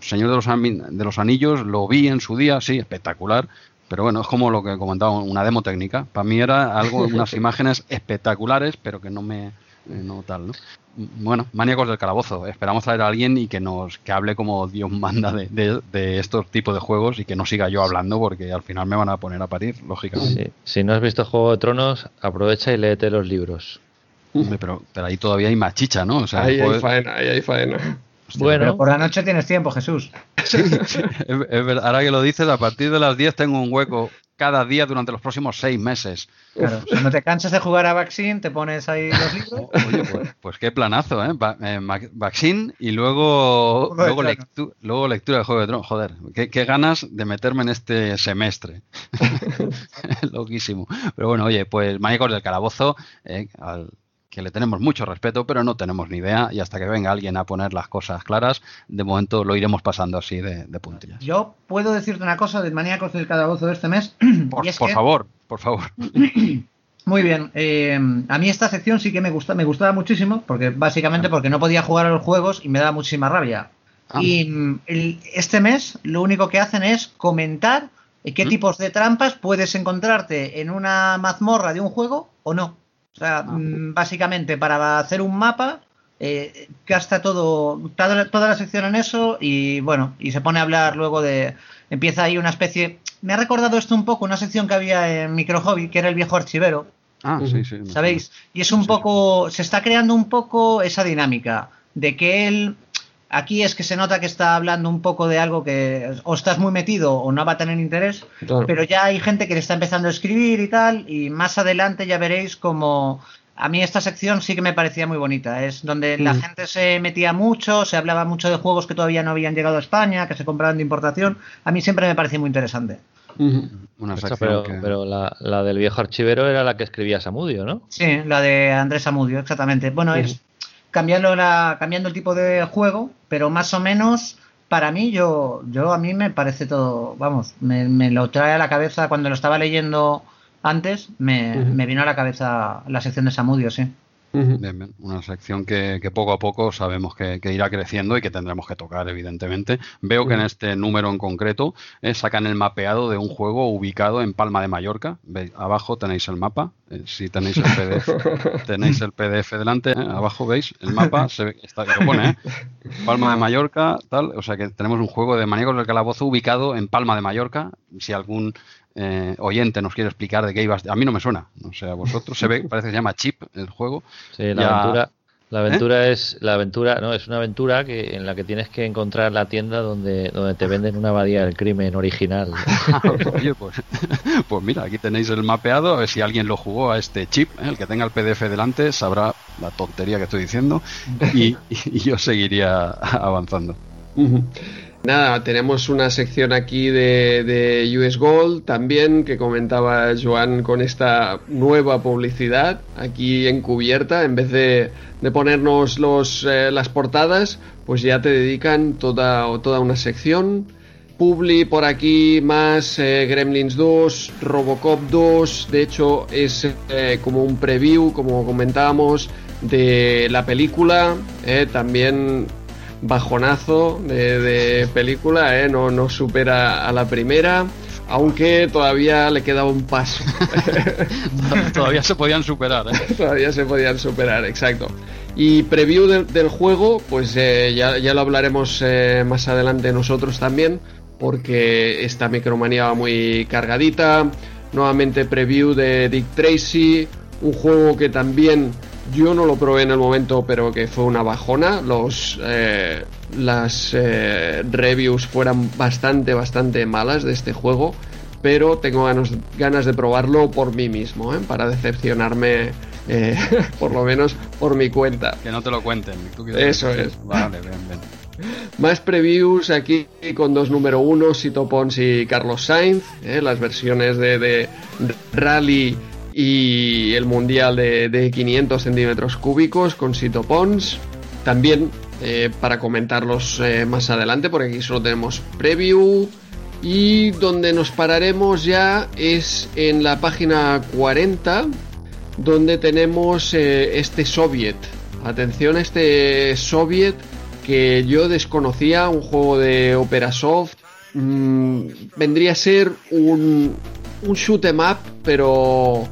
Señor de los, de los Anillos, lo vi en su día, sí, espectacular, pero bueno, es como lo que comentaba, una demo técnica. Para mí era algo, unas *laughs* imágenes espectaculares, pero que no me, no tal, ¿no? Bueno, maníacos del calabozo. Esperamos traer a alguien y que nos que hable como Dios manda de, de- de estos tipos de juegos y que no siga yo hablando porque al final me van a poner a parir, lógicamente. Sí. Si no has visto Juego de Tronos, aprovecha y léete los libros. Hombre, Pero, pero ahí todavía hay machicha, ¿no? O sea, ahí hay faena, ahí hay faena. hostia, Bueno, Pero por la noche tienes tiempo, Jesús. *laughs* es- es verdad, ahora que lo dices, a partir de las 10 tengo un hueco cada día durante los próximos seis meses. Claro, si no te cansas de jugar a Vaccine, te pones ahí los libros. *laughs* Oye, pues, pues qué planazo, ¿eh? Va- eh, Vaccine y luego, luego, Tronos. lectu- luego lectura de Juego de Tronos. Joder, qué, qué ganas de meterme en este semestre. *laughs* *laughs* Loquísimo. Pero bueno, oye, pues Maníacos del Calabozo, eh, al que le tenemos mucho respeto, pero no tenemos ni idea. Y hasta que venga alguien a poner las cosas claras, de momento lo iremos pasando así de, de puntillas. Yo puedo decirte una cosa de Maníacos del Calabozo de este mes. *clears throat* Por, y es por que- favor, por favor. *clears throat* *clears throat* Muy bien. eh, a mí esta sección sí que me gusta, me gustaba muchísimo, porque básicamente porque no podía jugar a los juegos y me daba muchísima rabia. Ah. Y mm, el- este mes lo único que hacen es comentar eh, qué ¿Mm? tipos de trampas puedes encontrarte en una mazmorra de un juego o no. O sea, Ah. mm, básicamente para hacer un mapa eh, gasta todo toda, la- toda la sección en eso y bueno, y se pone a hablar luego de empieza ahí una especie me ha recordado esto un poco una sección que había en Micro Hobby que era el viejo archivero Ah, sí, sí. ¿Sabéis? Y es un poco, se está creando un poco esa dinámica de que él, aquí es que se nota que está hablando un poco de algo que o estás muy metido o no va a tener interés, Claro. pero ya hay gente que le está empezando a escribir y tal, y más adelante ya veréis como... A mí esta sección sí que me parecía muy bonita, es donde la Mm. gente se metía mucho, se hablaba mucho de juegos que todavía no habían llegado a España, que se compraban de importación, a mí siempre me parecía muy interesante. Una pero, que- pero la, la del viejo archivero era la que escribía Samudio, ¿no? Sí, la de Andrés Amudio, exactamente. Bueno, es cambiando la, cambiando el tipo de juego, pero más o menos para mí yo, yo a mí me parece todo, vamos, me, me lo trae a la cabeza cuando lo estaba leyendo antes, me, me vino a la cabeza la sección de Samudio, sí. Bien, bien. Una sección que, que poco a poco sabemos que, que irá creciendo y que tendremos que tocar, evidentemente. Veo que en este número en concreto eh, sacan el mapeado de un juego ubicado en Palma de Mallorca. ¿Veis? Abajo tenéis el mapa. eh, si tenéis el PDF, *laughs* tenéis el PDF delante. eh, abajo veis el mapa. Se ve, está, lo pone, ¿eh? Palma de Mallorca, tal. O sea que tenemos un juego de Maníacos del Calabozo ubicado en Palma de Mallorca. Si algún eh, oyente nos quiere explicar de qué ibas, a mí no me suena. O sea, vosotros se ve, *laughs* parece que se llama Chip el juego. Sí, la Ya- aventura, la aventura es la aventura, no, es una aventura que en la que tienes que encontrar la tienda donde, donde te venden una abadía del crimen original. *laughs* Oye, pues, pues mira, aquí tenéis el mapeado. A ver si alguien lo jugó a este chip. ¿eh? El que tenga el PDF delante sabrá la tontería que estoy diciendo y, y yo seguiría *laughs* avanzando. Ujú. Nada, tenemos una sección aquí de, de US Gold también que comentaba Joan con esta nueva publicidad aquí encubierta. En vez de, de ponernos los, eh, las portadas, pues ya te dedican toda, toda una sección. Publi por aquí, más eh, Gremlins 2, Robocop 2. De hecho, es eh, como un preview, como comentábamos, de la película. también bajonazo de, de película, ¿eh? no, no supera a la primera, aunque todavía le queda un paso. *laughs* Todavía se podían superar. ¿eh? *laughs* todavía se podían superar, exacto. Y preview del- del juego, pues eh, ya, ya lo hablaremos eh, más adelante nosotros también, porque esta micromanía va muy cargadita. Nuevamente preview de Dick Tracy, un juego que también yo no lo probé en el momento, pero que fue una bajona. Los, eh, las eh, reviews fueran bastante, bastante malas de este juego, pero tengo ganas, ganas de probarlo por mí mismo, ¿eh? para decepcionarme, eh, *laughs* por lo menos por mi cuenta. Que no te lo cuenten. ¿Tú Eso es. Vale, bien, bien. *laughs* Más previews aquí con dos número uno, Sito Pons y Carlos Sainz, ¿eh? las versiones de, de Rally y el Mundial de, de 500 centímetros cúbicos con Sito Pons. También eh, para comentarlos eh, más adelante, porque aquí solo tenemos preview. Y donde nos pararemos ya es en la página 40, donde tenemos eh, este Soviet. Atención a este Soviet que yo desconocía, un juego de Operasoft. mm, vendría a ser un, un shoot 'em up, pero,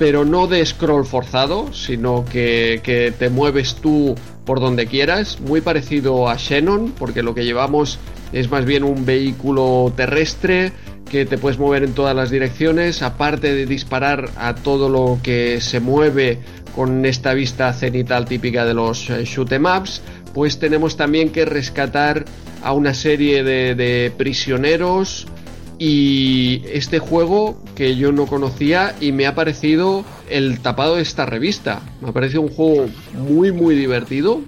pero no de scroll forzado, sino que, que te mueves tú por donde quieras. Muy parecido a Shannon, porque lo que llevamos es más bien un vehículo terrestre que te puedes mover en todas las direcciones, aparte de disparar a todo lo que se mueve con esta vista cenital típica de los eh, shoot 'em ups, pues tenemos también que rescatar a una serie de prisioneros y este juego que yo no conocía y me ha parecido el tapado de esta revista. Me ha parecido un juego muy muy divertido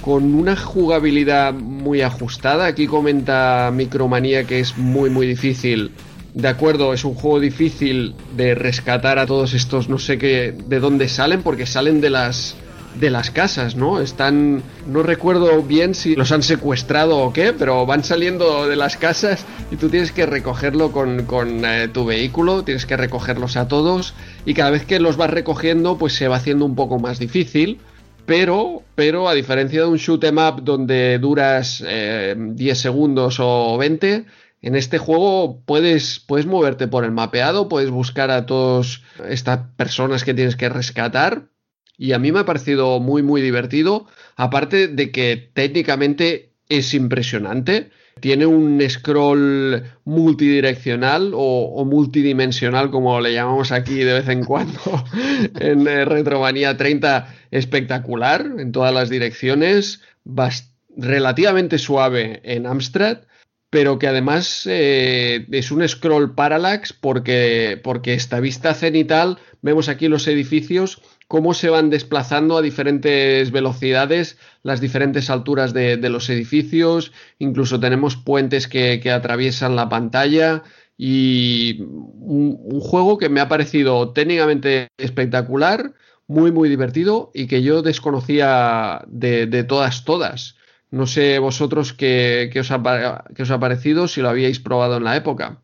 con una jugabilidad muy ajustada. Aquí comenta Micromanía que es muy muy difícil. De acuerdo, es un juego difícil de rescatar a todos estos, no sé qué, de dónde salen, porque salen de las de las casas, ¿no? Están, no recuerdo bien si los han secuestrado o qué, pero van saliendo de las casas y tú tienes que recogerlo con, con eh, tu vehículo, tienes que recogerlos a todos y cada vez que los vas recogiendo pues se va haciendo un poco más difícil. Pero, pero a diferencia de un shoot 'em up donde duras eh, 10 segundos o 20, en este juego puedes, puedes moverte por el mapeado, puedes buscar a todas estas personas que tienes que rescatar. Y a mí me ha parecido muy, muy divertido. Aparte de que técnicamente es impresionante. Tiene un scroll multidireccional o, multidimensional, como le llamamos aquí de vez en cuando *laughs* en eh, Retromanía 30, espectacular en todas las direcciones, relativamente suave en Amstrad, pero que además eh, es un scroll parallax porque, porque esta vista cenital, vemos aquí los edificios, cómo se van desplazando a diferentes velocidades, las diferentes alturas de, de los edificios, incluso tenemos puentes que, que atraviesan la pantalla y un, un juego que me ha parecido técnicamente espectacular, muy muy divertido y que yo desconocía de, de todas todas. No sé vosotros qué, qué os ha, qué os ha parecido, si lo habíais probado en la época.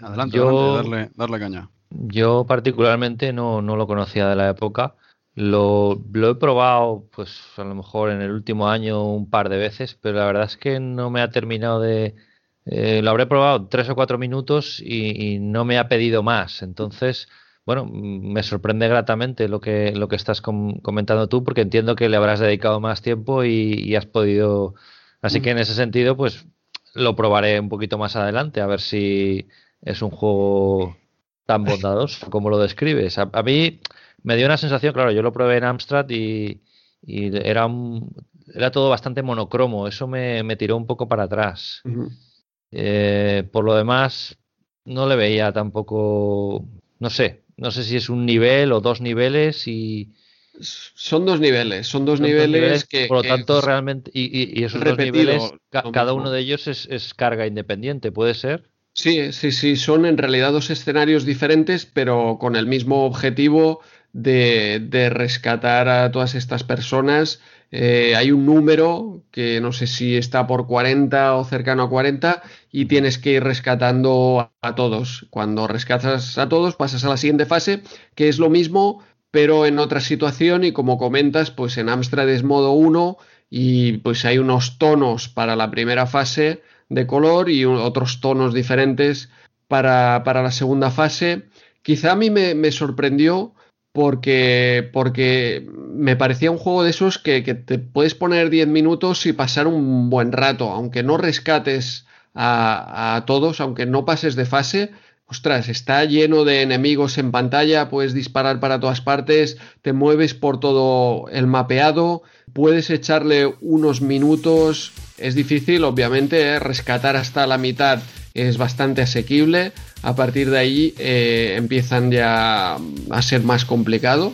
Adelante, Yo- adelante, darle, darle caña. Yo particularmente no, no lo conocía de la época. Lo, lo he probado, pues a lo mejor en el último año un par de veces, pero la verdad es que no me ha terminado de... eh, lo habré probado tres o cuatro minutos y, no me ha pedido más. Entonces, bueno, me sorprende gratamente lo que, lo que estás com- comentando tú, porque entiendo que le habrás dedicado más tiempo y has podido. Así que en ese sentido, pues lo probaré un poquito más adelante, a ver si es un juego tan bondadoso como lo describes. A, a mí me dio una sensación, claro, yo lo probé en Amstrad y, y era, un- era todo bastante monocromo, eso me, me tiró un poco para atrás. Eh, por lo demás, no le veía tampoco, no sé, no sé si es un nivel o dos niveles y Son dos niveles, son dos son niveles que, por lo que tanto realmente y, y- y esos dos niveles, ca- cada uno de ellos es, es carga independiente, puede ser. Sí, sí, sí, son en realidad dos escenarios diferentes, pero con el mismo objetivo de, de rescatar a todas estas personas. Eh, hay un número que no sé si está por 40 o cercano a 40 y tienes que ir rescatando a, todos. Cuando rescatas a todos pasas a la siguiente fase, que es lo mismo, pero en otra situación y como comentas, pues en Amstrad es modo 1 y pues hay unos tonos para la primera fase de color y otros tonos diferentes para, para la segunda fase. Quizá a mí me, me sorprendió porque, porque me parecía un juego de esos que, que te puedes poner 10 minutos y pasar un buen rato, aunque no rescates a, a todos, aunque no pases de fase. Ostras, está lleno de enemigos en pantalla, puedes disparar para todas partes, te mueves por todo el mapeado, puedes echarle unos minutos, es difícil, obviamente, ¿eh? rescatar hasta la mitad es bastante asequible, a partir de ahí eh, empiezan ya a ser más complicado,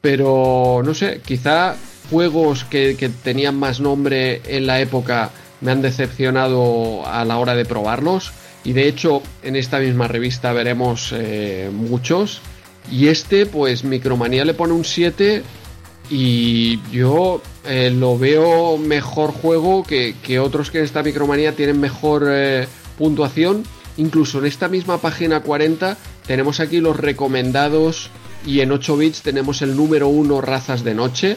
pero no sé, quizá juegos que, tenían más nombre en la época me han decepcionado a la hora de probarlos. Y de hecho, en esta misma revista veremos eh, muchos. Y este, pues Micromanía le pone un 7. Y yo eh, lo veo mejor juego que, que otros que en esta Micromanía tienen mejor eh, puntuación. Incluso en esta misma página 40 tenemos aquí los recomendados. Y en 8 bits tenemos el número 1 Razas de Noche.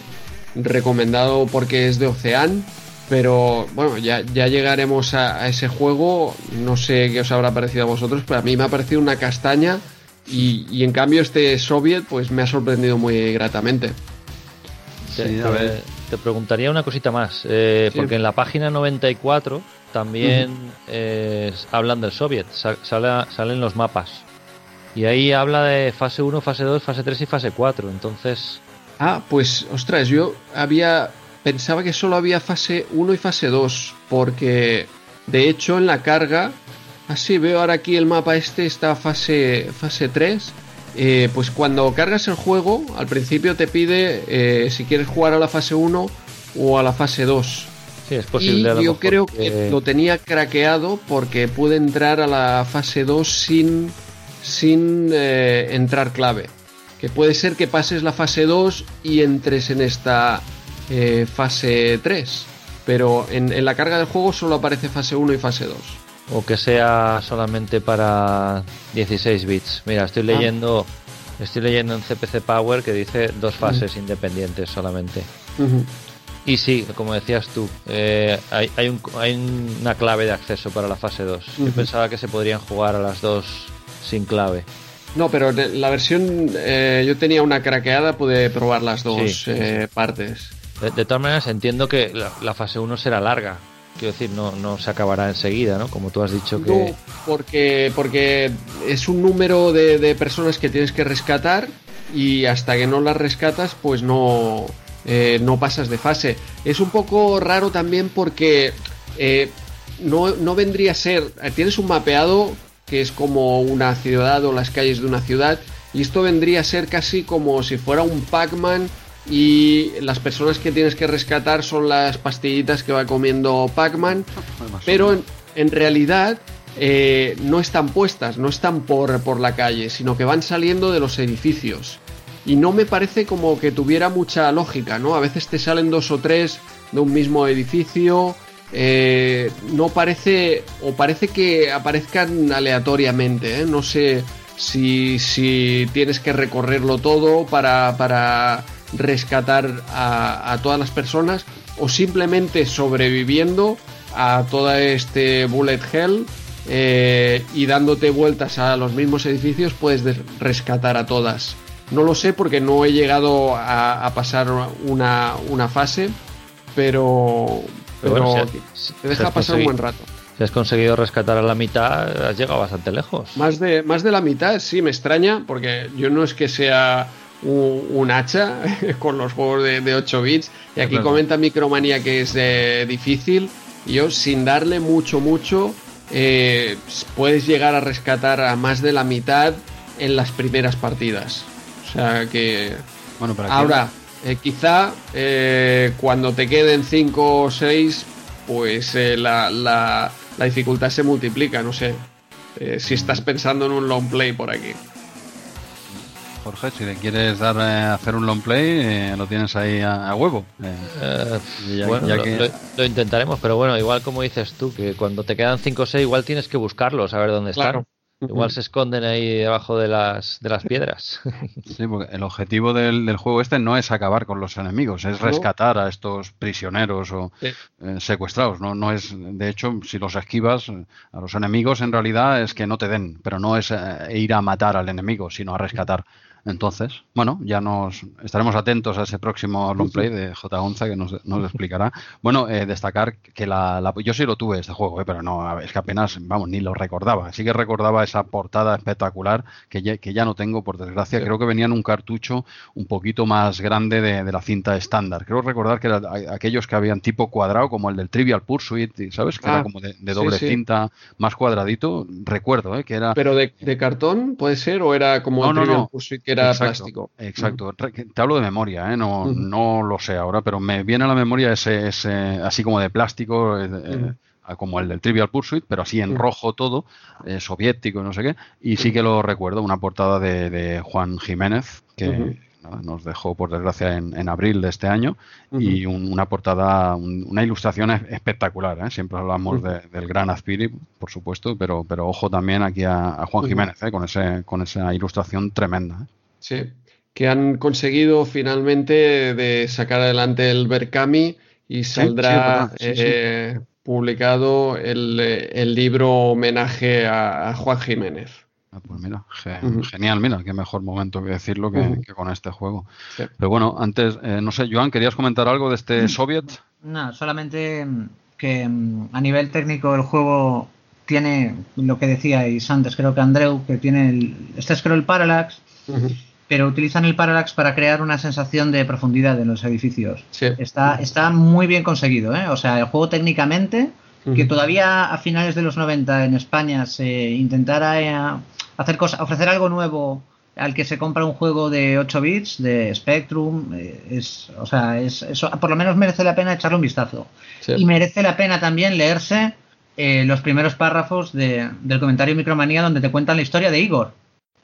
Recomendado porque es de Ocean. Pero bueno, ya, ya llegaremos a, a ese juego. No sé qué os habrá parecido a vosotros, pero a mí me ha parecido una castaña. Y, y en cambio este Soviet pues me ha sorprendido muy gratamente. Te, Sí, te- te preguntaría una cosita más, eh, Sí. porque en la página 94 también eh, hablan del Soviet, sa- sale- salen los mapas. Y ahí habla de fase 1, fase 2, fase 3 y fase 4. Entonces, Ah, pues ostras, yo había pensaba que solo había fase 1 y fase 2, porque de hecho en la carga, así veo ahora aquí el mapa este está fase fase 3. Eh, pues cuando cargas el juego, al principio te pide eh, si quieres jugar a la fase 1 o a la fase 2. sí, es posible. y yo creo que lo tenía craqueado porque pude entrar a la fase 2 sin, sin eh, entrar clave. Que puede ser que pases la fase 2 y entres en esta eh, fase 3. Pero en, en la carga del juego solo aparece fase 1 y fase 2. O que sea solamente para 16 bits. Mira, Ah. estoy leyendo, estoy leyendo en CPC Power que dice dos fases independientes solamente. Y sí, como decías tú, eh, hay, hay, un- hay una clave de acceso para la fase 2. Yo pensaba que se podrían jugar a las dos sin clave. No, pero la versión eh, yo tenía una craqueada, pude probar las dos Sí, sí, eh, partes. De, de todas maneras, entiendo que la, la fase 1 será larga. Quiero decir, no, no se acabará enseguida, ¿no? Como tú has dicho que... No, porque, porque es un número de, de personas que tienes que rescatar y hasta que no las rescatas, pues no, eh, no pasas de fase. Es un poco raro también porque eh, no, no vendría a ser. eh, Tienes un mapeado que es como una ciudad o las calles de una ciudad, y esto vendría a ser casi como si fuera un Pac-Man y las personas que tienes que rescatar son las pastillitas que va comiendo Pac-Man, pero en, en realidad eh, no están puestas, no están por, por la calle, sino que van saliendo de los edificios. Y no me parece como que tuviera mucha lógica, ¿no? A veces te salen dos o tres de un mismo edificio. eh, no parece. O parece que aparezcan aleatoriamente, ¿eh? No sé si, si tienes que recorrerlo todo para, para rescatar a, a todas las personas o simplemente sobreviviendo a todo este bullet hell eh, y dándote vueltas a los mismos edificios puedes des- rescatar a todas. No lo sé porque no he llegado a, a pasar una, una fase, pero, Pero pero bueno, si- te deja pasar un buen rato. Si has conseguido rescatar a la mitad, has llegado bastante lejos. Más de, más de la mitad, sí, me extraña, porque yo no es que sea un, un hacha *laughs* con los juegos de, de 8 bits. Y aquí comenta Micromanía que es eh, difícil. Y yo, sin darle mucho, mucho, eh, puedes llegar a rescatar a más de la mitad en las primeras partidas. O sea que. Bueno, Ahora, eh, quizá eh, cuando te queden 5 o 6, pues la, la- la dificultad se multiplica, no sé. Si estás pensando en un long play por aquí. Jorge, si le quieres dar eh, hacer un long play, eh, lo tienes ahí a, a huevo. Eh, Eh, Ya- bueno, ya lo, que- lo- lo intentaremos, pero bueno, igual como dices tú, que cuando te quedan 5 o 6, igual tienes que buscarlos, a ver dónde Claro. están. Igual se esconden ahí debajo de las, de las piedras. *laughs* Sí, porque el objetivo del, del juego este no es acabar con los enemigos, es rescatar a estos prisioneros o Sí. eh, secuestrados. No, no es, de hecho, si los esquivas eh, a los enemigos, en realidad es que no te den, pero no es eh, ir a matar al enemigo, sino a rescatar. Entonces, bueno, ya nos estaremos atentos a ese próximo long play de J11 que nos, nos explicará. Bueno, eh, destacar que la, la- yo sí lo tuve este juego, eh, pero no, es que apenas, vamos, ni lo recordaba. Sí que recordaba esa portada espectacular que ya, que ya no tengo, por desgracia. Sí. Creo que venía en un cartucho un poquito más grande de, de la cinta estándar. Creo recordar que eran a- aquellos que habían tipo cuadrado, como el del Trivial Pursuit, ¿sabes? Que Ah, era como de, de sí, doble sí. cinta, más cuadradito. Recuerdo, ¿eh? Que era... Pero de, de cartón, ¿puede ser? ¿O era como No, el no, Trivial no. Pursuit, que era Exacto, plástico? Exacto. Te hablo de memoria, ¿eh? no, no lo sé ahora, pero me viene a la memoria ese, ese así como de plástico, eh, eh, como el del Trivial Pursuit, pero así en rojo todo, eh, soviético y no sé qué. Y sí que lo recuerdo, una portada de, de Juan Jiménez, que nada, nos dejó por desgracia en, en abril de este año, y un- una portada, un- una ilustración es- espectacular. ¿eh? Siempre hablamos de- del gran Azpiri, por supuesto, pero, pero ojo también aquí a, a Juan. Jiménez, ¿eh? con, ese, con esa ilustración tremenda. Sí. Que han conseguido finalmente de sacar adelante el Berkami y saldrá verdad, sí, sí. eh, publicado el, eh, el libro homenaje a, a Juan Jiménez. Ah, pues mira, ge- genial, mira, qué mejor momento que decirlo que, con este juego. Sí. Pero bueno, antes, eh, no sé, Joan, ¿querías comentar algo de este soviet? No, solamente mm, que mm, a nivel técnico el juego tiene lo que decíais antes, creo que Andreu, que tiene el, este es creo el parallax, Ujú. Pero utilizan el parallax para crear una sensación de profundidad en los edificios. Sí. Está, está muy bien conseguido, ¿eh? O sea, el juego técnicamente, que todavía a finales de los 90 en España se intentara eh, hacer cosa, ofrecer algo nuevo al que se compra un juego de 8 bits, de Spectrum, eh, es, o sea, es, eso por lo menos merece la pena echarle un vistazo. Sí. Y merece la pena también leerse eh, los primeros párrafos de- del comentario Micromanía donde te cuentan la historia de Igor.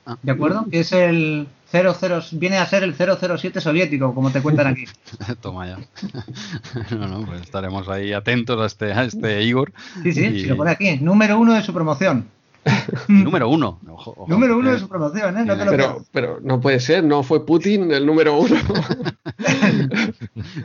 Ah. ¿De acuerdo? Que es el 00, viene a ser el 007 soviético, como te cuentan aquí. *laughs* Toma ya. *laughs* no, no, pues estaremos ahí atentos a este, a este Igor. Sí, sí, Y- se lo pone aquí. Número uno de su promoción. *laughs* Número uno. Ojo, ojo, Número uno eh, de su promoción, ¿eh? No te lo Pero, pero no puede ser, no fue Putin el número uno. *laughs*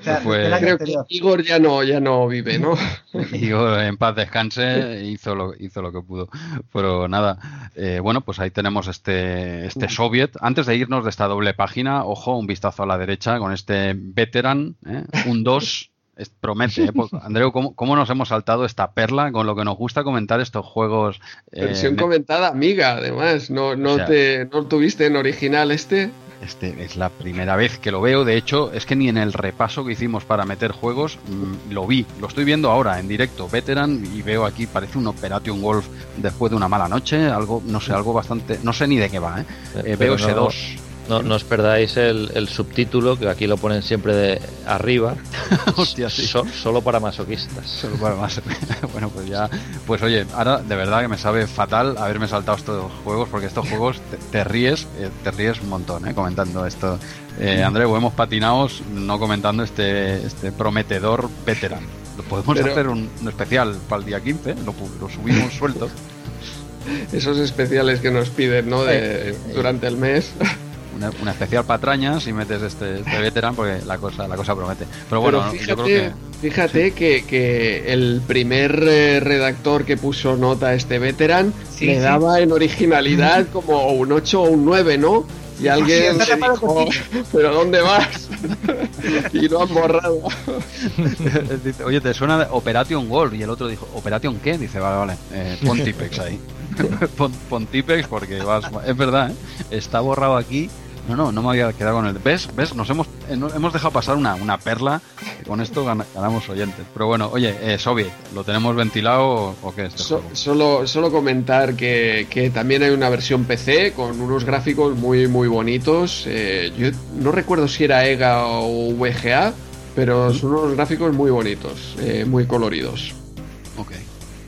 O sea, fue- Creo que. Igor ya no, ya no vive, ¿no? *laughs* Igor en paz descanse, hizo lo, hizo lo que pudo. Pero nada, eh, bueno, pues ahí tenemos este, este soviet. Antes de irnos de esta doble página, ojo, un vistazo a la derecha con este veteran, ¿eh? un 2. Es- Promete, ¿eh? Pues, *laughs* Andreu, ¿cómo, ¿cómo nos hemos saltado esta perla con lo que nos gusta comentar estos juegos? eh, Versión ne- comentada amiga, además. No, no, O sea- te, no tuviste en original este. Este es la primera vez que lo veo. De hecho, es que ni en el repaso que hicimos para meter juegos mm, lo vi. Lo estoy viendo ahora en directo, Veteran, y veo aquí, parece un Operation Wolf después de una mala noche. Algo, no sé, algo bastante. No sé ni de qué va, ¿eh? Eh, Pero veo ese no- 2. No, no os perdáis el, el subtítulo, que aquí lo ponen siempre de arriba. *laughs* Hostia, sí. So- solo para masoquistas. Solo para más. *laughs* bueno, pues ya. Pues oye, ahora de verdad que me sabe fatal haberme saltado estos juegos, porque estos juegos te, te ríes, eh, te ríes un montón, ¿eh? Comentando esto. Eh, Andreu, hemos patinado no comentando este, este prometedor veteran. Lo podemos Pero- hacer un, un especial para el día 15, lo, pu- lo subimos suelto. *laughs* Esos especiales que nos piden, ¿no? De, durante el mes. Una, una especial patrañas y metes este, este veteran porque la cosa, la cosa promete. Pero bueno, fíjate, yo creo que. Fíjate que, que, el primer eh, redactor que puso nota a este veteran Sí, le sí. daba en originalidad *laughs* como un 8 o un 9, ¿no? Y alguien le dijo, *laughs* ¿pero dónde vas? *laughs* y lo han borrado. Dice, Oye, ¿te suena de Operation World? Y el otro dijo, ¿Operation qué? Dice, vale, vale, eh, pon Tipex ahí. *laughs* pon, pon Tipex porque vas... Es verdad, ¿eh? Está borrado aquí. No, no, no me había quedado con el... ¿Ves? ¿Ves? Nos hemos, eh, hemos dejado pasar una, una perla. que con esto gana- ganamos oyentes. Pero bueno, oye, eh, Soviet, ¿lo tenemos ventilado o, o qué? Este So- solo, solo comentar que, que también hay una versión PC con unos gráficos muy muy bonitos. Eh, yo no recuerdo si era EGA o VGA, pero son unos gráficos muy bonitos, eh, muy coloridos. Ok.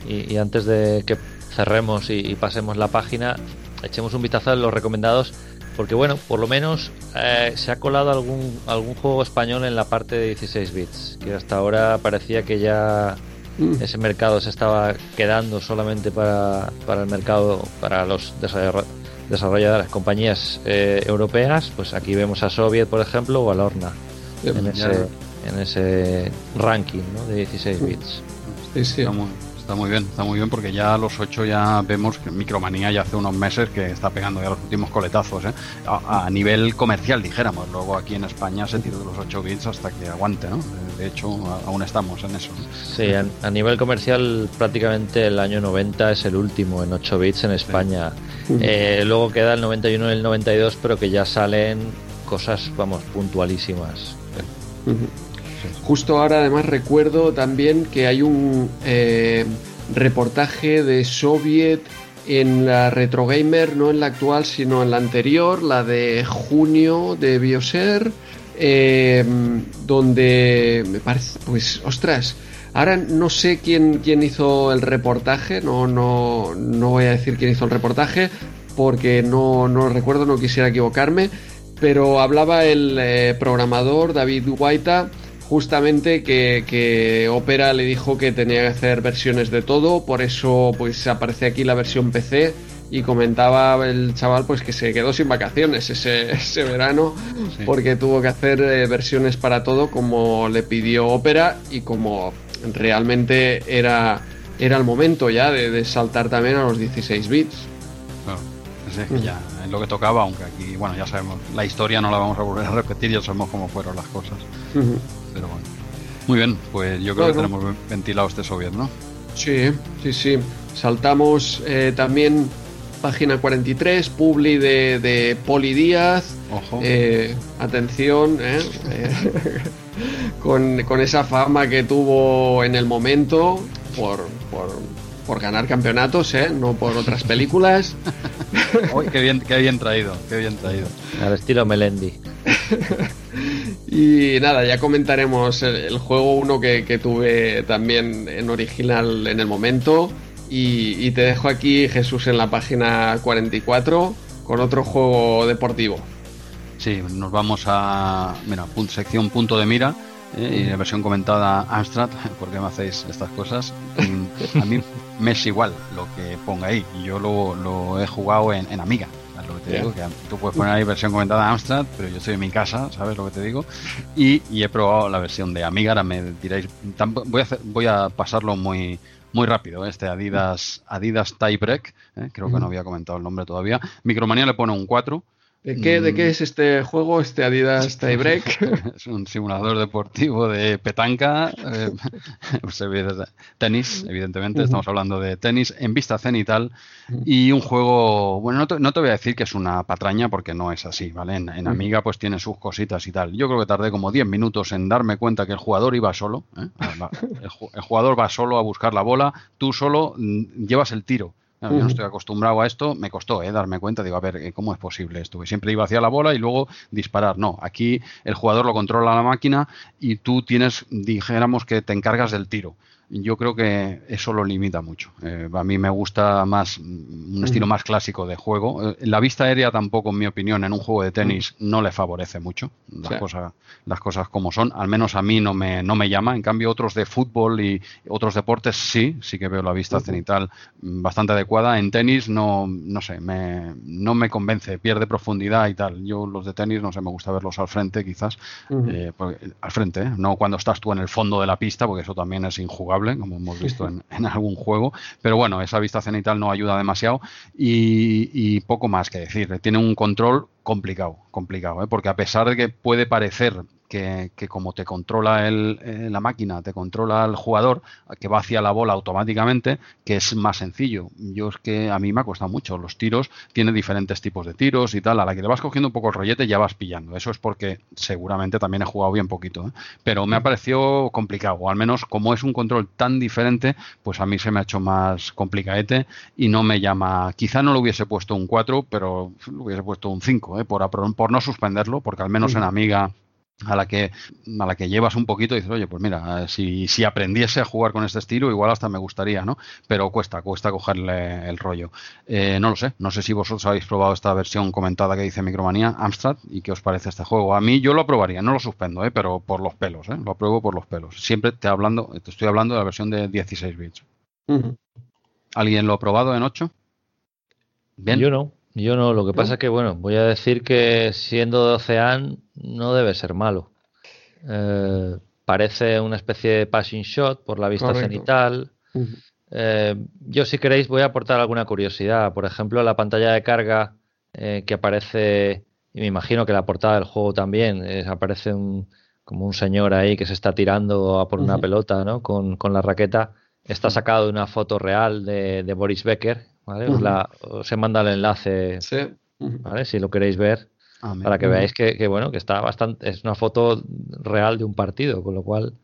Y, y antes de que cerremos y, y pasemos la página, echemos un vistazo a los recomendados, porque bueno, por lo menos eh, se ha colado algún, algún juego español en la parte de 16 bits, que hasta ahora parecía que ya Mm. ese mercado se estaba quedando solamente para, para el mercado, para los desarroll- desarrolladoras, compañías eh, europeas, pues aquí vemos a Soviet, por ejemplo, o a Lorna en ese, en ese ranking ¿no? de 16 bits. Sí, sí. Muy, está muy bien, está muy bien porque ya a los 8 ya vemos que Micromanía ya hace unos meses que está pegando ya los últimos coletazos, ¿eh? a, a nivel comercial dijéramos, luego aquí en España se tiró de los 8 bits hasta que aguante, ¿no? De hecho a- aún estamos en eso. Sí, a, a nivel comercial prácticamente el año 90 es el último en 8 bits en España. Eh, luego queda el 91 y el 92, pero que ya salen cosas, vamos, puntualísimas. Justo ahora además recuerdo también que hay un eh, reportaje de Soviet en la Retro Gamer, no en la actual, sino en la anterior, la de junio de Bioser, eh, donde me parece, pues, ostras, ahora no sé quién, quién hizo el reportaje, no, no, no voy a decir quién hizo el reportaje, porque no, no recuerdo, no quisiera equivocarme, pero hablaba el eh, programador David Guaita justamente que, que Opera le dijo que tenía que hacer versiones de todo, por eso pues aparece aquí la versión PC y comentaba el chaval pues que se quedó sin vacaciones ese, *laughs* ese verano Sí. porque tuvo que hacer eh, versiones para todo como le pidió Opera y como realmente era, era el momento ya de, de saltar también a los 16 bits. Claro. Sí, que ya es lo que tocaba, aunque aquí, bueno, ya sabemos, la historia no la vamos a volver a repetir, ya sabemos cómo fueron las cosas. Pero bueno. Muy bien, pues yo creo que tenemos ventilado este soviet, ¿no? Sí, sí, sí. Saltamos eh, también página 43, Publi de, de Poli Díaz. Ojo. Eh, atención, ¿eh? Eh, *laughs* con, con esa fama que tuvo en el momento por, por, por ganar campeonatos, ¿eh? no por otras películas. *laughs* Uy, qué bien, qué bien traído, qué bien traído. Al estilo Melendi. *laughs* Y nada, ya comentaremos el, juego uno que, que tuve también en original en el momento. Y, te dejo aquí, Jesús, en la página 44 con otro juego deportivo. Sí, nos vamos a, mira, pun- sección punto de mira eh, y la versión comentada Amstrad, *laughs* ¿por qué me hacéis estas cosas? Mm, A mí me es igual lo que ponga ahí, yo lo, lo he jugado en, en Amiga. ¿Sabes lo que te Ya. digo? Que tú puedes poner ahí versión comentada Amstrad, pero yo estoy en mi casa, ¿sabes lo que te digo? Y, y he probado la versión de Amiga, ahora me diréis, voy a, hacer- voy a pasarlo muy muy rápido, ¿eh? este Adidas Adidas Tiebreak, ¿eh? creo que no había comentado el nombre todavía. Micromanía le pone un 4, ¿De qué, ¿De Mm. qué es este juego, este Adidas *laughs* Tiebreak? *laughs* es un simulador deportivo de petanca, eh, *laughs* pues, evidente- tenis, evidentemente, estamos hablando de tenis en vista cenital y un juego, bueno, no te, no te voy a decir que es una patraña porque no es así, ¿vale? En. Amiga pues tiene sus cositas y tal. Yo creo que tardé como 10 minutos en darme cuenta que el jugador iba solo, ¿eh? El, ju- el jugador va solo a buscar la bola, tú solo mm, llevas el tiro. Claro, Yo no estoy acostumbrado a esto, me costó eh, darme cuenta, digo, a ver, eh, ¿cómo es posible esto? Que siempre iba hacia la bola y luego disparar. No, aquí el jugador lo controla la máquina y tú tienes, dijéramos que te encargas del tiro. Yo creo que eso lo limita mucho. Eh, a mí me gusta más un estilo más clásico de juego. Eh, la vista aérea tampoco, en mi opinión, en un juego de tenis no le favorece mucho. Las, Sí. cosas, las cosas como son. Al menos a mí no me, no me llama. En cambio, otros de fútbol y otros deportes sí, sí que veo la vista cenital mm, bastante adecuada. En tenis no, no sé, me, no me convence, pierde profundidad y tal. Yo los de tenis, no sé, me gusta verlos al frente quizás. Eh, porque- al frente, ¿eh? no cuando estás tú en el fondo de la pista, porque eso también es injugable, como hemos visto *laughs* en, algún juego. Pero bueno, esa vista cenital no ayuda demasiado y, y poco más que decir. Tiene un control complicado, complicado, ¿eh? porque a pesar de que puede parecer que, que como te controla el, eh, la máquina, te controla el jugador, que va hacia la bola automáticamente, que es más sencillo. Yo es que a mí me ha costado mucho. Los tiros tiene diferentes tipos de tiros y tal. A la que le vas cogiendo un poco el rollete ya vas pillando. Eso es porque seguramente también he jugado bien poquito. ¿eh? Pero me ha parecido complicado. O al menos como es un control tan diferente, pues a mí se me ha hecho más complicadete y no me llama. Quizá no lo hubiese puesto un 4, pero lo hubiese puesto un 5, ¿eh? por, por no suspenderlo, porque al menos en Amiga a la que a la que llevas un poquito y dices, oye, pues mira, si, si aprendiese a jugar con este estilo, igual hasta me gustaría, ¿no? Pero cuesta, cuesta cogerle el rollo. Eh, no lo sé, no sé si vosotros habéis probado esta versión comentada que dice Micromanía, Amstrad, y qué os parece este juego. A mí yo lo aprobaría, no lo suspendo, ¿eh? pero por los pelos, ¿eh? lo apruebo por los pelos. Siempre te, hablando, te estoy hablando de la versión de 16 bits. ¿Alguien lo ha probado en 8? Bien. Yo no, yo no. Lo que pasa es que, bueno, voy a decir que siendo de Ocean no debe ser malo. Eh, parece una especie de passing shot por la vista Correcto. cenital. Eh, yo, si queréis, voy a aportar alguna curiosidad. Por ejemplo, la pantalla de carga eh, que aparece, y me imagino que la portada del juego también, aparece un, como un señor ahí que se está tirando a por una pelota ¿no? con, con la raqueta. Está sacado de una foto real de, de Boris Becker. ¿Vale? Os, la- os he mandado el enlace, Sí. ¿vale? si lo queréis ver, Ah, para que veáis que, que, bueno, que está bastante, es una foto real de un partido, con lo cual,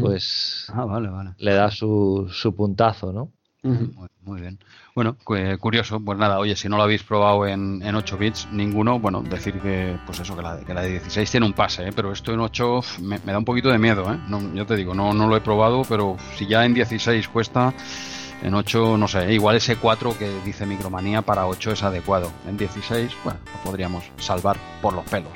pues Ah, vale, vale. le da su, su puntazo, ¿no? Muy, muy bien. Bueno, cu- curioso. Pues nada, oye, si no lo habéis probado en, en 8 bits, ninguno, bueno, decir que, pues eso, que la, que la de 16 tiene un pase, ¿eh? pero esto en 8 uf, me, me da un poquito de miedo, ¿eh? No, yo te digo, no, no lo he probado, pero si ya en 16 cuesta, en 8, no sé, igual ese 4 que dice Micromanía para 8 es adecuado. En 16, bueno, lo podríamos salvar por los pelos.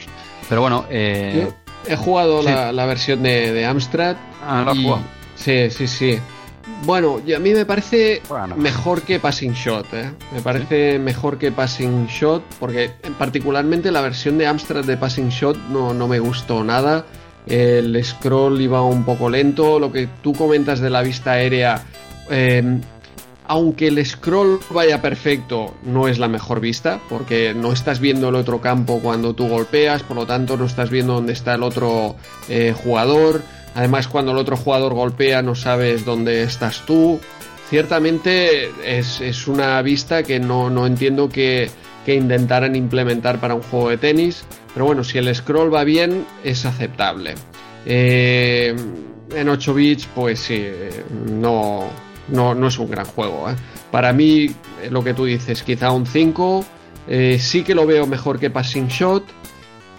Pero bueno, eh, Yo he jugado sí. la, la versión de, de Amstrad. ah, has jugado. Sí, sí, sí. Bueno, y a mí me parece Bueno. mejor que Passing Shot, ¿eh? Me parece mejor que Passing Shot, porque eh, particularmente la versión de Amstrad de Passing Shot no, no me gustó nada. El scroll iba un poco lento. Lo que tú comentas de la vista aérea, eh, aunque el scroll vaya perfecto, no es la mejor vista, porque no estás viendo el otro campo cuando tú golpeas, por lo tanto no estás viendo dónde está el otro eh, jugador. Además, cuando el otro jugador golpea, no sabes dónde estás tú. Ciertamente es, es una vista que no, no entiendo que, que intentaran implementar para un juego de tenis. Pero bueno, si el scroll va bien, es aceptable. Eh, en 8 bits, pues sí, eh, no, no, no es un gran juego. ¿eh? Para mí, eh, lo que tú dices, quizá un 5. eh, sí que lo veo mejor que Passing Shot.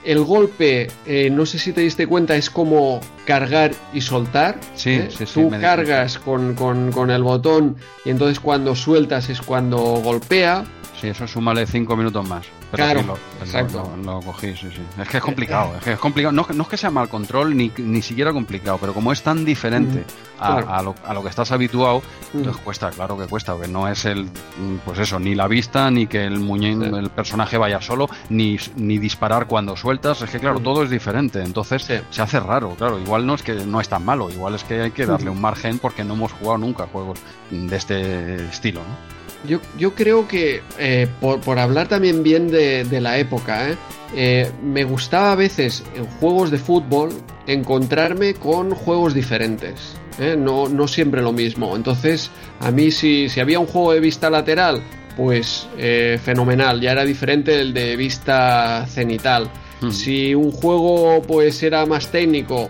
El golpe, eh, no sé si te diste cuenta, es como cargar y soltar. Sí, sí, sí, Tú cargas con, con- con el botón y entonces cuando sueltas es cuando golpea. Sí, eso súmale 5 minutos más. Pero Claro, sí, lo, exacto. Lo, lo cogí, sí, sí. Es que es complicado, es que es complicado. No, no es que sea mal control, ni, ni siquiera complicado, pero como es tan diferente a, claro. a lo, a lo que estás habituado, Mm. pues cuesta, claro que cuesta, porque no es el, mm, pues eso, ni la vista, ni que el muñeco, Sí. el personaje vaya solo, ni, ni disparar cuando sueltas. Es que claro, Mm. todo es diferente. Entonces Sí. se hace raro, claro. Igual no es que no es tan malo, igual es que hay que darle un margen porque no hemos jugado nunca juegos de este estilo, ¿no? Yo, yo creo que, eh, por, por hablar también bien de, de la época, ¿eh? Eh, me gustaba a veces en juegos de fútbol encontrarme con juegos diferentes. ¿eh? No, no siempre lo mismo. Entonces, a mí si, si había un juego de vista lateral, pues eh, fenomenal, ya era diferente el de vista cenital. Hmm. Si un juego pues era más técnico,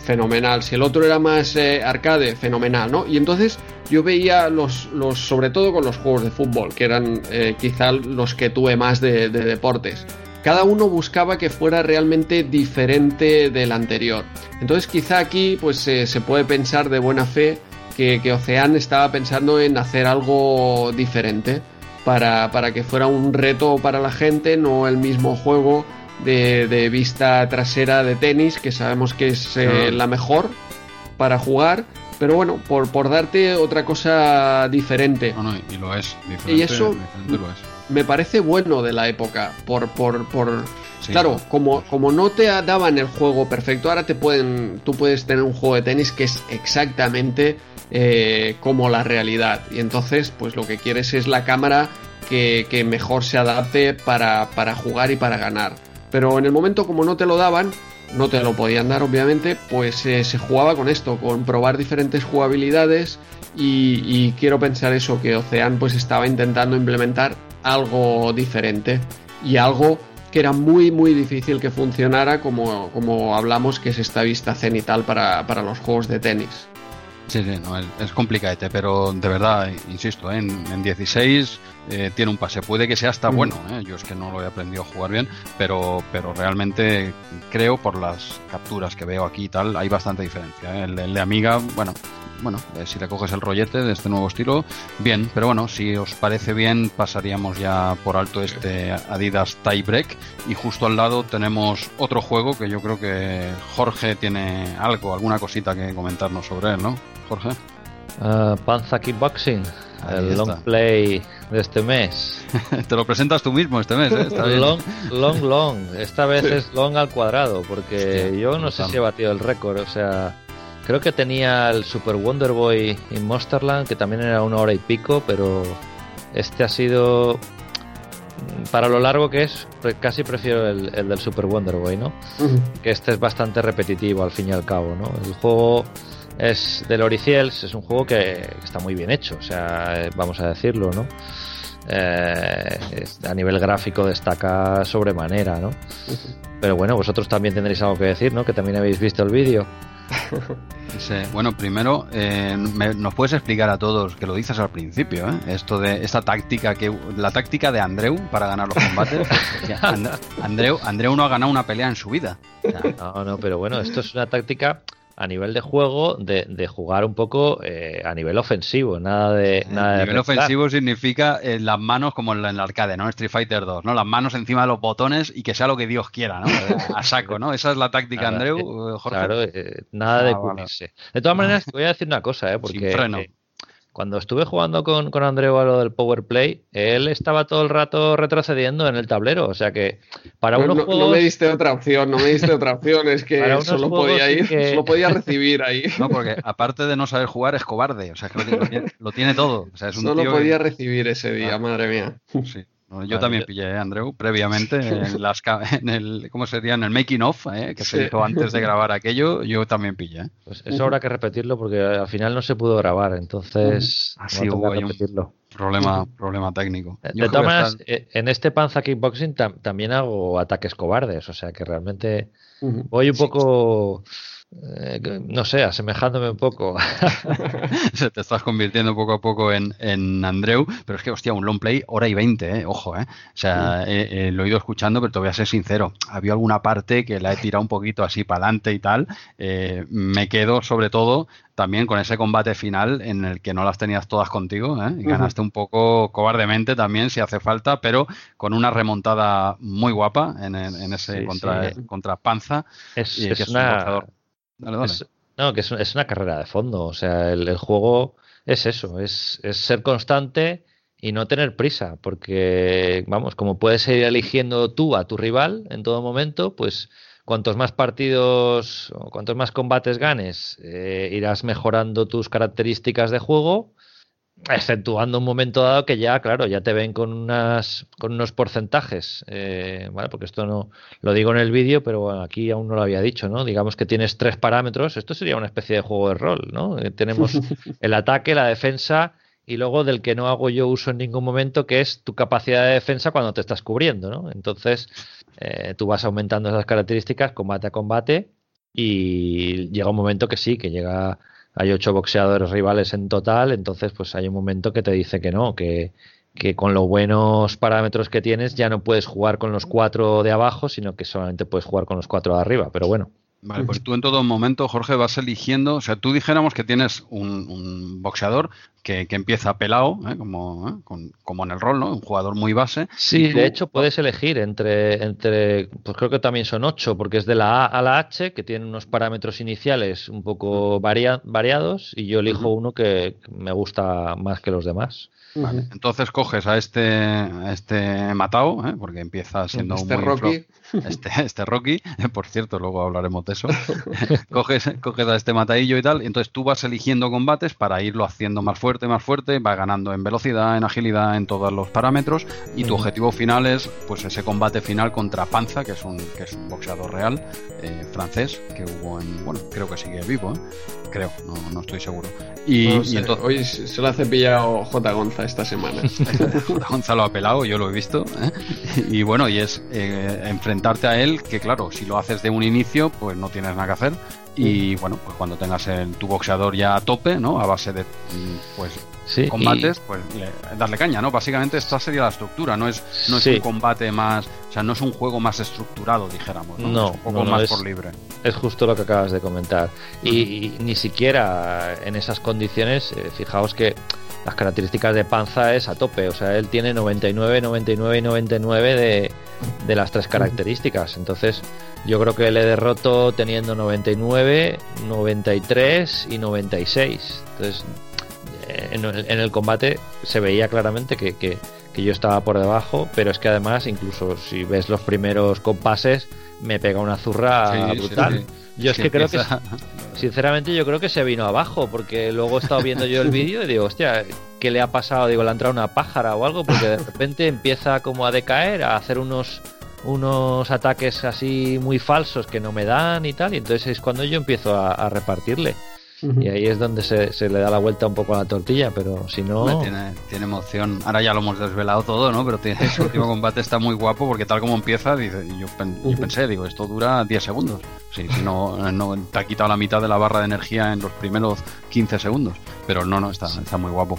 fenomenal. Si el otro era más eh, arcade, fenomenal, ¿no? Y entonces yo veía los, los, sobre todo con los juegos de fútbol, que eran eh, quizá los que tuve más de, de deportes. Cada uno buscaba que fuera realmente diferente del anterior. Entonces quizá aquí pues eh, se puede pensar de buena fe que, que Ocean estaba pensando en hacer algo diferente para, para que fuera un reto para la gente, no el mismo juego de, de vista trasera de tenis, que sabemos que es eh, la mejor para jugar. Pero bueno, por, por darte otra cosa diferente. No, no, y lo es. Diferente, Y eso- diferente lo es. me parece bueno de la época. Por, por, por Sí. claro, como, como no te daban el juego perfecto, ahora te pueden. Tú puedes tener un juego de tenis que es exactamente eh, como la realidad. Y entonces, pues lo que quieres es la cámara que, que mejor se adapte para, para jugar y para ganar. Pero en el momento como no te lo daban, no te lo podían dar obviamente, pues eh, se jugaba con esto, con probar diferentes jugabilidades y, quiero pensar eso, que Ocean pues estaba intentando implementar algo diferente y algo que era muy muy difícil que funcionara como, como hablamos que es esta vista cenital para, para los juegos de tenis. Sí, sí, no, es, es complicadete, pero de verdad, insisto, ¿eh? en, en 16 eh, tiene un pase. Puede que sea hasta Mm. bueno, ¿eh? yo es que no lo he aprendido a jugar bien, pero, pero realmente creo por las capturas que veo aquí y tal, hay bastante diferencia. ¿eh? El, el de Amiga, bueno, bueno, eh, si le coges el rollete de este nuevo estilo, bien, pero bueno, si os parece bien, pasaríamos ya por alto este Adidas Tiebreak y justo al lado tenemos otro juego que yo creo que Jorge tiene algo, alguna cosita que comentarnos sobre él, ¿no? Jorge. Ah, Panza Kickboxing, Ahí el long está. play de este mes. *laughs* Te lo presentas tú mismo este mes, ¿eh? Está bien. long, long, long. Esta vez es long al cuadrado, porque Hostia, yo no sé si he batido el récord. O sea, creo que tenía el Super Wonder Boy in Monsterland, que también era una hora y pico, pero este ha sido. Para lo largo que es, casi prefiero el, el del Super Wonder Boy, ¿no? que este es bastante repetitivo al fin y al cabo, ¿no? El juego es del Oriciels, es un juego que, está muy bien hecho, o sea, vamos a decirlo, ¿no? Eh, a nivel gráfico destaca sobremanera, ¿no? Pero bueno, vosotros también tendréis algo que decir, ¿no? Que también habéis visto el vídeo. *laughs* Sí, Bueno, primero, eh, me- nos puedes explicar a todos, que lo dices al principio, ¿eh? esto de esta táctica, que la táctica de Andreu para ganar los combates. *laughs* Hostia, And- Andreu, Andreu no ha ganado una pelea en su vida. O sea, No, no, pero bueno, esto es una táctica a nivel de juego de, de jugar un poco eh, a nivel ofensivo, nada de nada a de nivel ofensivo significa eh, las manos como en, la- en el arcade, ¿no? En Street Fighter 2, ¿no? Las manos encima de los botones y que sea lo que Dios quiera, ¿no? Eh, A saco, ¿no? Esa es la táctica, Andreu, eh, eh, Jorge. Claro, eh, nada de Ah, vale. cubrirse. De todas maneras, te voy a decir una cosa, ¿eh? porque Sin freno. Cuando estuve jugando con, con Andreu a lo del Power Play, él estaba todo el rato retrocediendo en el tablero. O sea que para No, unos no- no juegos. me diste otra opción, no me diste otra opción, es que solo podía ir, que- solo podía recibir ahí. *laughs* No, porque aparte de no saber jugar, es cobarde. O sea, que lo tiene, lo tiene- todo. O sea, es un Solo tío que- podía recibir ese día, Ah. madre mía. Sí. No, yo Vale, también yo- pillé, ¿eh, Andreu, previamente *laughs* en, las, *laughs* en el, ¿cómo sería? En el making of, ¿eh? que se hizo antes de grabar aquello, yo también pillé. ¿eh? Pues eso habrá que repetirlo porque al final no se pudo grabar. Entonces. Ah, va a sí, tocar hubo ahí un- repetirlo. Problema, problema técnico. De- Yo De todas maneras, eh, en este Panza Kickboxing tam- también hago ataques cobardes. O sea que realmente voy un poco. Eh, no sé, asemejándome un poco. *laughs* *laughs* se te estás convirtiendo poco a poco en, en Andreu, pero es que, hostia, un long play, hora y veinte, ¿eh? ojo, ¿eh? O sea, eh, eh, lo he ido escuchando, pero te voy a ser sincero, había alguna parte que la he tirado un poquito así para adelante y tal, me quedo sobre todo también con ese combate final en el que no las tenías todas contigo, ¿eh? y ganaste un poco cobardemente también si hace falta, pero con una remontada muy guapa en, en- en ese Sí, contra, sí. contra Panza, Es, y es que es un una, boxeador. No, que es, es una carrera de fondo. O sea, el, juego es eso, es, es ser constante y no tener prisa, porque, vamos, como puedes ir eligiendo tú a tu rival en todo momento, pues cuantos más partidos o cuantos más combates ganes, eh, irás mejorando tus características de juego, exceptuando un momento dado que ya, claro, ya te ven con unas con unos porcentajes, eh, ¿vale? Porque esto no lo digo en el vídeo, pero aquí aún no lo había dicho, ¿no? Digamos que tienes tres parámetros, esto sería una especie de juego de rol, ¿no? Eh, tenemos *laughs* el ataque, la defensa y luego del que no hago yo uso en ningún momento, que es tu capacidad de defensa cuando te estás cubriendo, ¿no? Entonces, eh, tú vas aumentando esas características combate a combate y llega un momento que sí, que llega, hay ocho boxeadores rivales en total, entonces pues hay un momento que te dice que no, que, que con los buenos parámetros que tienes ya no puedes jugar con los cuatro de abajo, sino que solamente puedes jugar con los cuatro de arriba, pero bueno. Vale, pues tú en todo momento, Jorge, vas eligiendo, o sea, tú dijéramos que tienes un, un boxeador que, que empieza pelado, ¿eh? como, ¿eh? con- como en el rol, ¿no? Un jugador muy base. Sí, tú- de hecho puedes elegir entre, entre, pues creo que también son ocho, porque es de la A a la H, que tiene unos parámetros iniciales un poco varia- variados, y yo elijo uno que me gusta más que los demás. Vale, entonces coges a este, a este Matao, ¿eh? porque empieza siendo Este muy Rocky. este, este Rocky, *laughs* por cierto, luego hablaremos de eso. *laughs* coges, coges a este Mataillo y tal, y entonces tú vas eligiendo combates para irlo haciendo más fuerte, más fuerte, va ganando en velocidad, en agilidad, en todos los parámetros, y tu objetivo final es pues ese combate final contra Panza, que es un, que es un boxeador real eh, francés, que hubo en, bueno, creo que sigue vivo, ¿eh? creo, no, no estoy seguro. Y, No y sé, entonces Hoy se se lo ha cepillado J. Gonza esta semana. *laughs* Gonzalo ha pelado, yo lo he visto. ¿eh? Y bueno, y es eh, enfrentarte a él, que claro, si lo haces de un inicio, pues no tienes nada que hacer. Y bueno, pues cuando tengas el, tu boxeador ya a tope, ¿no? A base de mm, pues Sí, combates, pues le- darle caña, ¿no? Básicamente esta sería la estructura, no es, no es un combate más, o sea, no es un juego más estructurado, dijéramos, ¿no? No, es un poco no, no, más es- por libre. Es justo lo que acabas de comentar. Y, y ni siquiera en esas condiciones, eh, fijaos que las características de Panza es a tope. O sea, él tiene 99, 99 y 99 de, de las tres características. Entonces, yo creo que le derroto teniendo 99, 93 y 96. Entonces, en el, combate se veía claramente que- que yo estaba por debajo, pero es que además, incluso si ves los primeros compases, me pega una zurra Sí, brutal. sí. Yo es que creo que, sinceramente, yo creo que se vino abajo, porque luego he estado viendo yo el *laughs* vídeo y digo, hostia, ¿qué le ha pasado? Digo, le ha entrado una pájara o algo, porque de repente empieza como a decaer, a hacer unos unos ataques así muy falsos que no me dan y tal, y entonces es cuando yo empiezo a, a repartirle. Y ahí es donde se, se le da la vuelta un poco a la tortilla, pero si no... Hombre, tiene, tiene emoción. Ahora ya lo hemos desvelado todo, ¿no? Pero tiene, su último combate está muy guapo porque tal como empieza, dice, yo, pen- yo pensé, digo, esto dura 10 segundos. Sí, si no, no te ha quitado la mitad de la barra de energía en los primeros 15 segundos. Pero no, no, está, está muy guapo.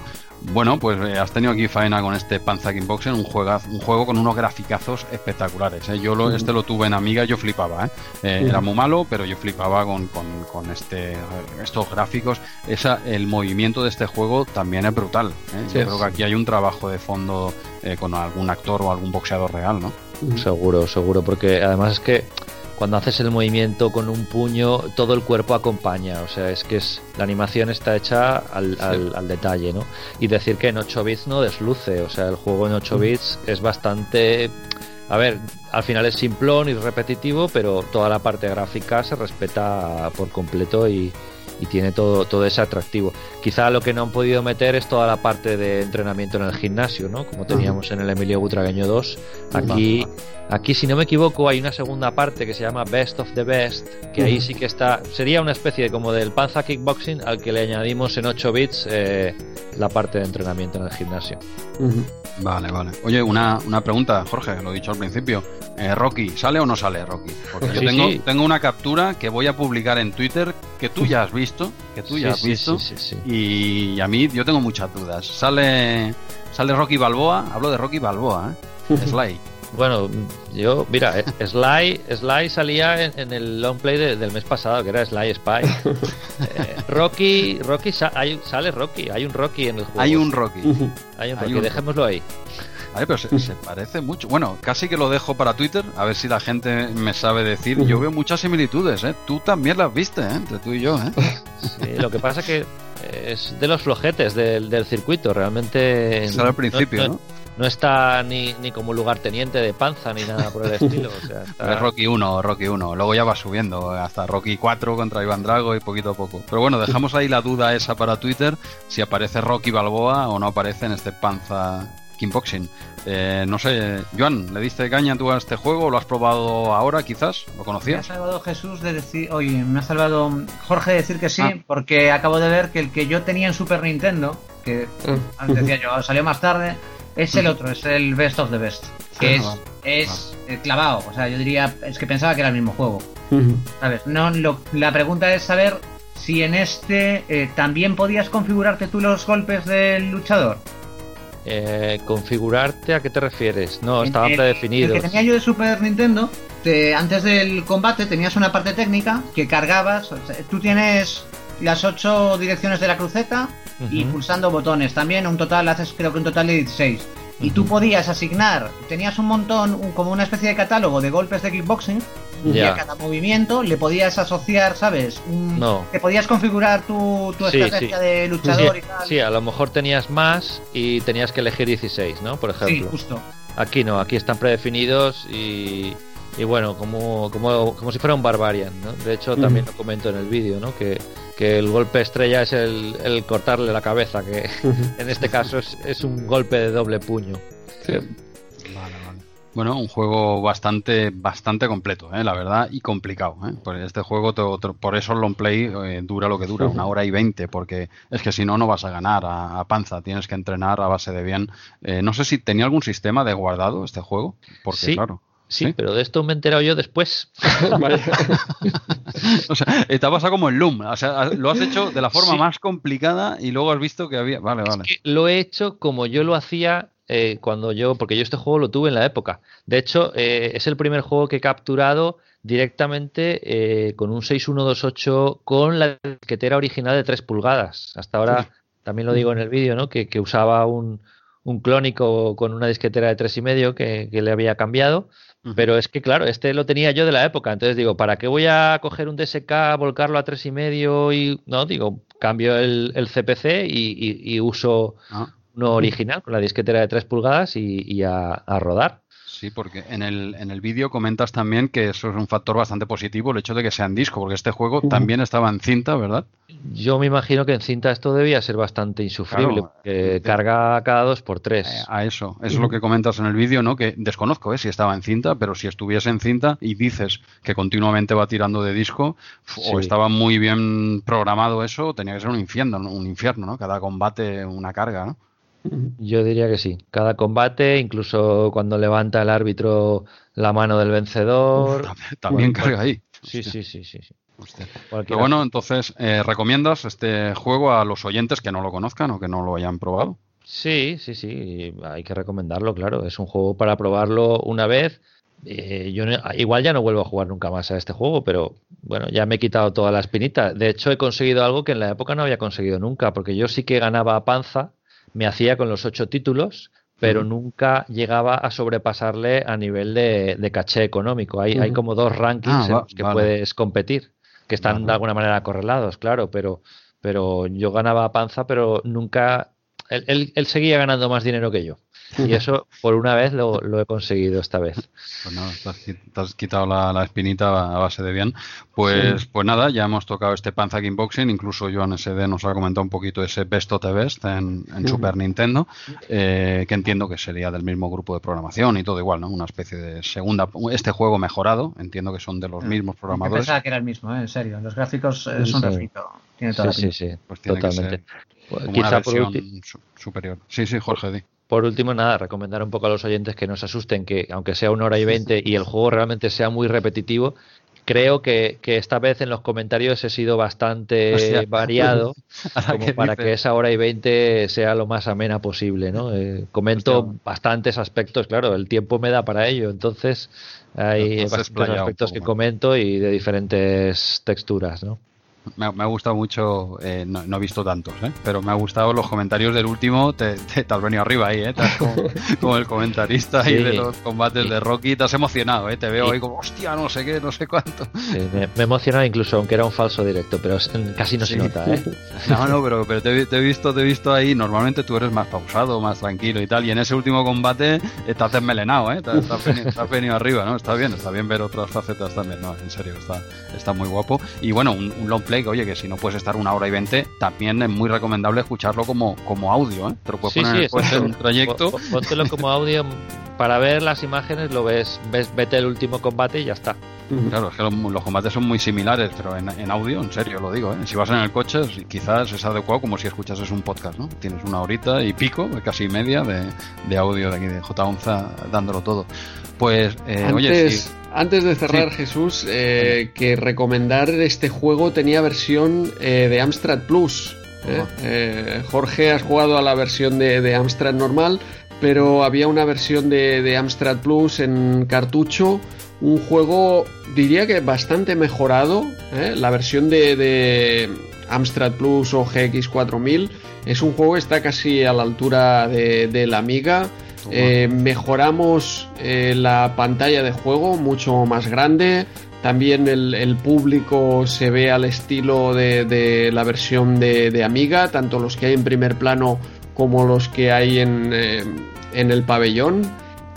Bueno, pues eh, has tenido aquí faena con este Panzer Kickboxing, un, juega, un juego con unos graficazos espectaculares. ¿eh? Yo lo, este lo tuve en Amiga, yo flipaba. ¿eh? Eh, Era muy malo, pero yo flipaba con, con, con este, estos gráficos. Esa, el movimiento de este juego también es brutal. ¿eh? Sí, yo creo que aquí hay un trabajo de fondo eh, con algún actor o algún boxeador real, ¿no? Seguro, seguro, porque además es que cuando haces el movimiento con un puño, todo el cuerpo acompaña, o sea, es que es la animación está hecha al, al- al detalle, ¿no? Y decir que en 8 bits no desluce, o sea, el juego en 8 bits es bastante... A ver, al final es simplón y repetitivo, pero toda la parte gráfica se respeta por completo y, y tiene todo, todo ese atractivo. Quizá lo que no han podido meter es toda la parte de entrenamiento en el gimnasio, ¿no? Como teníamos en el Emilio Butragueño 2. Aquí, aquí, si no me equivoco, hay una segunda parte que se llama Best of the Best, que ahí sí que está, sería una especie de como del Panza Kickboxing al que le añadimos en 8 bits eh, la parte de entrenamiento en el gimnasio. Vale, vale. Oye, una, una pregunta, Jorge, lo he dicho al principio. Eh, Rocky, ¿sale o no sale Rocky? Porque *laughs* yo Sí, tengo, sí. tengo una captura que voy a publicar en Twitter que tú ya has visto, que tú ya Sí, has visto. sí, sí, sí. Y a mí yo tengo muchas dudas. Sale sale Rocky Balboa, hablo de Rocky Balboa, ¿eh? *laughs* Sly. Bueno, yo, mira, eh, Sly, Sly salía en, en el long play de- del mes pasado, que era Sly Spy. *laughs* Eh, Rocky, Rocky sa- hay- sale Rocky, hay un Rocky en el juego. Hay un Rocky. Hay un hay Rocky, un- dejémoslo ahí. Vale, pero se, se parece mucho. Bueno, casi que lo dejo para Twitter, a ver si la gente me sabe decir. Yo veo muchas similitudes, ¿eh? Tú también las viste, ¿eh? Entre tú y yo, ¿eh? Sí, lo que pasa que es de los flojetes del, del circuito, realmente. Al principio, ¿no? no está ni, ni como lugarteniente de panza ni nada por el *laughs* estilo. O sea, está- Es Rocky 1, Rocky 1. Luego ya va subiendo hasta Rocky 4 contra Iván Drago y poquito a poco. Pero bueno, dejamos ahí la duda esa para Twitter, si aparece Rocky Balboa o no aparece en este Panza Kickboxing. Eh, no sé, Joan, ¿le diste caña tú a este juego? ¿Lo has probado ahora quizás? ¿Lo Me ha conocías? salvado Jesús de decir, oye, me ha salvado Jorge de decir que sí, Ah. porque acabo de ver que el que yo tenía en Super Nintendo, que antes decía yo, salió más tarde, es el otro, es el Best of the Best, que Ah, es, es eh, clavado, o sea, yo diría, es que pensaba que era el mismo juego, ¿sabes? No, lo- la pregunta es saber si en este eh, también podías configurarte tú los golpes del luchador. Eh, configurarte, ¿a qué te refieres? No, estaban El- predefinidos. El que tenía yo de Super Nintendo te- antes del combate tenías una parte técnica que cargabas. o sea, tú tienes las ocho direcciones de la cruceta y pulsando botones. También un total, haces creo que un total de 16. Y tú podías asignar, tenías un montón, un- como una especie de catálogo de golpes de kickboxing. Y Ya. a cada movimiento le podías asociar, ¿sabes? Un- No. Te podías configurar tu, tu Sí, estrategia sí. de luchador sí, y tal. sí, a lo mejor tenías más y tenías que elegir 16, ¿no? Por Sí, ejemplo. justo. Aquí no, aquí están predefinidos y, y bueno, como, como, como si fuera un Barbarian, ¿no? De hecho, también lo comento en el vídeo, ¿no? Que, que el golpe estrella es el, el cortarle la cabeza, que en este caso es, es un golpe de doble puño. Vale. Bueno, un juego bastante, bastante completo, ¿eh? la verdad, y complicado. ¿eh? Por este juego, te- por eso el long play eh, dura lo que dura, una hora y veinte, porque es que si no, no vas a ganar a, a panza, tienes que entrenar a base de bien. No sé si tenía algún sistema de guardado este juego, porque Sí. claro. Sí, pero de esto me he enterado yo después. *laughs* *laughs* O sea, te ha pasado como el Loom, o sea, lo has hecho de la forma Sí. más complicada y luego has visto que había. Vale, vale. que lo he hecho como yo lo hacía eh, cuando yo, porque yo este juego lo tuve en la época. De hecho, eh, es el primer juego que he capturado directamente eh, con un 6128 con la disquetera original de 3 pulgadas. Hasta ahora, también lo digo en el vídeo, ¿no? que, que usaba un, un clónico con una disquetera de 3,5 que, que le había cambiado. Pero es que, claro, este lo tenía yo de la época. Entonces digo, ¿para qué voy a coger un DSK, volcarlo a 3,5 y. No, digo, cambio el, el CPC y, y- y uso Ah. Uno original con la disquetera de 3 pulgadas y, y a, a rodar. Sí, porque en el, en el vídeo comentas también que eso es un factor bastante positivo, el hecho de que sea en disco, porque este juego también estaba en cinta, ¿verdad? Yo me imagino que en cinta esto debía ser bastante insufrible, Claro. porque carga cada 2 por 3 Eh, a eso, eso es lo que comentas en el vídeo, ¿no? Que desconozco ¿eh? si estaba en cinta, pero si estuviese en cinta y dices que continuamente va tirando de disco, o estaba muy bien programado eso, tenía que ser un infierno, ¿no? un infierno, ¿no? Cada combate una carga, ¿no? Yo diría que sí. Cada combate, incluso cuando levanta el árbitro la mano del vencedor. Uf, también Bueno, carga ahí. Sí, sí, sí, sí. Pero bueno, entonces, eh, ¿recomiendas este juego a los oyentes que no lo conozcan o que no lo hayan probado? Sí, sí, sí, hay que recomendarlo, claro. Es un juego para probarlo una vez. Eh, yo no- igual ya no vuelvo a jugar nunca más a este juego, pero bueno, ya me he quitado toda la espinita. De hecho, he conseguido algo que en la época no había conseguido nunca, porque yo sí que ganaba a panza, me hacía con los ocho títulos, pero nunca llegaba a sobrepasarle a nivel de, de caché económico. Hay, hay como dos rankings Ah, en los que vale. puedes competir, que están Vale. de alguna manera correlados, claro, pero, pero yo ganaba panza, pero nunca él, él- él seguía ganando más dinero que yo. Y eso, por una vez, lo, lo he conseguido esta vez. Pues nada, te has, qui- te has quitado la, la espinita a base de bien. Pues, pues nada, ya hemos tocado este Panza Kickboxing, incluso Joan SD nos ha comentado un poquito ese Best of the Best en, en Super Nintendo, eh, que entiendo que sería del mismo grupo de programación y todo igual, ¿no? Una especie de segunda, este juego mejorado, entiendo que son de los mismos Yo programadores. pensaba que era el mismo, ¿eh? en serio. Los gráficos eh, son Sí. refrito. Tiene toda Sí, la sí, sí, Pues tiene que totalmente. ser Como una Quizá por, versión ulti- su- superior. Sí, sí, Jorge, di. Por último, nada, recomendar un poco a los oyentes que no se asusten, que aunque sea una hora y veinte y el juego realmente sea muy repetitivo, creo que, que esta vez en los comentarios he sido bastante *laughs* variado *laughs* como que para que esa hora y veinte sea lo más amena posible, ¿no? Eh, comento bastantes aspectos, claro, el tiempo me da para ello, entonces hay bastantes un aspectos que comento y de diferentes texturas, ¿no? Me, ha- me ha gustado mucho, eh, no, no he visto tantos, ¿eh? pero me ha gustado los comentarios del último, te, te- te has venido arriba ahí, ¿eh? Te has como, *laughs* como el comentarista Sí. de los combates de Rocky, te has emocionado, ¿eh? te veo Sí. ahí como, hostia, no sé qué, no sé cuánto. Sí, me, me emociona incluso, aunque era un falso directo, pero casi no Sí. se nota, ¿eh? *laughs* No, no, pero, pero te, he te he visto, te he visto ahí, normalmente tú eres más pausado, más tranquilo y tal, y en ese último combate eh, te has desmelenado, ¿eh? te, te has venido, has venido arriba, ¿no? Está bien, está bien ver otras facetas también, no, en serio, está, está muy guapo. Y bueno, un, un long play, que oye, que si no puedes estar una hora y veinte, también es muy recomendable escucharlo como, como audio, ¿eh? Te lo puedes Sí, poner sí, en un trayecto. Pó- Póntelo como audio para ver las imágenes, lo ves, ves, vete el último combate y ya está. Claro, es que los, los combates son muy similares, pero en, en audio, en serio lo digo, ¿eh? si vas en el coche, quizás es adecuado como si escuchases un podcast, ¿no? Tienes una horita y pico, casi media, de, de audio de aquí de J. Onza dándolo todo. Pues, eh, antes, oye, sí, antes de cerrar, Sí. Jesús, eh, que recomendar este juego tenía versión eh, de Amstrad Plus. Jorge, has jugado a la versión de, de Amstrad normal, pero había una versión de, de Amstrad Plus en cartucho un juego, diría que bastante mejorado. ¿eh? La versión de, de, Amstrad Plus o GX4000 es un juego que está casi a la altura de, de la Amiga. Eh, mejoramos eh, la pantalla de juego, mucho más grande. También el, público se ve al estilo de, la versión de, Amiga, tanto los que hay en primer plano como los que hay en, eh, el pabellón.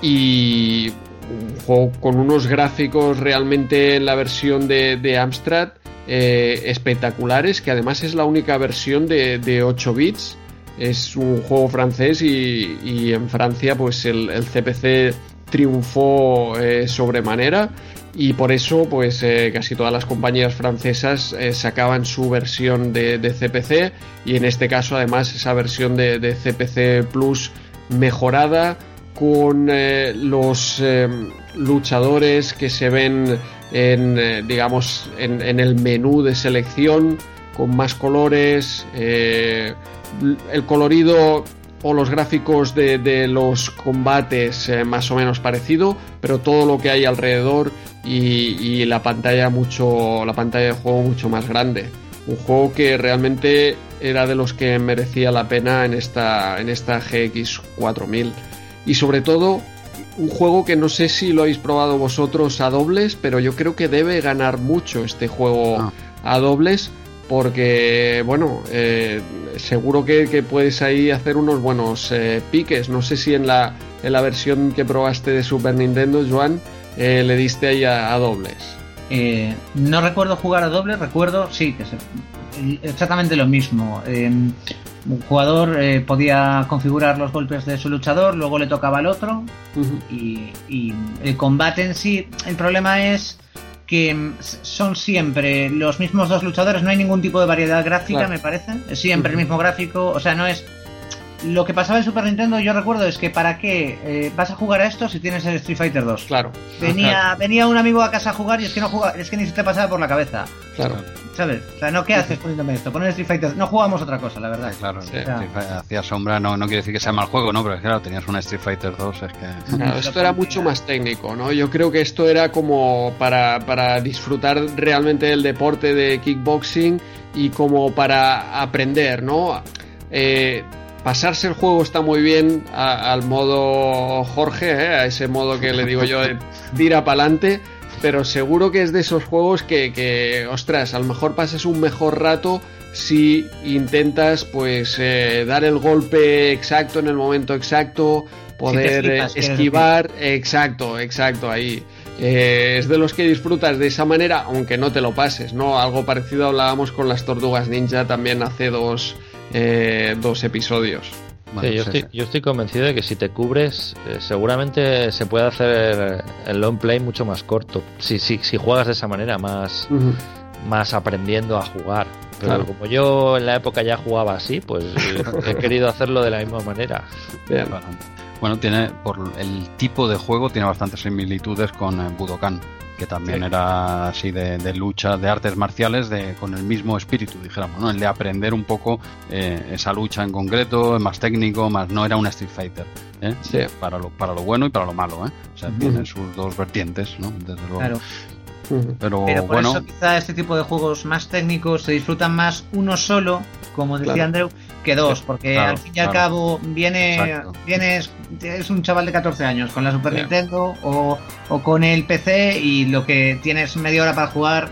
Y un juego con unos gráficos realmente en la versión de, Amstrad espectaculares, que además es la única versión de 8 bits. Es un juego francés y, y en Francia pues el, CPC triunfó eh, sobremanera y por eso pues eh, casi todas las compañías francesas eh, sacaban su versión de, CPC y en este caso además esa versión de, CPC Plus mejorada con eh, los luchadores que se ven en digamos en, el menú de selección con más colores el colorido o los gráficos de, de los combates eh, más o menos parecido, pero todo lo que hay alrededor y, y, la pantalla mucho, la pantalla de juego mucho más grande. Un juego que realmente era de los que merecía la pena en esta, en esta GX 4000 y sobre todo un juego que no sé si lo habéis probado vosotros a dobles, pero yo creo que debe ganar mucho este juego ah. a dobles porque, bueno, eh, seguro que, que, puedes ahí hacer unos buenos eh, piques. No sé si en la, en la versión que probaste de Super Nintendo, Joan, eh, le diste ahí a, a dobles. Eh, no recuerdo jugar a dobles, recuerdo, sí, que es exactamente lo mismo. un jugador podía configurar los golpes de su luchador, luego le tocaba al otro. Uh -huh. y, y el combate en sí, el problema es que son siempre los mismos dos luchadores, no hay ningún tipo de variedad gráfica, claro. me parece. Es siempre uh -huh. el mismo gráfico, o sea, no es. Lo que pasaba en Super Nintendo, yo recuerdo, es que para qué eh, vas a jugar a esto si tienes el Street Fighter 2. Claro. Venía, *laughs* claro. venía un amigo a casa a jugar y es que no jugaba, es que ni se te pasaba por la cabeza. Claro. ¿Sabes? O sea, no, ¿qué haces poniéndome esto? Poner Street Fighter. No jugamos otra cosa, la verdad. Claro, sí. o sea, hacía sombra, no, no quiere decir que sea mal juego, ¿no? Pero claro, tenías un Street Fighter 2, es que. Claro, *laughs* esto era mucho más técnico, ¿no? Yo creo que esto era como para, para disfrutar realmente del deporte de kickboxing y como para aprender, ¿no? Eh, pasarse el juego está muy bien a, al modo Jorge, ¿eh? a ese modo que le digo yo de tira para adelante, pero seguro que es de esos juegos que, que, ostras, a lo mejor pases un mejor rato si intentas pues eh, dar el golpe exacto en el momento exacto, poder si flipas, esquivar, exacto, exacto, ahí. Eh, es de los que disfrutas de esa manera, aunque no te lo pases, ¿no? Algo parecido hablábamos con las tortugas ninja también hace dos, eh, dos episodios. Bueno, sí, yo, estoy, yo, estoy, convencido de que si te cubres, eh, seguramente se puede hacer el long play mucho más corto. Si, si, si juegas de esa manera, más, uh -huh. más aprendiendo a jugar. Pero claro. como yo en la época ya jugaba así, pues *laughs* he querido hacerlo de la misma manera. Bien. Bueno, tiene por el tipo de juego tiene bastantes similitudes con eh, Budokan, que también sí. era así de, de, lucha, de artes marciales, de, con el mismo espíritu, dijéramos, ¿no? El de aprender un poco eh, esa lucha en concreto, más técnico, más no era un Street Fighter, ¿eh? sí. para, lo, para lo bueno y para lo malo, ¿eh? O sea, uh -huh. tiene sus dos vertientes, ¿no? Desde luego. Claro. Pero, Pero, por bueno, eso quizá este tipo de juegos más técnicos se disfrutan más uno solo, como decía claro. Andrew, que dos, porque claro, al fin y al claro. cabo viene, vienes, es un chaval de 14 años con la Super. Nintendo o, o, con el PC y lo que tienes media hora para jugar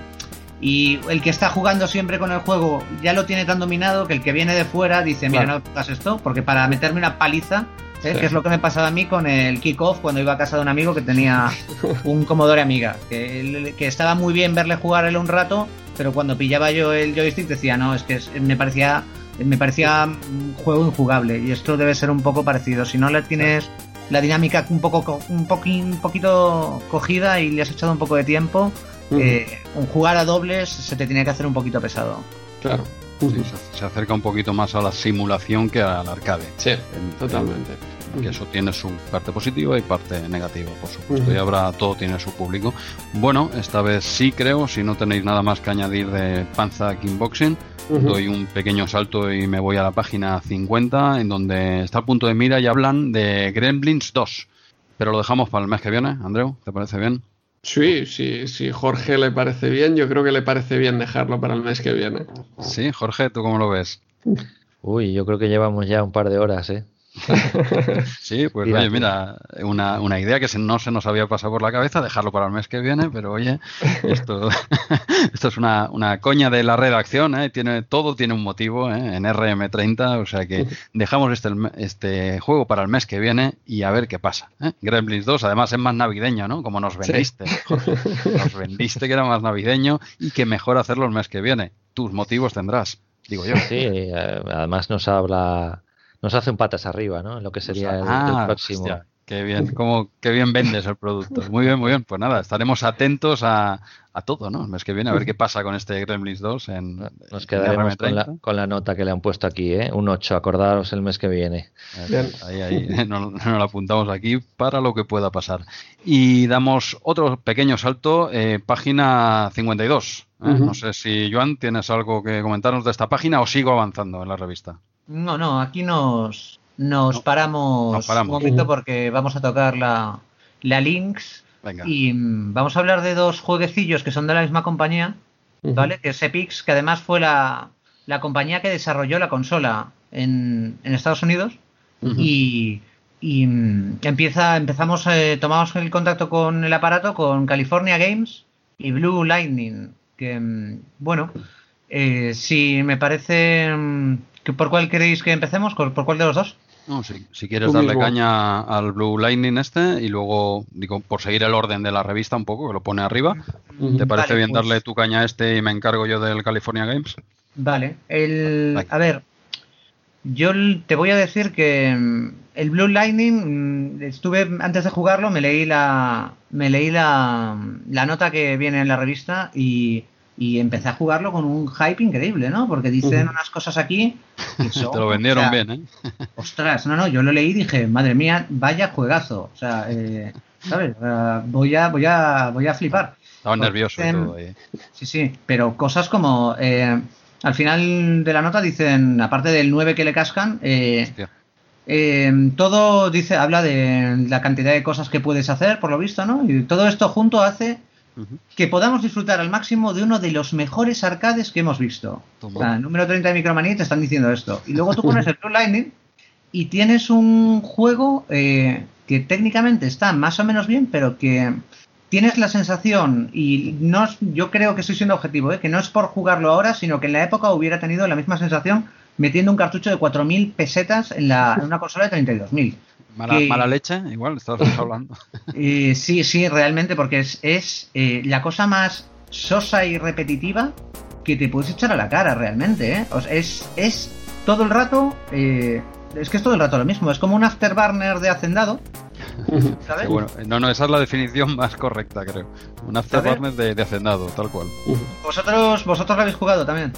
y el que está jugando siempre con el juego ya lo tiene tan dominado que el que viene de fuera dice, mira, no hagas esto, porque para meterme una paliza ¿eh? Sí. que es lo que me pasaba a mí con el kickoff cuando iba a casa de un amigo que tenía *laughs* un Commodore Amiga, que, que estaba muy bien verle jugar él un rato, pero cuando pillaba yo el joystick decía, no, es que me parecía me parecía un juego injugable y esto debe ser un poco parecido. Si no le tienes la dinámica un poco un, poquín, un poquito cogida y le has echado un poco de tiempo, uh -huh. eh, un jugar a dobles se te tiene que hacer un poquito pesado. Claro. Sí, se acerca un poquito más a la simulación que al arcade. Sí, totalmente. Que eso tiene su parte positiva y parte negativa, por supuesto. Uh -huh. Y ahora todo tiene su público. Bueno, esta vez sí creo, si no tenéis nada más que añadir de Panza Kickboxing, uh -huh. doy un pequeño salto y me voy a la página 50, en donde está el punto de mira y hablan de Gremlins 2. Pero lo dejamos para el mes que viene, Andreu, ¿te parece bien? Sí, sí, sí, Jorge le parece bien, yo creo que le parece bien dejarlo para el mes que viene. Sí, Jorge, ¿tú cómo lo ves? Uy, yo creo que llevamos ya un par de horas, ¿eh? *laughs* Sí, pues oye, mira, una, una idea que no se nos había pasado por la cabeza, dejarlo para el mes que viene, pero oye, *laughs* esto, *laughs* esto es una, una coña de la redacción, ¿eh? tiene, todo tiene un motivo ¿eh? en RM30, o sea que dejamos este, este juego para el mes que viene y a ver qué pasa. ¿eh? Gremlins 2, además es más navideño, ¿no? Como nos vendiste, nos vendiste que era más navideño y que mejor hacerlo el mes que viene. Tus motivos tendrás, digo yo. Sí, eh, además nos habla, nos hace un patas arriba, ¿no? En lo que sería el, el Ah, próximo. hostia, qué bien, cómo, qué bien vendes el producto. Muy bien, muy bien. Pues nada, estaremos atentos a, a todo, ¿no? El mes que viene, a ver qué pasa con este Gremlins 2 en, Nos en quedaremos con la, RM30. con la nota que le han puesto aquí, ¿eh? Un 8, acordaros el mes que viene. Bien. Ahí, *laughs* ahí, nos, nos lo apuntamos aquí para lo que pueda pasar. Y damos otro pequeño salto, eh, página 52. ¿eh? No sé si, Joan, tienes algo que comentarnos de esta página o sigo avanzando en la revista. No, no, aquí nos, nos, paramos, nos paramos. un momento porque vamos a tocar la, la Lynx Venga. y mm, vamos a hablar de dos jueguecillos que son de la misma compañía, ¿vale? Que es Epix, que además fue la, la compañía que desarrolló la consola en, en Estados Unidos y, y, mm, empieza, empezamos, eh, tomamos el contacto con el aparato con California Games y Blue Lightning, que mm, bueno, eh, si me parece por cuál queréis que empecemos, ¿Por cuál de los dos? No, si, si quieres Tú darle mismo. caña al Blue Lightning este y luego, digo, por seguir el orden de la revista un poco, que lo pone arriba, ¿te parece Vale, bien pues- darle tu caña a este y me encargo yo del California Games? Vale, el, a ver, yo te voy a decir que mm, el Blue Lightning, mm, estuve antes de jugarlo, me leí la, me leí la, la nota que viene en la revista y, y empecé a jugarlo con un hype increíble, ¿no? Porque dicen unas cosas aquí. que son, *laughs* Te lo vendieron o sea, bien, ¿eh? *laughs* Ostras, no, no, yo lo leí y dije, madre mía, vaya juegazo. O sea, eh, ¿sabes? Eh, voy a, voy a, voy a flipar. Estaba Porque nervioso y todo. ahí. Sí, sí, pero cosas como eh, al final de la nota dicen, aparte del 9 que le cascan, eh, eh, todo dice, habla de la cantidad de cosas que puedes hacer, por lo visto, ¿no? Y todo esto junto hace Que podamos disfrutar al máximo de uno de los mejores arcades que hemos visto. Toma. O sea, número 30 de Micromanía te están diciendo esto. Y luego tú *laughs* pones el Blue Lightning y tienes un juego eh, que técnicamente está más o menos bien, pero que tienes la sensación, y no es- yo creo que estoy siendo objetivo, ¿eh? que no es por jugarlo ahora, sino que en la época hubiera tenido la misma sensación metiendo un cartucho de 4.000 pesetas en, la, en una consola de 32.000. Mala, que- mala leche, igual, estabas *laughs* hablando. Eh, sí, sí, realmente, porque es, es eh, la cosa más sosa y repetitiva que te puedes echar a la cara realmente. ¿eh? O sea, es, es todo el rato, eh, es que es todo el rato lo mismo, es como un afterburner de hacendado. *laughs* ¿sabes? Sí, bueno, no, no, esa es la definición más correcta, creo. Un afterburner de, de hacendado, tal cual. ¿Vosotros, vosotros lo habéis jugado también.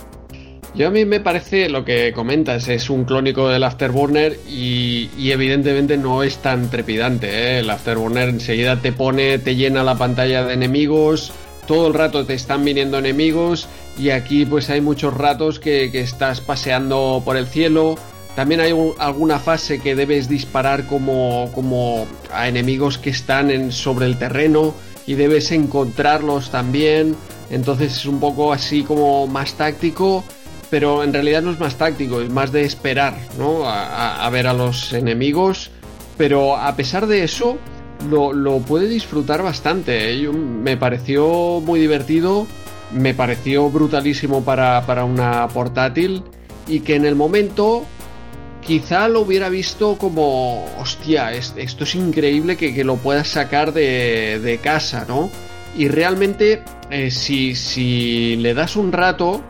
Yo a mí me parece lo que comentas, es un clónico del Afterburner y, evidentemente no es tan trepidante. ¿eh? El Afterburner enseguida te pone, te llena la pantalla de enemigos, todo el rato te están viniendo enemigos y aquí pues hay muchos ratos que, estás paseando por el cielo. También hay un- alguna fase que debes disparar como, como a enemigos que están sobre el terreno y debes encontrarlos también. Entonces es un poco así como más táctico pero en realidad no es más táctico, es más de esperar, ¿no? A, a- ver a los enemigos, pero a pesar de eso, lo, lo puede disfrutar bastante. ¿eh? Me pareció muy divertido, me pareció brutalísimo para, para una portátil, y que en el momento quizá lo hubiera visto como, hostia, es- esto es increíble que, que lo puedas sacar de, de casa, ¿no? Y realmente, eh, si, si le das un rato,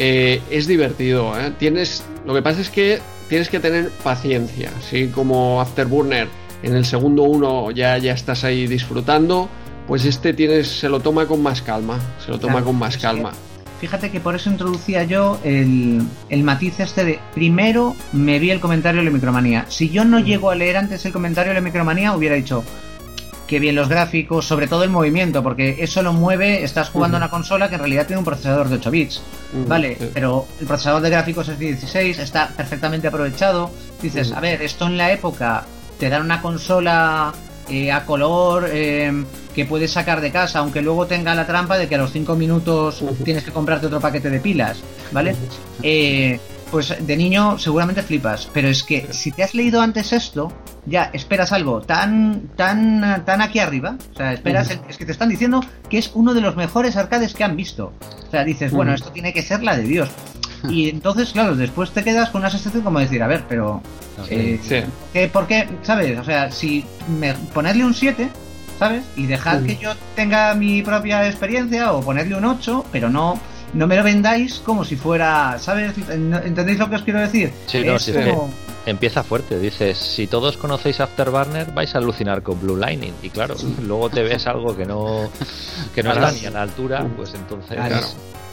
eh, es divertido. ¿eh? Tienes, lo que pasa es que tienes que tener paciencia, así como Afterburner. En el segundo uno ya, ya estás ahí disfrutando, pues este tienes, se lo toma con más calma, se lo toma Claro, con más que- calma. Fíjate que por eso introducía yo el, el matiz este de primero me vi el comentario de la micromanía. Si yo no llego a leer antes el comentario de la micromanía, hubiera dicho que bien los gráficos, sobre todo el movimiento, porque eso lo mueve, estás jugando Ujú. una consola que en realidad tiene un procesador de 8 bits. Vale, pero el procesador de gráficos es 16, está perfectamente aprovechado. Dices, a ver, esto en la época te dan una consola eh, a color, eh, que puedes sacar de casa, aunque luego tenga la trampa de que a los 5 minutos tienes que comprarte otro paquete de pilas, ¿vale? Eh, pues de niño seguramente flipas, pero es que si te has leído antes esto, ya esperas algo tan tan tan aquí arriba, o sea, esperas es que te están diciendo que es uno de los mejores arcades que han visto. O sea, dices, bueno, esto tiene que ser la de Dios. Y *laughs* entonces, claro, después te quedas con una sensación como decir, a ver, pero eh, Sí. ¿qué- ¿por qué? ¿Sabes? O sea, si me, ponerle un 7, ¿sabes? Y dejad que yo tenga mi propia experiencia o ponerle un 8, pero no no me lo vendáis como si fuera, ¿sabes? ¿Entendéis lo que os quiero decir? Sí, no, Es es que empieza fuerte. Dices, si todos conocéis Afterburner, vais a alucinar con Blue Lightning. Y claro, *laughs* luego te ves algo que no, que no Claro. está ni a la altura, pues entonces. Claro,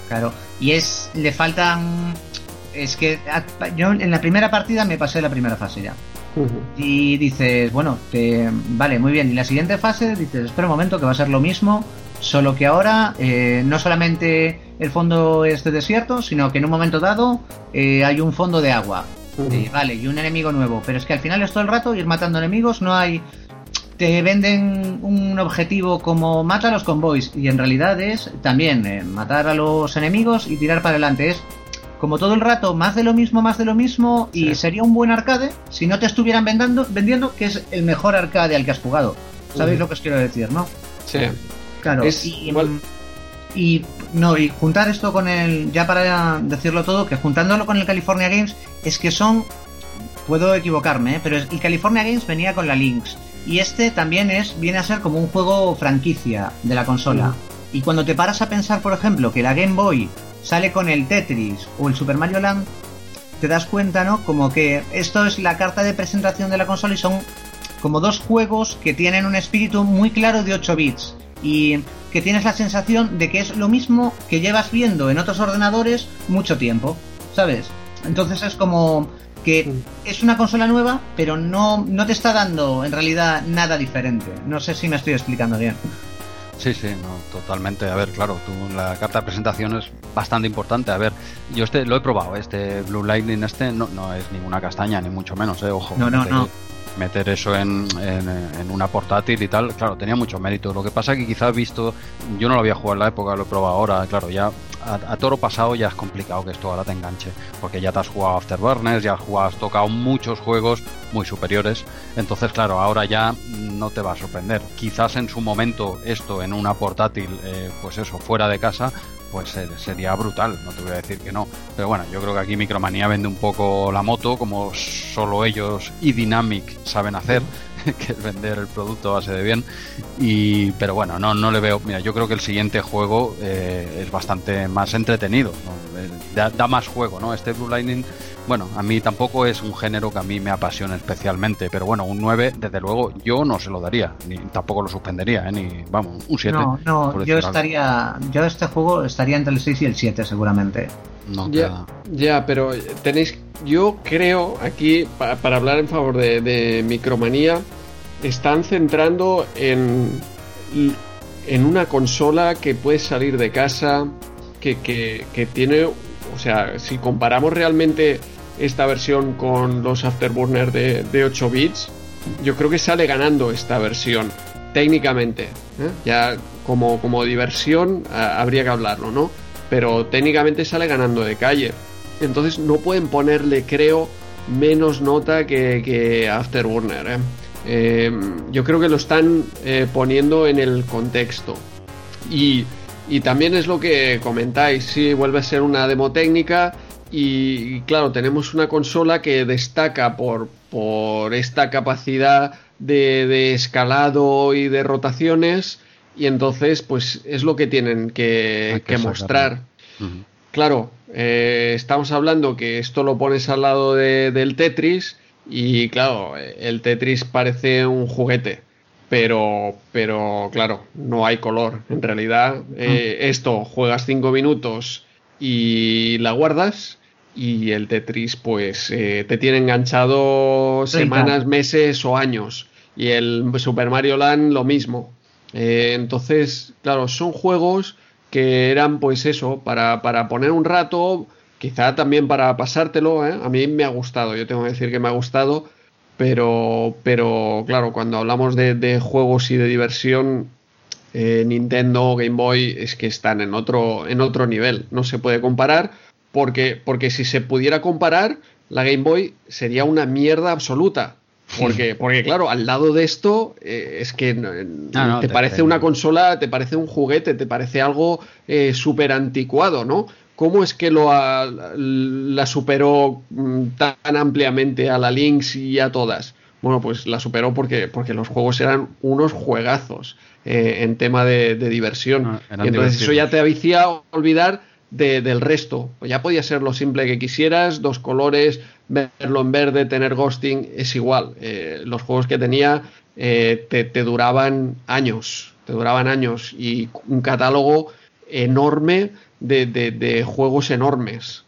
claro. Y es, le faltan, es que yo en la primera partida me pasé la primera fase ya. Y dices, bueno, te- vale, muy bien. Y la siguiente fase dices, espera un momento, que va a ser lo mismo, solo que ahora eh, no solamente el fondo es de desierto, sino que en un momento dado eh, hay un fondo de agua. Eh, vale, y un enemigo nuevo. Pero es que al final es todo el rato ir matando enemigos, no hay... Te venden un objetivo como mata a los convoys y en realidad es también eh, matar a los enemigos y tirar para adelante. Es como todo el rato más de lo mismo, más de lo mismo y sería un buen arcade si no te estuvieran vendando, vendiendo que es el mejor arcade al que has jugado. ¿Sabéis lo que os quiero decir, no? Sí. Claro. Es y, igual- y no, y juntar esto con el, ya para decirlo todo, que juntándolo con el California Games es que son, puedo equivocarme, ¿eh? pero es- el California Games venía con la Lynx y este también es, viene a ser como un juego franquicia de la consola. Y cuando te paras a pensar, por ejemplo, que la Game Boy sale con el Tetris o el Super Mario Land, te das cuenta, ¿no? Como que esto es la carta de presentación de la consola y son como dos juegos que tienen un espíritu muy claro de 8 bits y que tienes la sensación de que es lo mismo que llevas viendo en otros ordenadores mucho tiempo, ¿sabes? Entonces es como que es una consola nueva, pero no, no te está dando en realidad nada diferente. No sé si me estoy explicando bien. Sí, sí, no, totalmente. A ver, claro, tú, la carta de presentación es bastante importante. A ver, yo este lo he probado, este Blue Lightning este no, no es ninguna castaña, ni mucho menos, eh, ojo. No, no, meter, no. Meter eso en, en, una portátil y tal, claro, tenía mucho mérito. Lo que pasa que quizás visto, yo no lo había jugado en la época, lo he probado ahora, claro, ya a, a toro pasado ya es complicado que esto ahora te enganche, porque ya te has jugado Afterburners, ya has, jugado, has tocado muchos juegos muy superiores, entonces claro, ahora ya no te va a sorprender. Quizás en su momento esto en una portátil, eh, pues eso, fuera de casa, pues eh, sería brutal, no te voy a decir que no. Pero bueno, yo creo que aquí Micromanía vende un poco la moto, como solo ellos y Dynamic saben hacer, *laughs* que es vender el producto a base de bien. Y, pero bueno, no, no le veo. Mira, yo creo que el siguiente juego eh, es bastante más entretenido, ¿no? Eh, da, da más juego, ¿no? Este Blue Lightning, bueno, a mí tampoco es un género que a mí me apasione especialmente, pero bueno, un 9, desde luego, yo no se lo daría, ni tampoco lo suspendería, ¿eh? ni, vamos, un 7. No, no, yo decir algo. estaría. Yo este juego estaría entre el 6 y el 7, seguramente. No, Ya, ya, pero tenéis, yo creo aquí, pa- para hablar en favor de, de Micromanía, están centrando en, en una consola que puede salir de casa, que, que, que tiene, o sea, si comparamos realmente esta versión con los Afterburner de, de 8 bits, yo creo que sale ganando esta versión, técnicamente. ¿eh? Ya como, como diversión a- habría que hablarlo, ¿no? Pero técnicamente sale ganando de calle. Entonces no pueden ponerle, creo, menos nota que, que Afterburner. ¿eh? Eh, yo creo que lo están eh, poniendo en el contexto. Y, y también es lo que comentáis, sí, vuelve a ser una demo técnica y, claro, tenemos una consola que destaca por, por esta capacidad de escalado y de rotaciones y entonces pues es lo que tienen que, que que sacarlo. mostrar. Claro, eh, estamos hablando que esto lo pones al lado de- del Tetris y claro, el Tetris parece un juguete, pero, pero claro, no hay color. En realidad, eh, esto juegas 5 minutos y la guardas y el Tetris pues eh, te tiene enganchado semanas, meses o años. Y el Super Mario Land lo mismo. Eh, entonces, claro, son juegos que eran pues eso, para, para poner un rato, quizá también para pasártelo, ¿eh? a mí me ha gustado, yo tengo que decir que me ha gustado, pero, pero claro, cuando hablamos de, juegos y de diversión, eh, Nintendo, Game Boy, es que están en otro, en otro nivel. No se puede comparar porque, porque si se pudiera comparar, la Game Boy sería una mierda absoluta. Porque, porque claro, al lado de esto eh, es que no, Ah, no, te, te- parece te- una consola, te parece un juguete, te parece algo eh, súper anticuado, ¿no? ¿Cómo es que lo ha- la superó mm, tan ampliamente a la Lynx y a todas? Bueno, pues la superó porque, porque los juegos eran unos juegazos eh, en tema de, de diversión. Ah, y entonces eso ya te hacía olvidar de- del resto. Ya podía ser lo simple que quisieras, dos colores, verlo en verde, tener ghosting, es igual. Eh, los juegos que tenía eh, te, duraban años, te duraban años y un catálogo enorme de, de- juegos enormes.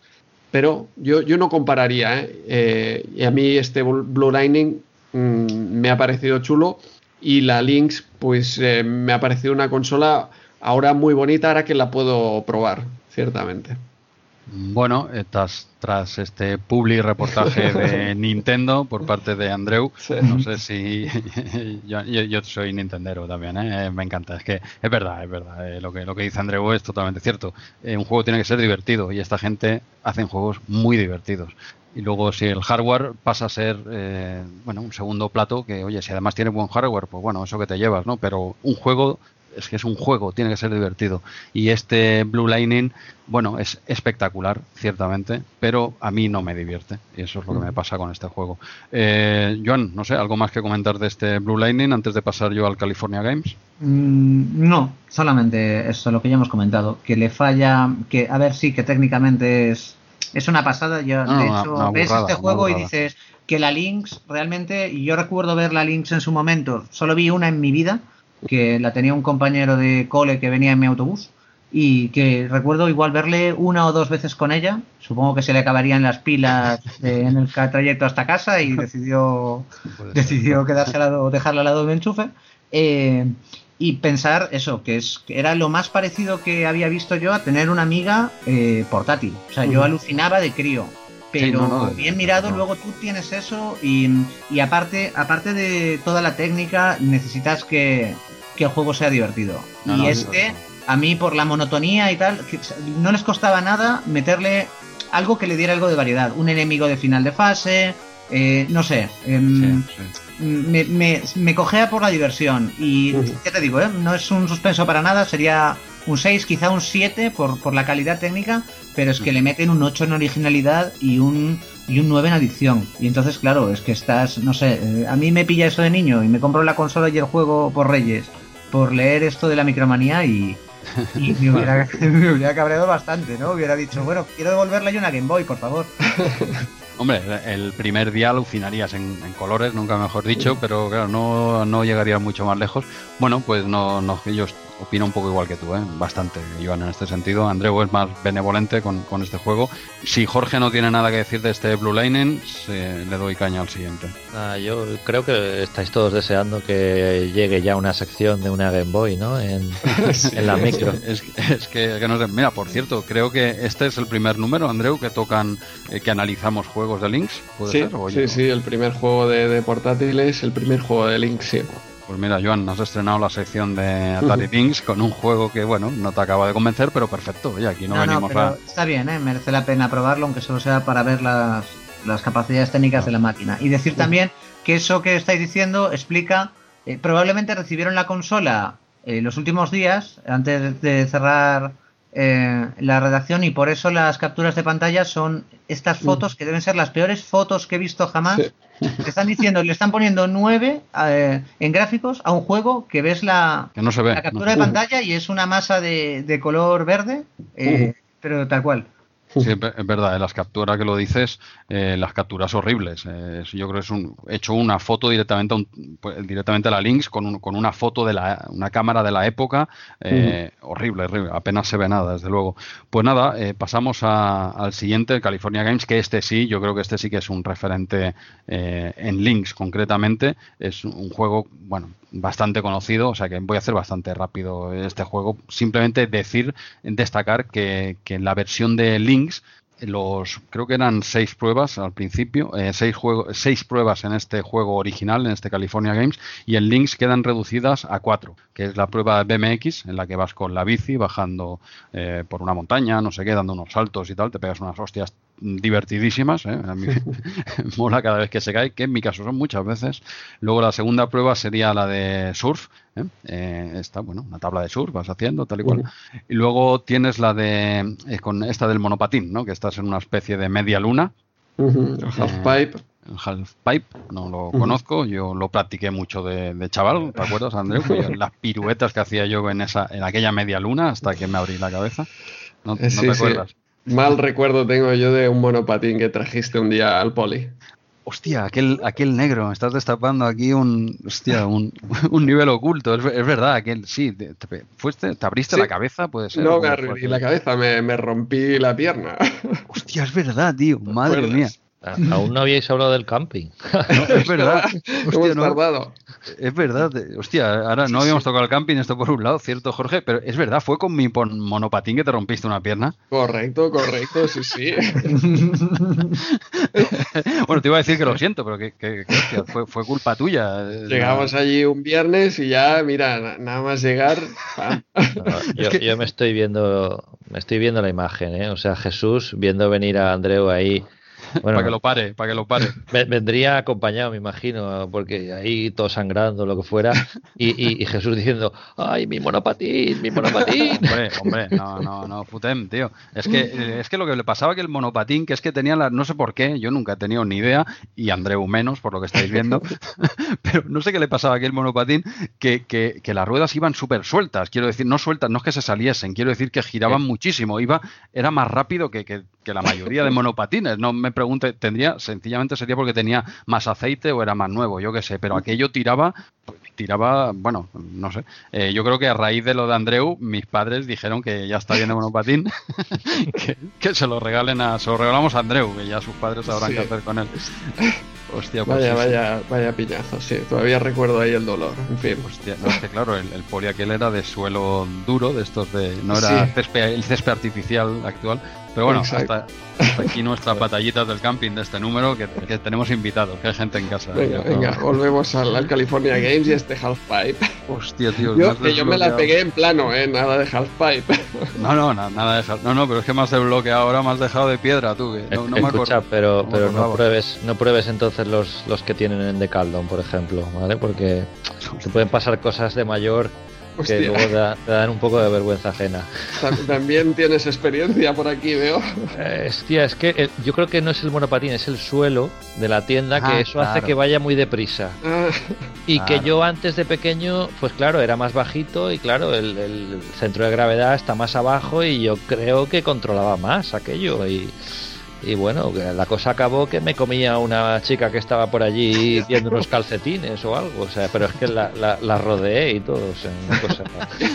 Pero yo, yo no compararía, ¿eh? Eh, y a mí este Bl- Blue Lightning mm, me ha parecido chulo y la Lynx pues me ha parecido una consola ahora muy bonita, ahora que la puedo probar, ciertamente. Bueno, tras, tras este public reportaje de *laughs* Nintendo por parte de Andreu, no sé si *laughs* yo, yo- yo soy Nintendero también, ¿eh? Eh, me encanta, es que es verdad, es verdad, eh, lo que lo que dice Andreu es totalmente cierto. Eh, un juego tiene que ser divertido y esta gente hacen juegos muy divertidos. Y luego si el hardware pasa a ser bueno un segundo plato, que oye, si además tiene buen hardware, pues bueno, eso que te llevas, ¿no? Pero un juego es que es un juego, tiene que ser divertido. Y este Blue Lightning, bueno, es espectacular, ciertamente, pero a mí no me divierte. Y eso es lo que me pasa con este juego. Eh, Joan, no sé, ¿algo más que comentar de este Blue Lightning antes de pasar yo al California Games? Mm, no, solamente eso, lo que ya hemos comentado, que le falla, que a ver, sí, que técnicamente es, es una pasada. Yo, No, de hecho, una ves burrada, este juego y dices que la Lynx realmente, y yo recuerdo ver la Lynx en su momento, solo vi una en mi vida, que la tenía un compañero de cole que venía en mi autobús. Y que recuerdo igual verle una o dos veces con ella. Supongo que se le acabarían las pilas en el trayecto hasta casa y *laughs* decidió decidió quedarse al lado, dejarla al lado del enchufe. Eh, y pensar eso, que es que era lo más parecido que había visto yo a tener una amiga eh, portátil. O sea, yo alucinaba de crío. Pero no, no, de- bien mirado, no. luego tú tienes eso y, y aparte, aparte de toda la técnica, necesitas que, que el juego sea divertido. No, y no, este, a mí por la monotonía y tal, no les costaba nada meterle algo que le diera algo de variedad. Un enemigo de final de fase, eh, no sé. em, Sí, sí. me, me, me cogea por la diversión. Y Ujú. ya te digo, ¿eh? no es un suspenso para nada, sería un 6, quizá un 7 por, por la calidad técnica, pero es que le meten un 8 en originalidad y un, y un 9 en adicción. Y entonces, claro, es que estás, no sé, eh, a mí me pilla eso de niño y me compro la consola y el juego por Reyes, por leer esto de la micromanía y. Y me *laughs* hubiera, me hubiera cabreado bastante, ¿no? Hubiera dicho, bueno, quiero devolverle yo una Game Boy, por favor. *laughs* Hombre, el primer día alucinarías en, en colores, nunca mejor dicho, pero claro, no, no llegarías mucho más lejos. Bueno, pues no, no yo opino un poco igual que tú, ¿eh? bastante, Iván, en este sentido. Andreu es más benevolente con, con este juego. Si Jorge no tiene nada que decir de este Blue Lightning, se- le doy caña al siguiente. Ah, yo creo que estáis todos deseando que llegue ya una sección de una Game Boy, ¿no? En, *laughs* en la micro. Es, es que, que no sé. Mira, por cierto, creo que este es el primer número, Andreu, que tocan, eh, que analizamos juegos de Lynx. ¿Puede Sí, ser? O sí, sí, el primer juego de, de portátiles, el primer juego de Link, sí. Pues mira, Joan, has estrenado la sección de Atari Lynx con un juego que, bueno, no te acaba de convencer, pero perfecto. Oye, aquí no, No, no, venimos pero a. está bien, ¿eh? merece la pena probarlo, aunque solo sea para ver las, las capacidades técnicas de la máquina. Y decir también que eso que estáis diciendo explica, eh, probablemente recibieron la consola eh, los últimos días, antes de cerrar eh, la redacción, y por eso las capturas de pantalla son estas fotos que deben ser las peores fotos que he visto jamás. Sí. Te *laughs* están diciendo, le están poniendo 9 eh, en gráficos a un juego que ves la, Que no se ve. la ¿no? captura de pantalla y es una masa de, de color verde, eh, pero tal cual. Sí, es ver- es verdad, en las capturas que lo dices, eh, las capturas horribles. eh, yo creo que es un, he hecho una foto directamente a, un- pues, directamente a la Lynx con, un- con una foto de la, una cámara de la época. eh, Horrible, horrible, apenas se ve nada, desde luego. Pues nada, eh, pasamos a- al siguiente, el California Games, que este sí, yo creo que este sí que es un referente eh, en Lynx concretamente. Es un juego, bueno, bastante conocido, o sea que voy a hacer bastante rápido este juego. Simplemente decir, destacar que, que la versión de Lynx los creo que eran seis pruebas al principio, eh, seis, juego, seis pruebas en este juego original, en este California Games, y en Links quedan reducidas a cuatro, que es la prueba BMX, en la que vas con la bici bajando eh, por una montaña, no sé qué, dando unos saltos y tal, te pegas unas hostias divertidísimas, ¿eh? a mí *laughs* *laughs* mola cada vez que se cae, que en mi caso son muchas veces. Luego la segunda prueba sería la de surf, ¿eh? Eh, esta, bueno, una tabla de surf vas haciendo, tal y cual. Y luego tienes la de, eh, con esta del monopatín, ¿no? Que estás en una especie de media luna. Ujú, el halfpipe. El halfpipe, no lo conozco, yo lo practiqué mucho de, de chaval, ¿te acuerdas, Andreu? Yo- *laughs* las piruetas que hacía yo en esa, en aquella media luna hasta que me abrí la cabeza. ¿No, no sí, te sí. Mal recuerdo tengo yo de un monopatín que trajiste un día al poli. Hostia, aquel, aquel negro, me estás destapando aquí un, hostia, un, *laughs* un nivel oculto. Es, ver- es verdad, aquel, sí, te, te- fuiste, te abriste Sí. la cabeza, puede ser. No ¿Cómo me la cabeza, me, me rompí la pierna. Hostia, es verdad, tío, madre acuerdas? mía. A- Aún no habíais hablado del camping. *laughs* No, es verdad, hostia, Hemos no, tardado. es verdad. Hostia, ahora no habíamos tocado el camping, esto por un lado, cierto, Jorge, pero es verdad, fue con mi monopatín que te rompiste una pierna. Correcto, correcto, sí, sí. *laughs* Bueno, te iba a decir que lo siento, pero que, que- que, hostia, fue, fue culpa tuya. eh, Llegamos allí un viernes y ya, mira, na- nada más llegar. pam. *laughs* No, yo, yo me estoy viendo, me estoy viendo la imagen, ¿eh? O sea, Jesús viendo venir a Andreu ahí. *laughs* Bueno, para que lo pare, para que lo pare. *laughs* ve- vendría acompañado, me imagino, porque ahí todo sangrando, lo que fuera, y, y- y Jesús diciendo, ¡ay, mi monopatín, mi monopatín! *laughs* Hombre, hombre, no, no, no, Futem, tío. Es que, eh, es que lo que le pasaba que el monopatín, que es que tenía la, no sé por qué, yo nunca he tenido ni idea, y Andreu menos, por lo que estáis viendo, pero no sé qué le pasaba a aquel monopatín, que, que, que las ruedas iban súper sueltas, quiero decir, no sueltas, no es que se saliesen, quiero decir que giraban muchísimo, iba, era más rápido que, que, que la mayoría de monopatines, no me pregunte, tendría, sencillamente sería porque tenía más aceite o era más nuevo, yo qué sé, pero aquello tiraba, tiraba, bueno, no sé, eh, yo creo que a raíz de lo de Andreu, mis padres dijeron que ya está bien de monopatín, *laughs* que, que se lo regalen a, se lo regalamos a Andreu, que ya sus padres sabrán Sí. qué hacer con él. Hostia, pues Vaya, sí, sí. vaya, vaya piñazo, sí. Todavía recuerdo ahí el dolor. En fin. Hostia, no, es que claro, el, el poli aquel era de suelo duro, de estos de. No era Sí. césped- el césped artificial actual. Pero bueno, hasta, hasta aquí nuestras batallitas del camping de este número, que, que tenemos invitados, que hay gente en casa. Venga, venga, volvemos al, al California Games y este halfpipe. Hostia, tío. Yo, que yo me la pegué en plano, ¿eh? Nada de halfpipe. No, no, na- nada de dejar. No, no, pero es que me has desbloqueado ahora, me has dejado de piedra tú. Que no, no me Escucha, acuerdo. pero, no pero no pruebes, no pruebes entonces los, los que tienen en Decaldon, por ejemplo, ¿vale? Porque te pueden pasar cosas de mayor que Hostia. luego da- te dan un poco de vergüenza ajena. Tam- También tienes experiencia por aquí, veo. Eh, Hostia, es que eh, yo creo que no es el monopatín, es el suelo de la tienda, que Ah, eso hace que vaya muy deprisa. Ah, Y que yo antes de pequeño, pues claro, era más bajito y claro, el, el centro de gravedad está más abajo y yo creo que controlaba más aquello. Y, y bueno, la cosa acabó que me comía una chica que estaba por allí viendo unos calcetines o algo. O sea, pero es que la, la, la rodeé y todo. O sea, una cosa.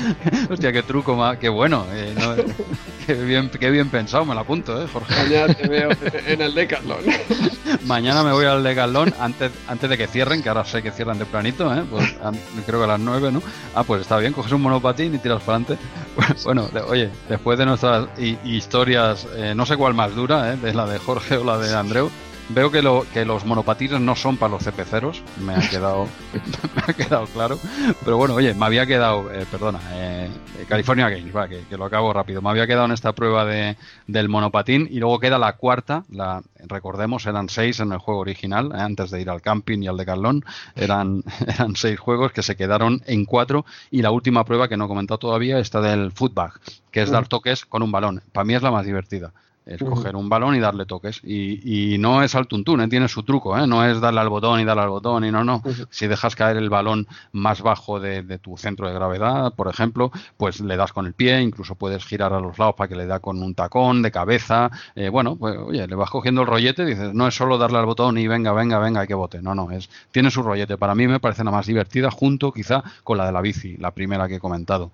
*laughs* Hostia, qué truco más. Qué bueno. eh, no- *laughs* qué, bien, qué bien pensado, me lo apunto, ¿eh, Jorge? mañana te veo *laughs* en el Decathlon. *laughs* Mañana me voy al Decathlon antes, antes de que cierren, que ahora sé que cierran tempranito, ¿eh? Pues, creo que a las 9, ¿no? Ah, pues está bien, coges un monopatín y tiras para adelante. Bueno, de- oye, después de nuestras hi- historias, eh, no sé cuál más dura, ¿eh? De la de Jorge o la de Andreu. Veo que, lo, que los monopatines no son para los CPCeros, me ha quedado, *laughs* *laughs* me ha quedado claro. Pero bueno, oye, me había quedado, eh, perdona, eh, California Games, va, que, que lo acabo rápido. Me había quedado en esta prueba de, del monopatín y luego queda la cuarta, la, recordemos, eran seis en el juego original, eh, antes de ir al camping y al decathlon, eran, *laughs* eran seis juegos que se quedaron en cuatro y la última prueba que no he comentado todavía, está del footbag, que es dar toques con un balón. Para mí es la más divertida. Es coger un balón y darle toques. Y, y no es al tuntún, ¿eh? tiene su truco, ¿eh? no es darle al botón y darle al botón y no, no. Si dejas caer el balón más bajo de, de tu centro de gravedad, por ejemplo, pues le das con el pie, incluso puedes girar a los lados para que le da con un tacón de cabeza. Eh, bueno, pues oye, le vas cogiendo el rollete y dices, no es solo darle al botón y venga, venga, venga, que bote. No, no, es tiene su rollete. Para mí me parece la más divertida, junto quizá con la de la bici, la primera que he comentado.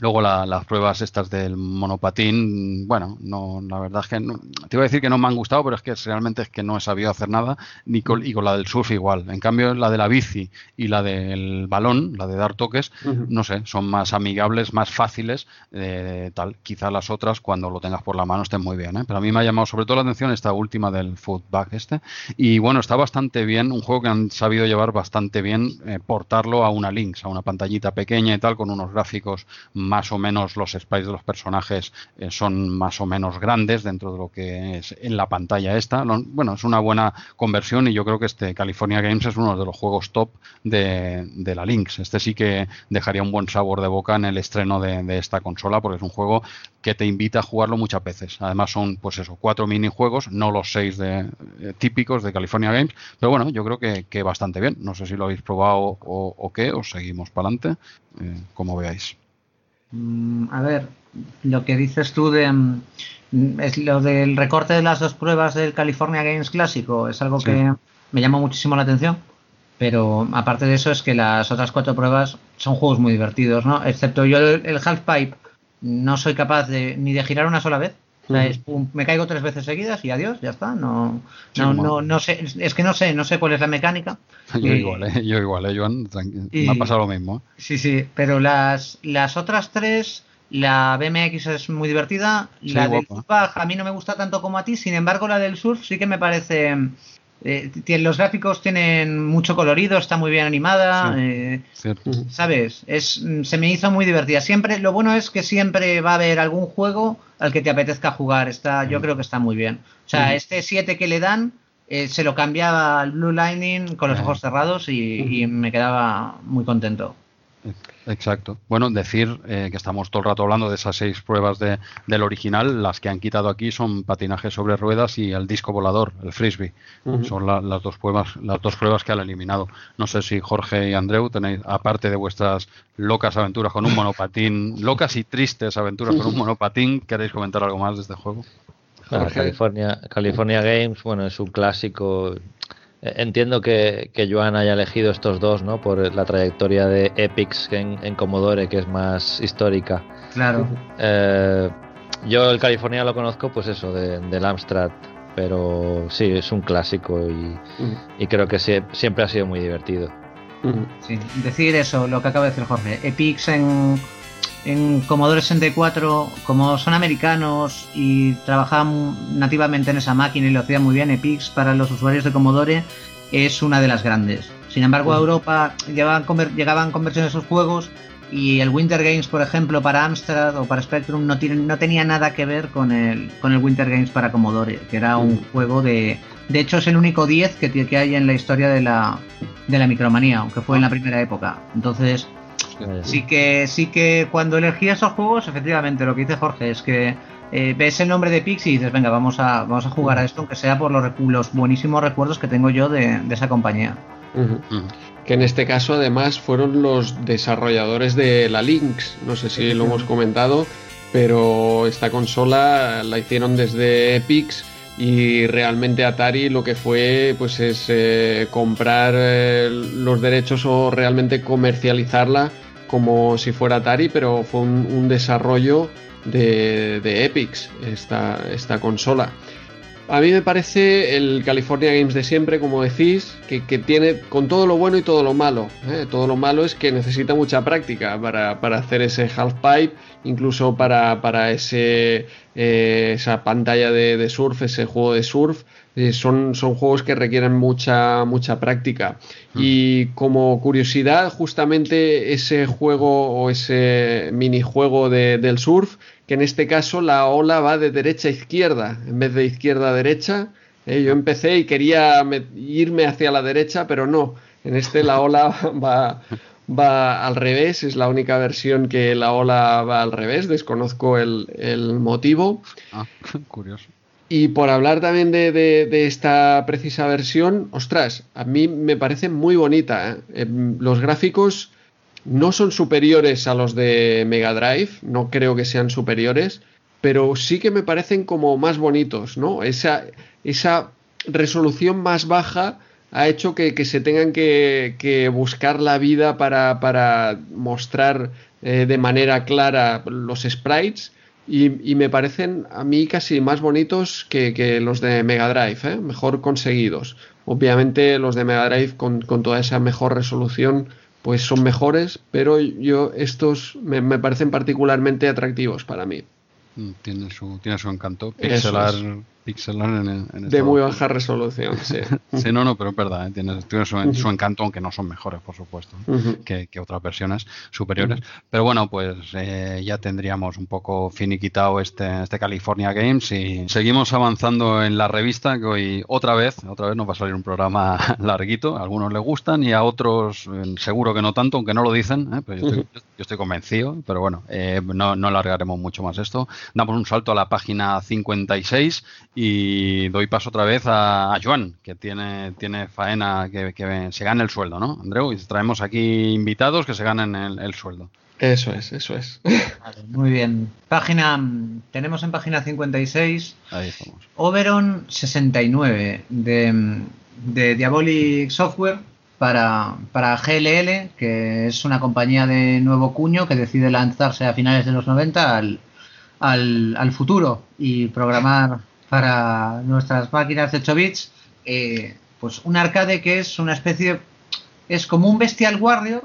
Luego la- las pruebas estas del monopatín, bueno, no, la verdad es que no- te iba a decir que no me han gustado, pero es que realmente es que no he sabido hacer nada, ni con, y con la del surf igual. En cambio, la de la bici y la del balón, la de dar toques, no sé, son más amigables, más fáciles, eh, tal. Quizá las otras, cuando lo tengas por la mano, estén muy bien, ¿eh? Pero a mí me ha llamado sobre todo la atención esta última del footback este. Y bueno, está bastante bien, un juego que han sabido llevar bastante bien, eh, portarlo a una Lynx, a una pantallita pequeña y tal, con unos gráficos más o menos, los sprites de los personajes eh, son más o menos grandes dentro de lo que es en la pantalla esta. Bueno, es una buena conversión y yo creo que este California Games es uno de los juegos top de, de la Lynx. Este sí que dejaría un buen sabor de boca en el estreno de, esta consola porque es un juego que te invita a jugarlo muchas veces. Además son, pues eso, cuatro minijuegos, no los seis de, eh, típicos de California Games, pero bueno, yo creo que, bastante bien. No sé si lo habéis probado o, qué, o seguimos para adelante, eh, como veáis. Mm, A ver, lo que dices tú de mm, es lo del recorte de las dos pruebas del California Games clásico es algo Sí. que me llama muchísimo la atención. Pero aparte de eso es que las otras cuatro pruebas son juegos muy divertidos, ¿no? Excepto yo el, el half pipe no soy capaz de ni de girar una sola vez. O sea, es pum, me caigo tres veces seguidas y adiós, ya está. No, no, no, no sé, es que no sé, no sé cuál es la mecánica. *laughs* Yo igual, ¿eh? yo igual, ¿eh, Joan? Y- Me ha pasado lo mismo. ¿eh? Sí, sí, pero las, las otras tres, la BMX es muy divertida, Sí, la del. Footbag a mí no me gusta tanto como a ti, sin embargo la del surf sí que me parece... eh, tiene- los gráficos tienen mucho colorido, está muy bien animada, Sí. eh. ¿sabes? Es, mm, se me hizo muy divertida. Siempre, lo bueno es que siempre va a haber algún juego al que te apetezca jugar. Está, yo creo que está muy bien. O sea, Ujú. este 7 que le dan, eh, se lo cambiaba al Blue Lightning con los ojos cerrados y, y me quedaba muy contento. Exacto. Bueno, decir eh, que estamos todo el rato hablando de esas seis pruebas de, del original. Las que han quitado aquí son patinaje sobre ruedas y el disco volador, el frisbee. Son la- las dos pruebas, las dos pruebas que han eliminado. No sé si Jorge y Andreu tenéis, aparte de vuestras locas aventuras con un *laughs* monopatín, locas y tristes aventuras con un monopatín, queréis comentar algo más de este juego. Jorge. California, California Games, bueno, es un clásico. Entiendo que, que Joan haya elegido estos dos, ¿no? Por la trayectoria de Epics en, en Commodore, que es más histórica. Claro. Eh, yo el California lo conozco, pues eso, de, del Amstrad, pero sí, es un clásico y, y creo que sie- siempre ha sido muy divertido. Sí, decir eso, lo que acaba de decir Jorge. Epics en, en Commodore 64, como son americanos y trabajaban nativamente en esa máquina y lo hacían muy bien, Epics para los usuarios de Commodore es una de las grandes. Sin embargo, a Europa llegaban, llegaban conversiones de sus juegos y el Winter Games, por ejemplo, para Amstrad o para Spectrum no, tiene, no tenía nada que ver con el, con el Winter Games para Commodore, que era un juego de... De hecho, es el único 10 que, que hay en la historia de la, de la micromanía, aunque fue en la primera época. Entonces. Sí que, sí que cuando elegí esos juegos, efectivamente, lo que dice Jorge es que eh, ves el nombre de Pix y dices, venga, vamos a, vamos a jugar a esto, aunque sea por los, buenísimos recuerdos que tengo yo de, de esa compañía. Que en este caso además fueron los desarrolladores de la Lynx. No sé si lo hemos comentado, pero esta consola la hicieron desde Epix y realmente Atari lo que fue pues es eh, comprar eh, los derechos o realmente comercializarla como si fuera Atari, pero fue un, desarrollo de, de Epix esta, esta consola. A mí me parece el California Games de siempre, como decís, que, que tiene con todo lo bueno y todo lo malo. ¿eh? Todo lo malo es que necesita mucha práctica para, para hacer ese half pipe, incluso para, para ese, eh, esa pantalla de, de surf, ese juego de surf. Eh, son, son juegos que requieren mucha, mucha práctica. Y como curiosidad, justamente ese juego o ese minijuego de, del surf, que en este caso la ola va de derecha a izquierda en vez de izquierda a derecha. Eh, yo empecé y quería me- irme hacia la derecha, pero no. En este la ola *laughs* va, va al revés, es la única versión que la ola va al revés, desconozco el, el motivo. Ah, *laughs* curioso. Y por hablar también de, de- de esta precisa versión, ostras, a mí me parece muy bonita. ¿eh? Em, Los gráficos no son superiores a los de Mega Drive, no creo que sean superiores, pero sí que me parecen como más bonitos, ¿no? Esa, esa resolución más baja ha hecho que, que se tengan que, que, buscar la vida para, para mostrar eh, de manera clara los sprites. Y, y, me parecen a mí casi más bonitos que, que los de Mega Drive, ¿eh? mejor conseguidos. Obviamente los de Mega Drive con, con, toda esa mejor resolución pues son mejores, pero yo estos me, me parecen particularmente atractivos para mí. Mm, Tiene su, tiene su encanto. Pixelar, pixelar en, en de muy baja resolución, sí. *laughs* sí, no, no, pero es verdad, ¿eh? tiene, tiene su, uh -huh. su, encanto, aunque no son mejores, por supuesto, uh -huh. que, que, otras versiones superiores. Uh -huh. Pero bueno, pues eh, ya tendríamos un poco finiquitado este, este California Games y seguimos avanzando en la revista, que hoy otra vez, otra vez nos va a salir un programa *laughs* larguito, a algunos les gustan y a otros eh, seguro que no tanto, aunque no lo dicen, ¿eh? pero yo estoy, yo estoy, convencido, pero bueno, eh, no, no alargaremos mucho más esto. Damos un salto a la página 56 y doy paso otra vez a, a Joan, que tiene, tiene faena que, que, se gane el sueldo, ¿no, Andreu? Y traemos aquí invitados que se ganen el, el sueldo. Eso es, eso es. *laughs* Vale, muy bien. Página, tenemos en página 56 Ahí estamos. Oberon 69 de, de Diabolic Software para, para GLL, que es una compañía de nuevo cuño que decide lanzarse a finales de los 90 al, al, al futuro y programar para nuestras máquinas de 8 bits, eh, pues un arcade que es una especie, es como un Bestial Warrior,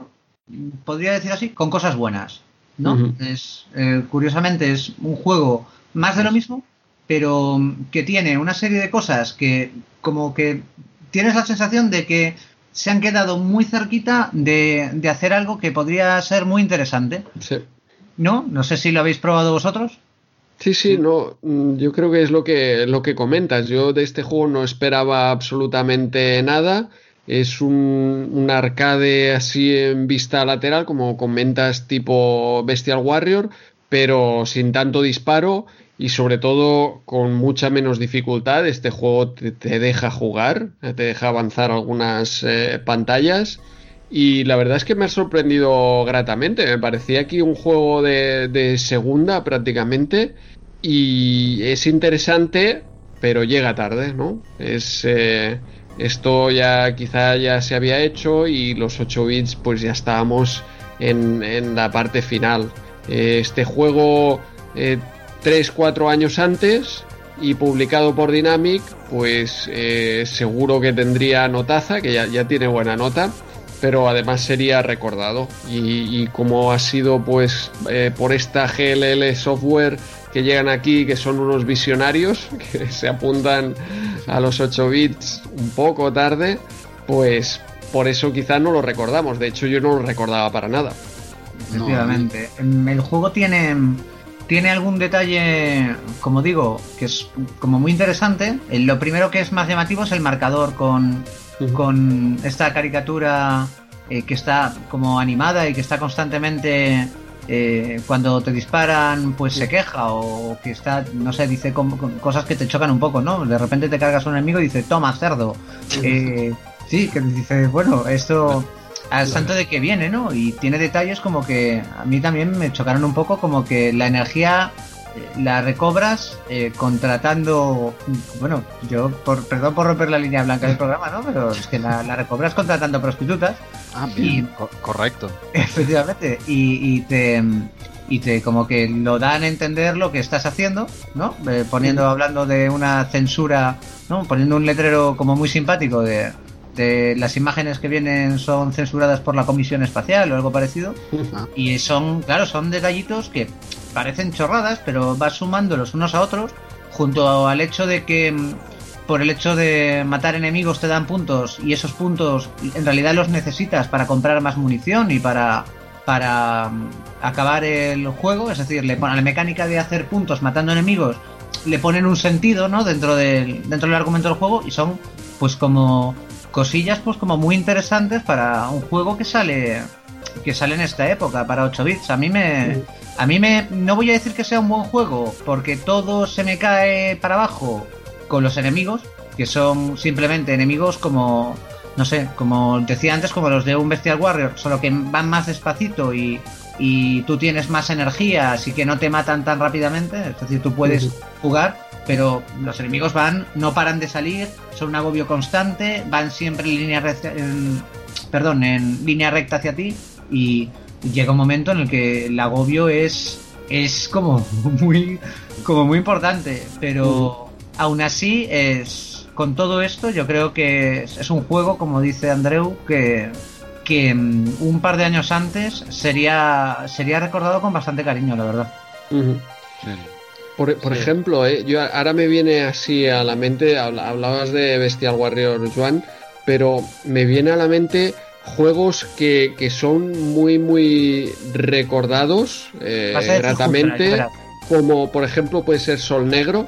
podría decir así, con cosas buenas, ¿no? Uh -huh. Es, eh, curiosamente es un juego más de lo mismo, pero que tiene una serie de cosas que como que tienes la sensación de que se han quedado muy cerquita de, de hacer algo que podría ser muy interesante. Sí. ¿No? No sé si lo habéis probado vosotros. Sí, sí, no, yo creo que es lo que, lo que comentas. Yo de este juego no esperaba absolutamente nada. Es un, un, arcade así en vista lateral, como comentas, tipo Bestial Warrior, pero sin tanto disparo y sobre todo con mucha menos dificultad. Este juego te, te deja jugar, te deja avanzar algunas eh, pantallas. Y la verdad es que me ha sorprendido gratamente. Me parecía aquí un juego de, segunda prácticamente. Y es interesante, pero llega tarde, ¿no? Es. Eh, esto ya quizá ya se había hecho y los 8 bits pues ya estábamos en, en la parte final. Eh, este juego eh, 3-4 años antes y publicado por Dynamic pues eh, seguro que tendría notaza, que ya, ya tiene buena nota pero además sería recordado. Y, y como ha sido pues eh, por esta GLL software que llegan aquí que son unos visionarios *laughs* que se apuntan a los 8 bits un poco tarde pues por eso quizás no lo recordamos. De hecho yo no lo recordaba para nada. Efectivamente. No. el juego tiene tiene algún detalle como digo que es como muy interesante. Lo primero que es más llamativo es el marcador con con esta caricatura eh, que está como animada y que está constantemente eh, cuando te disparan pues se queja o que está no sé dice como, cosas que te chocan un poco no de repente te cargas a un enemigo y dice toma cerdo eh, sí. que dice bueno esto al santo de que viene no y tiene detalles como que a mí también me chocaron un poco como que la energía la recobras eh, contratando, bueno, yo, por, perdón por romper la línea blanca del programa, ¿no? Pero es que la, la recobras contratando prostitutas. Ah, bien, y, co correcto. Efectivamente, y, y, te y te como que lo dan a entender lo que estás haciendo, ¿no? Eh, poniendo, hablando de una censura, ¿no? Poniendo un letrero como muy simpático de, las imágenes que vienen son censuradas por la Comisión Espacial o algo parecido. Y son, claro, son detallitos que parecen chorradas, pero vas sumándolos unos a otros, junto al hecho de que por el hecho de matar enemigos te dan puntos y esos puntos en realidad los necesitas para comprar más munición y para para acabar el juego, es decir, le ponen la mecánica de hacer puntos matando enemigos, le ponen un sentido, ¿no? dentro del dentro del argumento del juego y son pues como cosillas pues como muy interesantes para un juego que sale que sale en esta época para 8 bits. A mí me a mí me no voy a decir que sea un buen juego porque todo se me cae para abajo con los enemigos, que son simplemente enemigos como no sé, como decía antes como los de un Bestial Warrior, solo que van más despacito y y tú tienes más energía, así que no te matan tan rápidamente, es decir, tú puedes jugar pero los enemigos van, no paran de salir, son un agobio constante, van siempre en línea recta, en- perdón, en línea recta hacia ti y llega un momento en el que el agobio es es como *laughs* muy como muy importante, pero aún así es con todo esto yo creo que es, es un juego como dice Andreu que que mm, un par de años antes sería sería recordado con bastante cariño, la verdad. Sí. Por, por ejemplo, eh, yo ahora me viene así a la mente, habla- hablabas de Bestial Warrior, Juan, pero me viene a la mente juegos que, que son muy, muy recordados eh, gratamente, como por ejemplo puede ser Sol Negro.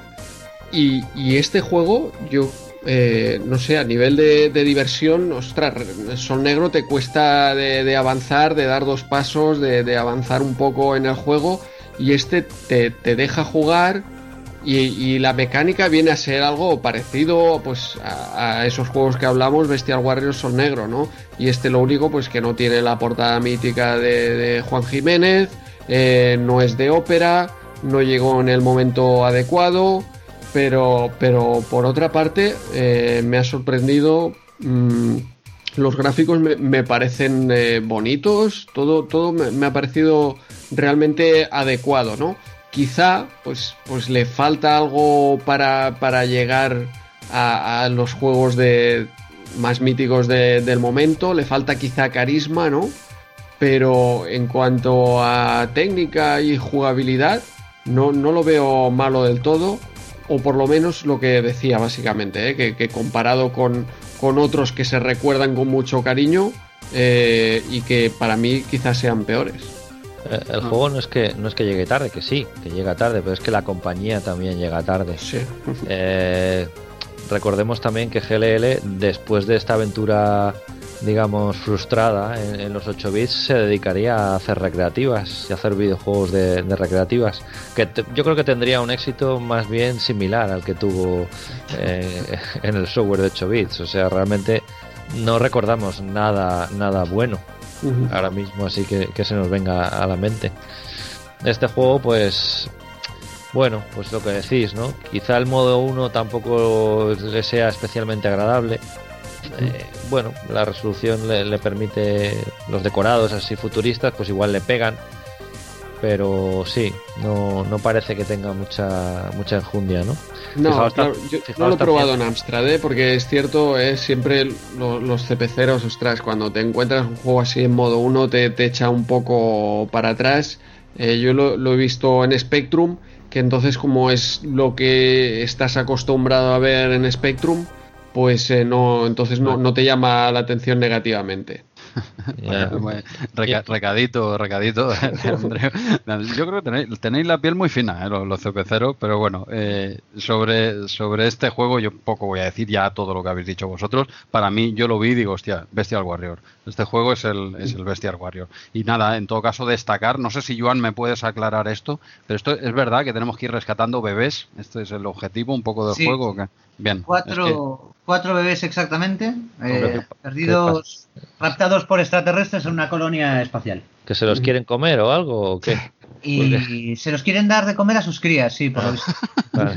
Y, y este juego, yo eh, no sé, a nivel de, de diversión, ostras, Sol Negro te cuesta de, de avanzar, de dar dos pasos, de, de avanzar un poco en el juego. Y este te, te deja jugar. Y, y la mecánica viene a ser algo parecido pues a, esos juegos que hablamos, Bestial Warriors Sol Negro, ¿no? Y este lo único pues que no tiene la portada mítica de, Juan Jiménez, eh, no es de ópera, no llegó en el momento adecuado, pero, pero por otra parte eh, me ha sorprendido. mm, los gráficos me, me parecen eh, bonitos, todo, todo me ha parecido realmente adecuado, ¿no? Quizá pues, pues le falta algo para, para llegar a, los juegos de más míticos de- del momento, le falta quizá carisma, ¿no? Pero en cuanto a técnica y jugabilidad, no, no lo veo malo del todo. O por lo menos lo que decía básicamente, ¿eh? que, que comparado con, con otros que se recuerdan con mucho cariño eh, y que para mí quizás sean peores. Eh, El juego no es que no es que llegue tarde, que sí, que llega tarde, pero es que la compañía también llega tarde. Sí. *laughs* Eh, recordemos también que GLL, después de esta aventura, digamos, frustrada en, en los 8 bits, se dedicaría a hacer recreativas y a hacer videojuegos de, de recreativas. Que te- yo creo que tendría un éxito más bien similar al que tuvo eh, *laughs* en el software de 8 bits. O sea, realmente no recordamos nada, nada bueno Ahora mismo, así que, que se nos venga a la mente. Este juego, pues, bueno, pues lo que decís, ¿no? Quizá el modo 1 tampoco le sea especialmente agradable. Eh, bueno, la resolución le, le permite los decorados así futuristas, pues igual le pegan. Pero sí, no, no parece que tenga mucha mucha enjundia, ¿no? No, Fijaos claro, tam- yo no lo he probado en Amstrad, ¿eh? porque es cierto, es siempre lo- los CPCeros, ostras, cuando te encuentras un juego así en modo 1 te, te echa un poco para atrás. Eh, yo lo, lo he visto en Spectrum, que entonces como es lo que estás acostumbrado a ver en Spectrum, pues eh, no, entonces no, no te llama la atención negativamente. *laughs* Ya. Bueno, reca- recadito, recadito, *laughs* Andreu. Yo creo que tenéis, tenéis la piel muy fina, ¿eh? los, los CPceros, pero bueno, eh, sobre, sobre este juego yo poco voy a decir ya todo lo que habéis dicho vosotros. Para mí, yo lo vi y digo, hostia, Bestial Warrior. Este juego es el, es el Bestial Warrior. Y nada, en todo caso, destacar, no sé si Joan me puedes aclarar esto, pero esto es verdad que tenemos que ir rescatando bebés. Este es el objetivo un poco del Sí. juego. Bien. es Cuatro, que- cuatro bebés exactamente, eh, perdidos, raptados por extraterrestres en una colonia espacial. ¿Que se los quieren comer o algo? ¿O qué? *laughs* Y se los quieren dar de comer a sus crías, sí, por lo visto. *laughs* Vale.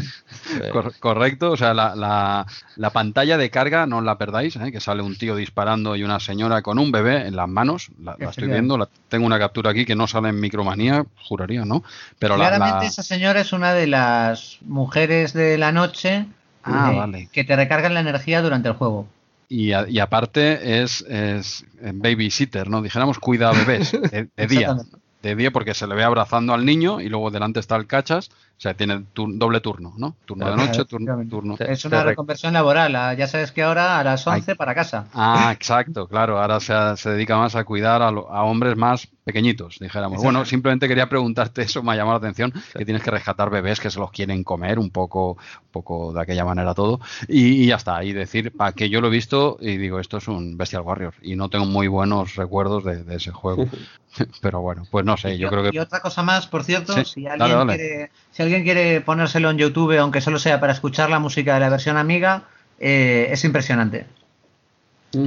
Eh, Cor- correcto, o sea, la, la- la pantalla de carga no la perdáis, ¿eh? que sale un tío disparando y una señora con un bebé en las manos, la, la estoy viendo, la- tengo una captura aquí que no sale en micromanía, juraría, ¿no? Pero Claramente la- esa señora es una de las mujeres de la noche Ah, eh, vale. que te recargan la energía durante el juego. y, a- y aparte es, es eh, babysitter, ¿no? Dijéramos cuida a bebés de, de día. De día porque se le ve abrazando al niño y luego delante está el cachas, o sea, tiene tur- doble turno, ¿no? Turno de noche, turno, turno. Es una rec- reconversión laboral. ah, Ya sabes que ahora a las 11 para casa. Ah, exacto, claro. Ahora se, se dedica más a cuidar a, lo- a hombres más pequeñitos, dijéramos. Bueno, simplemente quería preguntarte eso, me ha llamado la atención, que tienes que rescatar bebés que se los quieren comer un poco, un poco de aquella manera todo. Y, y ya está, y decir, para que yo lo he visto y digo, esto es un Bestial Warrior. Y no tengo muy buenos recuerdos de, de ese juego. *laughs* Pero bueno, pues no sé, yo y, creo y que... otra cosa más, por cierto, Sí, si, dale, alguien dale. Quiere, si alguien quiere ponérselo en YouTube, aunque solo sea para escuchar la música de la versión amiga, eh, es impresionante.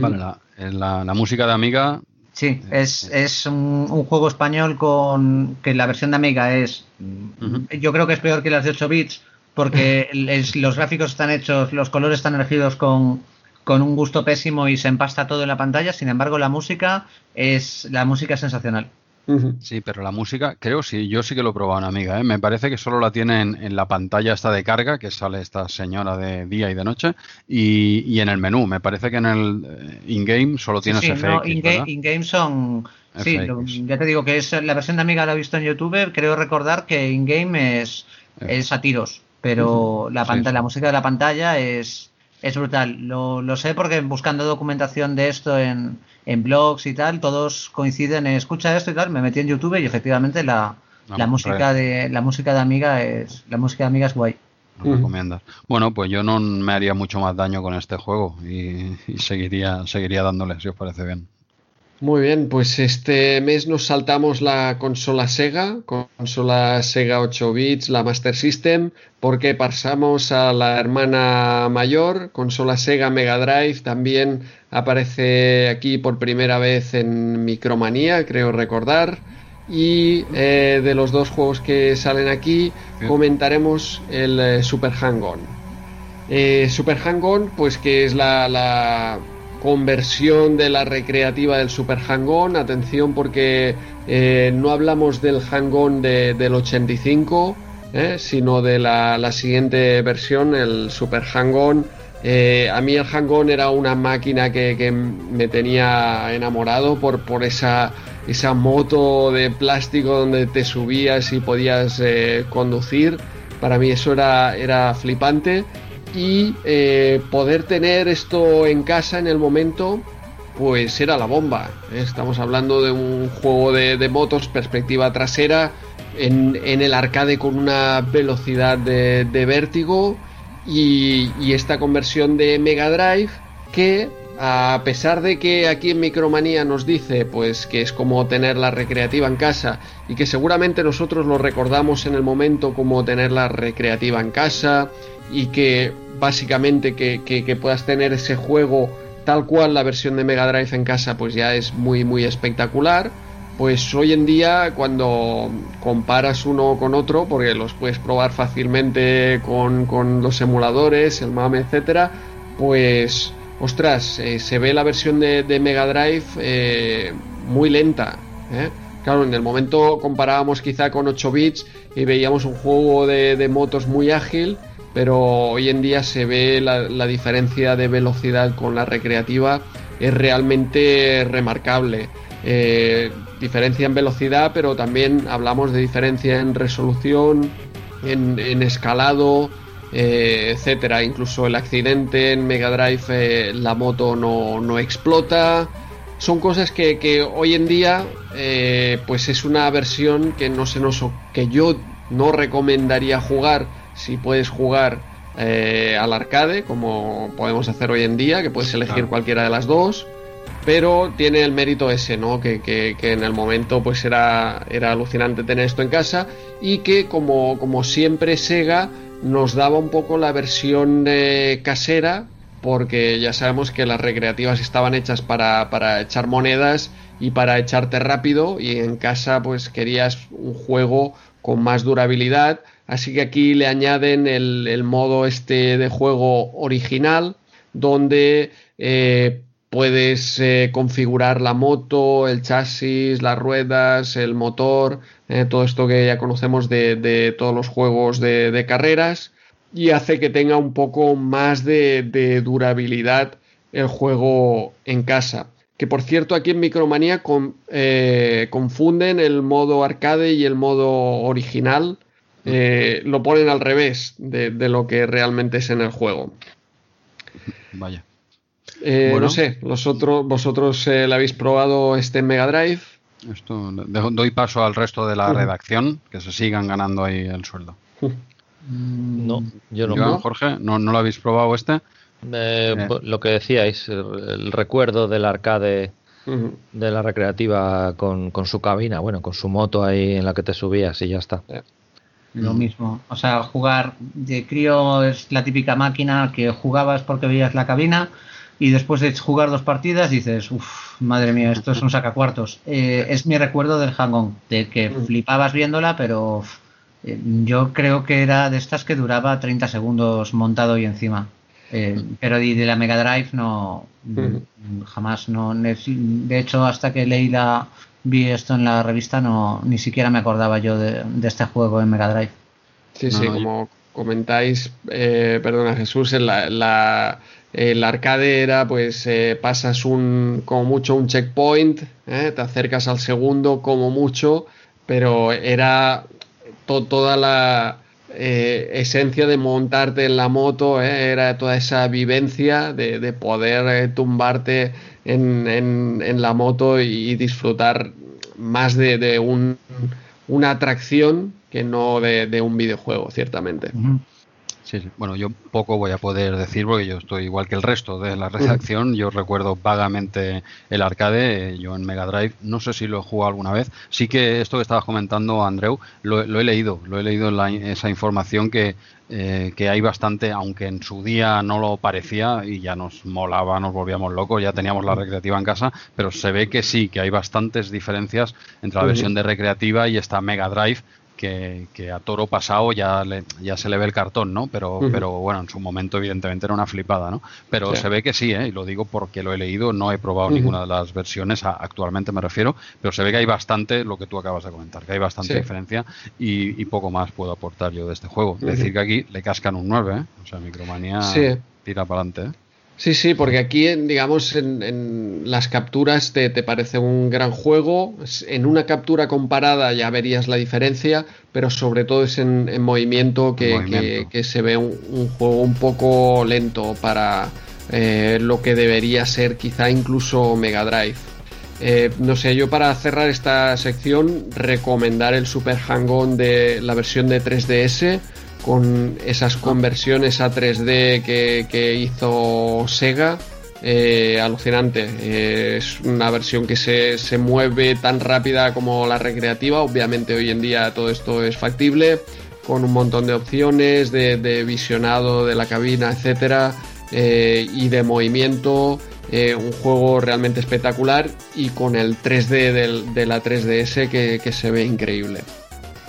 Vale, la, en la, la música de Amiga... Sí, es, es un, un juego español con que la versión de Amiga es, yo creo que es peor que las de 8 bits, porque *laughs* es- los gráficos están hechos, los colores están elegidos con, con un gusto pésimo y se empasta todo en la pantalla. Sin embargo, la música es la música es sensacional. Sí, pero la música, creo sí, yo sí que lo he probado una amiga, ¿eh? Me parece que solo la tiene en, la pantalla esta de carga, que sale esta señora de día y de noche, y, y en el menú. Me parece que en el eh, in-game solo tienes Sí, sí, no, FX, in-game, ¿verdad? in-game son. Sí, lo- ya te digo que es la versión de Amiga la he visto en YouTube. Creo recordar que in-game es, es a tiros, pero la, pantalla, sí. la música de la pantalla es, es brutal. Lo, lo sé porque buscando documentación de esto en, en blogs y tal, todos coinciden en escucha esto y tal. Me metí en YouTube y efectivamente la, No, la música de la música de Amiga es la música de Amiga es guay. Lo recomiendas. Bueno, pues yo no me haría mucho más daño con este juego y, y seguiría, seguiría dándole, si os parece bien. Muy bien, pues este mes nos saltamos la consola Sega, consola Sega 8 bits, la Master System, porque pasamos a la hermana mayor, consola Sega Mega Drive, también aparece aquí por primera vez en Micromanía, creo recordar. Y eh, de los dos juegos que salen aquí, comentaremos el eh, Super Hang-On. Eh, Super Hang-On, pues que es la, la conversión de la recreativa del Super Hang-On. Atención porque eh, no hablamos del Hang-On de- del 85, eh, sino de la, siguiente versión, el Super Hang-On. Eh, a mí el Hang-On era una máquina que, me tenía enamorado por, esa, moto de plástico donde te subías y podías conducir. Para mí eso era, era flipante y eh, poder tener esto en casa en el momento pues era la bomba ¿eh? estamos hablando de un juego de, de motos perspectiva trasera en, en el arcade con una velocidad de, vértigo y, y esta conversión de Mega Drive que a pesar de que aquí en Micromanía nos dice pues que es como tener la recreativa en casa y que seguramente nosotros lo recordamos en el momento como tener la recreativa en casa y que básicamente que, que- puedas tener ese juego tal cual la versión de Mega Drive en casa pues ya es muy muy espectacular pues hoy en día cuando comparas uno con otro porque los puedes probar fácilmente con, con los emuladores el MAME etcétera pues ostras eh, se ve la versión de, de Mega Drive eh, muy lenta ¿eh? Claro, en el momento comparábamos quizá con 8 bits y veíamos un juego de, de motos muy ágil, pero hoy en día se ve la, diferencia de velocidad con la recreativa es realmente remarcable. Eh, diferencia en velocidad, pero también hablamos de diferencia en resolución, en, en escalado, eh, etcétera. Incluso el accidente en Mega Drive, eh, la moto no, no explota. Son cosas que, que hoy en día, eh, pues es una versión que no se nos, que yo no recomendaría jugar si puedes jugar eh, al arcade, como podemos hacer hoy en día, que puedes elegir Claro. cualquiera de las dos pero tiene el mérito ese, ¿no? Que, que- que en el momento pues era, era alucinante tener esto en casa y que como, como siempre Sega nos daba un poco la versión eh, casera porque ya sabemos que las recreativas estaban hechas para, para echar monedas y para echarte rápido y en casa pues querías un juego con más durabilidad así que aquí le añaden el, modo este de juego original donde eh, puedes eh, configurar la moto, el chasis, las ruedas, el motor, eh, todo esto que ya conocemos de, todos los juegos de, carreras y hace que tenga un poco más de, durabilidad el juego en casa. Que por cierto aquí en Micromanía con- confunden el modo arcade y el modo original. Eh, lo ponen al revés de, de lo que realmente es en el juego. Vaya. Eh, Bueno. No sé, los otros, vosotros eh, le habéis probado este Mega Drive. Esto, dejo- doy paso al resto de la redacción, que se sigan ganando ahí el sueldo. No, yo no. Jorge, ¿no, ¿no lo habéis probado este? Eh, Eh. Lo que decíais, el, el recuerdo del arcade de la recreativa con, con su cabina, bueno, con su moto ahí en la que te subías y ya está. Lo mismo. O sea, jugar de crío es la típica máquina que jugabas porque veías la cabina y después de jugar dos partidas dices, uff, madre mía, esto es un sacacuartos. Eh, es mi recuerdo del hang-on, de que flipabas viéndola, pero Eh, Yo creo que era de estas que duraba 30 segundos montado y encima. Eh, pero de, de la Mega Drive no. Jamás no. De hecho, hasta que leí la. Vi esto en la revista, no ni siquiera me acordaba yo de, de este juego en Mega Drive. Sí, No, sí, no, como comentáis, eh, perdona Jesús, en la, la- el arcade era pues eh, pasas un como mucho un checkpoint, ¿eh? te acercas al segundo como mucho, pero era to- toda la eh, esencia de montarte en la moto, ¿eh? era toda esa vivencia de, de poder eh, tumbarte en, en- en la moto y disfrutar más de, de un, una atracción que no de, de un videojuego, ciertamente. Sí, sí. Bueno, yo poco voy a poder decir porque yo estoy igual que el resto de la redacción. Yo recuerdo vagamente el arcade, yo en Mega Drive, no sé si lo he jugado alguna vez. Sí que esto que estabas comentando, Andreu, lo, lo he leído, lo he leído en la- esa información que, eh, que hay bastante, aunque en su día no lo parecía y ya nos molaba, nos volvíamos locos, ya teníamos la recreativa en casa, pero se ve que sí, que hay bastantes diferencias entre la versión de recreativa y esta Mega Drive que, que a toro pasado ya, le- ya se le ve el cartón, ¿no? Pero, pero bueno, en su momento evidentemente era una flipada, ¿no? Pero Sí. se ve que sí, ¿eh? Y lo digo porque lo he leído, no he probado ninguna de las versiones, a- actualmente me refiero, pero se ve que hay bastante, lo que tú acabas de comentar, que hay bastante Sí. diferencia y, y poco más puedo aportar yo de este juego. Ujú. Decir que aquí le cascan un 9, ¿eh? O sea, Micromanía Sí. tira para adelante, ¿eh? Sí, sí, porque aquí, en- digamos, en, en las capturas te, te parece un gran juego. En una captura comparada ya verías la diferencia, pero sobre todo es en, en movimiento, que, movimiento. que- que se ve un, un juego un poco lento para eh, lo que debería ser quizá incluso Mega Drive. Eh, no sé, yo para cerrar esta sección recomendar el Super Hang-On de la versión de 3DS con esas conversiones a 3D que, que hizo Sega. eh, alucinante. Eh, es una versión que se, se mueve tan rápida como la recreativa. Obviamente hoy en día todo esto es factible con un montón de opciones de, de visionado de la cabina, etcétera, eh, y de movimiento. un juego realmente espectacular y con el 3D del- de la 3DS que, que se ve increíble.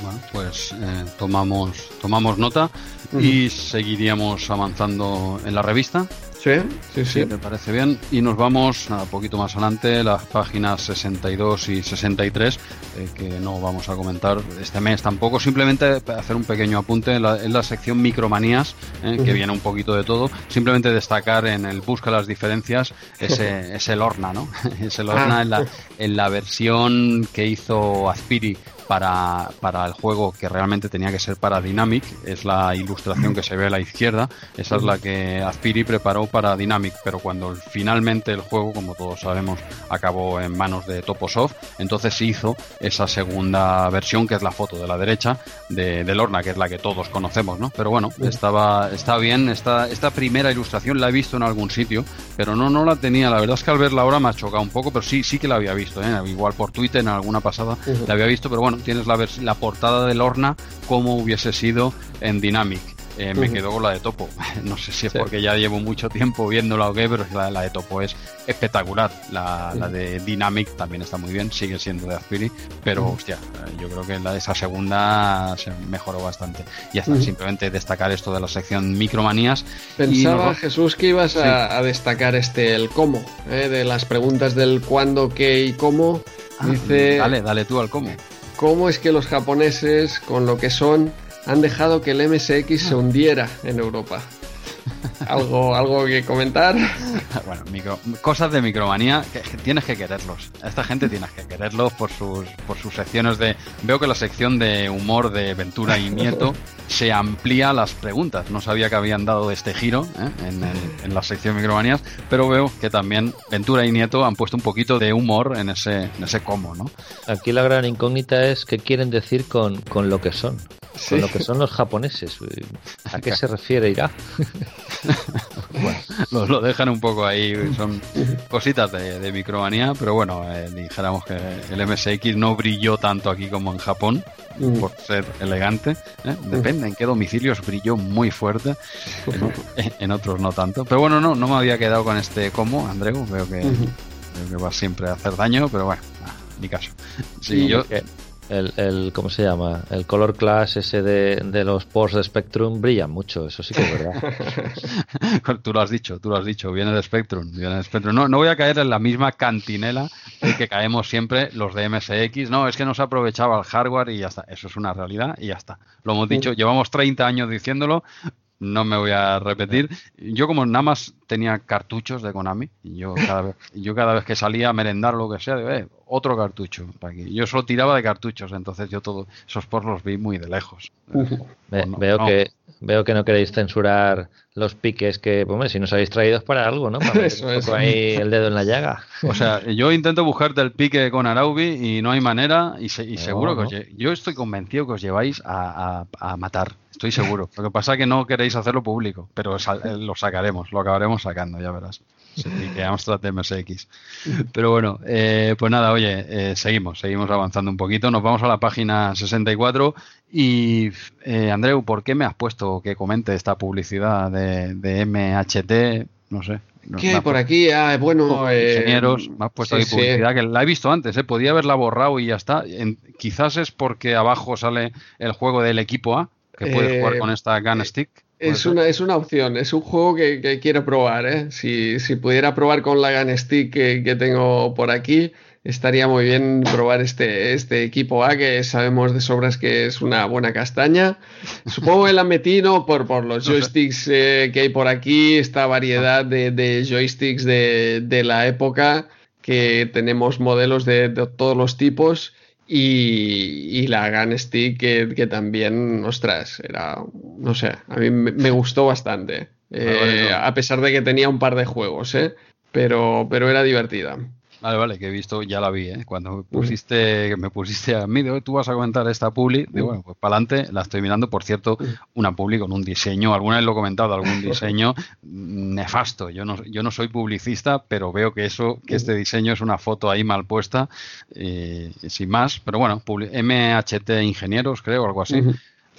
Bueno, pues eh, tomamos, tomamos nota y seguiríamos avanzando en la revista. Sí, sí, Si te parece bien. Y nos vamos un poquito más adelante, las páginas 62 y 63, eh, que no vamos a comentar este mes tampoco. Simplemente hacer un pequeño apunte en la, en la sección micromanías, eh, que viene un poquito de todo. Simplemente destacar en el busca las diferencias ese, *laughs* ese Lorna, ¿no? *laughs* ese Lorna Ah. en, la, en la versión que hizo Aspiri para, para el juego que realmente tenía que ser para Dynamic, es la ilustración que se ve a la izquierda, esa es la que Aspiri preparó para Dynamic, pero cuando finalmente el juego, como todos sabemos, acabó en manos de Toposoft, entonces se hizo esa segunda versión, que es la foto de la derecha, de, de Lorna, que es la que todos conocemos, ¿no? Pero bueno, estaba, está bien, esta, esta primera ilustración la he visto en algún sitio, pero no, no la tenía, la verdad es que al verla ahora me ha chocado un poco, pero sí, sí que la había visto, ¿eh? igual por Twitter en alguna pasada la había visto, pero bueno, tienes la, la portada de Lorna como hubiese sido en Dynamic. Eh, me quedo con la de Topo. *laughs* No sé si es Sí. porque ya llevo mucho tiempo viéndola o qué, pero la, la de Topo es espectacular. La, de Dynamic también está muy bien, sigue siendo de Aspiri, pero Ujú. hostia, eh, yo creo que la de esa segunda se mejoró bastante. Y Ujú. simplemente destacar esto de la sección micromanías. nos Pensaba, Jesús, que ibas Sí. a, a destacar este el cómo, ¿eh? de las preguntas del cuándo, qué y cómo. Ah, Dice, Dale, dale tú al cómo. ¿Cómo es que los japoneses, con lo que son, han dejado que el MSX se hundiera en Europa? ¿Algo, algo que comentar? *laughs* Bueno, micro- cosas de micromanía que que tienes que quererlos. A esta gente tienes que quererlos por sus, por sus secciones de. Veo que la sección de humor de Ventura y Nieto *laughs* se amplía las preguntas. No sabía que habían dado este giro ¿eh? en, el- en la sección micromanías, pero veo que también Ventura y Nieto han puesto un poquito de humor en ese, en ese cómo, ¿no? Aquí la gran incógnita es qué quieren decir con, con lo que son. Sí. Con lo que son los japoneses. ¿A qué se refiere irá? *laughs* Bueno, lo, lo dejan un poco ahí, son cositas de, de micromanía, pero bueno, eh, dijéramos que el MSX no brilló tanto aquí como en Japón, Mm. por ser elegante. ¿eh? Depende en qué domicilios brilló muy fuerte, en, *laughs* en otros no tanto. Pero bueno, no, no me había quedado con este como, Andreu, veo que, Ujú. veo que va siempre a hacer daño, pero bueno, nada, ni caso. Sí, yo, Que el, el, ¿cómo se llama? El color class ese de, de los ports de Spectrum brilla mucho, eso sí que es verdad. *laughs* tú lo has dicho, tú lo has dicho, viene de Spectrum, viene de Spectrum. No, no voy a caer en la misma cantinela en que caemos siempre los de MSX. No, es que no se aprovechaba el hardware y ya está. Eso es una realidad y ya está. Lo hemos dicho, llevamos 30 años diciéndolo, no me voy a repetir. Yo como nada más tenía cartuchos de Konami, y yo cada vez, yo cada vez que salía a merendar o lo que sea, digo, eh, otro cartucho. Para aquí. Yo solo tiraba de cartuchos, entonces yo todos esos por los vi muy de lejos. Ve- veo que veo que no queréis censurar los piques que, si nos habéis traído es para algo, ¿no? Para Eso es. ahí el dedo en la llaga. O sea, yo intento buscarte el pique con Araubi y no hay manera y, se- y No, seguro que os yo estoy convencido que os lleváis a, a- a matar. Estoy seguro. Lo que pasa es que no queréis hacerlo público, pero eh, lo sacaremos, lo acabaremos sacando, ya verás. Ese pique Amstrad de MSX. Pero bueno, eh, pues nada, oye, eh, seguimos, seguimos avanzando un poquito. Nos vamos a la página 64 y, eh, Andreu, ¿por qué me has puesto que comente esta publicidad de, de MHT? No sé. ¿Qué hay por aquí? Ah, bueno, eh, ingenieros, me has puesto sí, publicidad que la he visto antes, ¿eh? podía haberla borrado y ya está. En- quizás es porque abajo sale el juego del equipo A, que puedes Eh, jugar con esta Gun Stick. ¿Puede Es una, es una opción, es un juego que, que quiero probar, ¿eh? Si, si pudiera probar con la Gun Stick que, que tengo por aquí, estaría muy bien probar este, este equipo A, que sabemos de sobras que es una buena castaña. Supongo que la metí ¿no? por, por los joysticks eh, que hay por aquí, esta variedad de, de joysticks de, de la época, que tenemos modelos de, de todos los tipos. Y, y la Gun Stick que, que también, ostras, era, no sé, a mí me, me gustó bastante. Vale, Eh, a pesar de que tenía un par de juegos, ¿eh? Pero, pero era divertida. Vale, vale, que he visto, ya la vi, ¿eh? Cuando me pusiste, me pusiste a mí, digo, tú vas a comentar esta publi, digo, bueno, pues para adelante, la estoy mirando, por cierto, una publi con un diseño, alguna vez lo he comentado, algún *laughs* diseño nefasto. Yo no, yo no soy publicista, pero veo que eso, que este diseño es una foto ahí mal puesta, eh, sin más, pero bueno, publi- MHT Ingenieros, creo, algo así.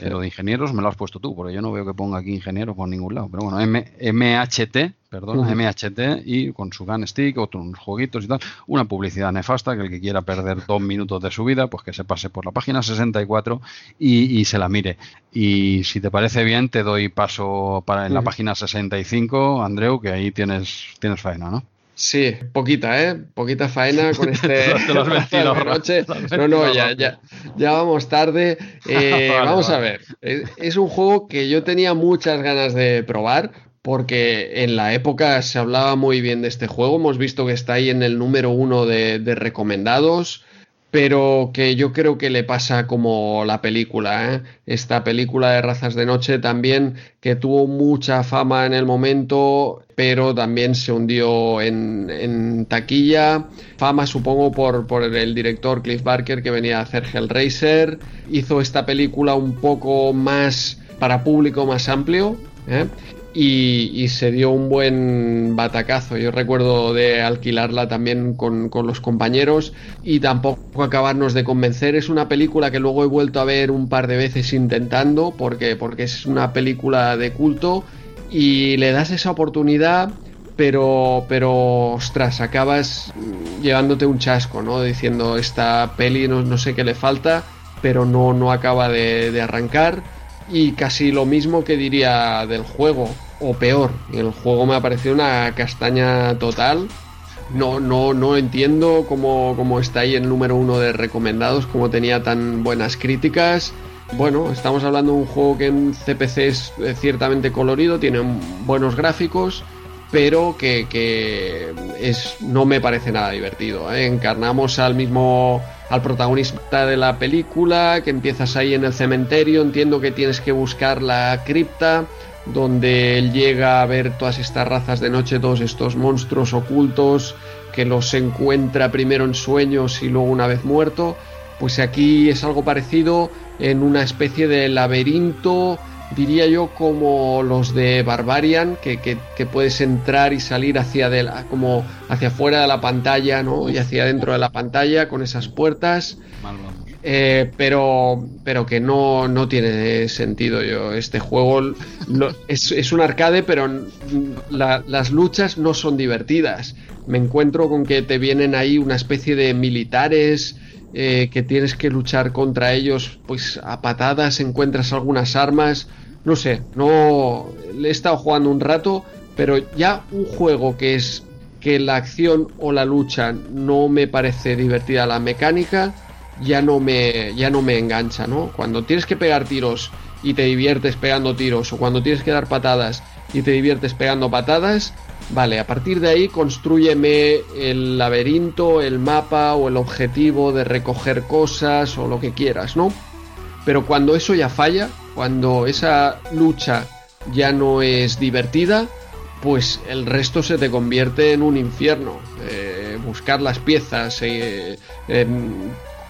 Eh, lo de ingenieros me lo has puesto tú, porque yo no veo que ponga aquí ingenieros por ningún lado. Pero bueno, M- MHT, perdona, Ujú. MHT y con su Gun Stick, otros jueguitos y tal. Una publicidad nefasta que el que quiera perder dos minutos de su vida, pues que se pase por la página 64 y, y se la mire. Y si te parece bien, te doy paso para en la Ujú. página 65, Andreu, que ahí tienes, tienes faena, ¿no? Sí, poquita, ¿eh? Poquita faena con *laughs* este *laughs* noche. No, no, ya, ya, ya vamos tarde. *laughs* Eh, Vale, vamos a ver. Es, es un juego que yo tenía muchas ganas de probar porque en la época se hablaba muy bien de este juego. Hemos visto que está ahí en el número uno de, de recomendados. Pero que yo creo que le pasa como la película, ¿eh? Esta película de Razas de Noche también, que tuvo mucha fama en el momento, pero también se hundió en, en taquilla. Fama, supongo, por, por el director Cliff Barker, que venía a hacer Hellraiser. Hizo esta película un poco más para público más amplio. ¿eh? Y, se dio un buen batacazo. Yo recuerdo de alquilarla también con, con los compañeros y tampoco acabarnos de convencer. Es una película que luego he vuelto a ver un par de veces intentando porque, porque es una película de culto y le das esa oportunidad. Pero, pero, ostras, acabas llevándote un chasco, ¿no? Diciendo, esta peli no, no sé qué le falta, pero no, no acaba de arrancar y casi lo mismo que diría del juego o peor el juego me ha parecido una castaña total no no no entiendo cómo, cómo está ahí el número uno de recomendados cómo tenía tan buenas críticas bueno estamos hablando de un juego que en CPC es eh, ciertamente colorido tiene buenos gráficos pero que, que es, no me parece nada divertido. ¿eh? Encarnamos al mismo, al protagonista de la película, que empiezas ahí en el cementerio, entiendo que tienes que buscar la cripta, donde él llega a ver todas estas razas de noche, todos estos monstruos ocultos, que los encuentra primero en sueños y luego una vez muerto. Pues aquí es algo parecido en una especie de laberinto diría yo como los de Barbarian, que, que, que puedes entrar y salir hacia, de la, como hacia afuera de la pantalla, ¿no? Y hacia dentro de la pantalla con esas puertas. Eh, pero, pero que no, no tiene sentido yo. Este juego lo, es, es, un arcade, pero la, las luchas no son divertidas. Me encuentro con que te vienen ahí una especie de militares eh, que tienes que luchar contra ellos, pues a patadas, encuentras algunas armas, no sé, no le he estado jugando un rato, pero ya un juego que es que la acción o la lucha no me parece divertida la mecánica, ya no me ya no me engancha, ¿no? Cuando tienes que pegar tiros y te diviertes pegando tiros o cuando tienes que dar patadas y te diviertes pegando patadas, vale, a partir de ahí construyeme el laberinto, el mapa o el objetivo de recoger cosas o lo que quieras, ¿no? Pero cuando eso ya falla, cuando esa lucha ya no es divertida, pues el resto se te convierte en un infierno. Eh, buscar las piezas, eh,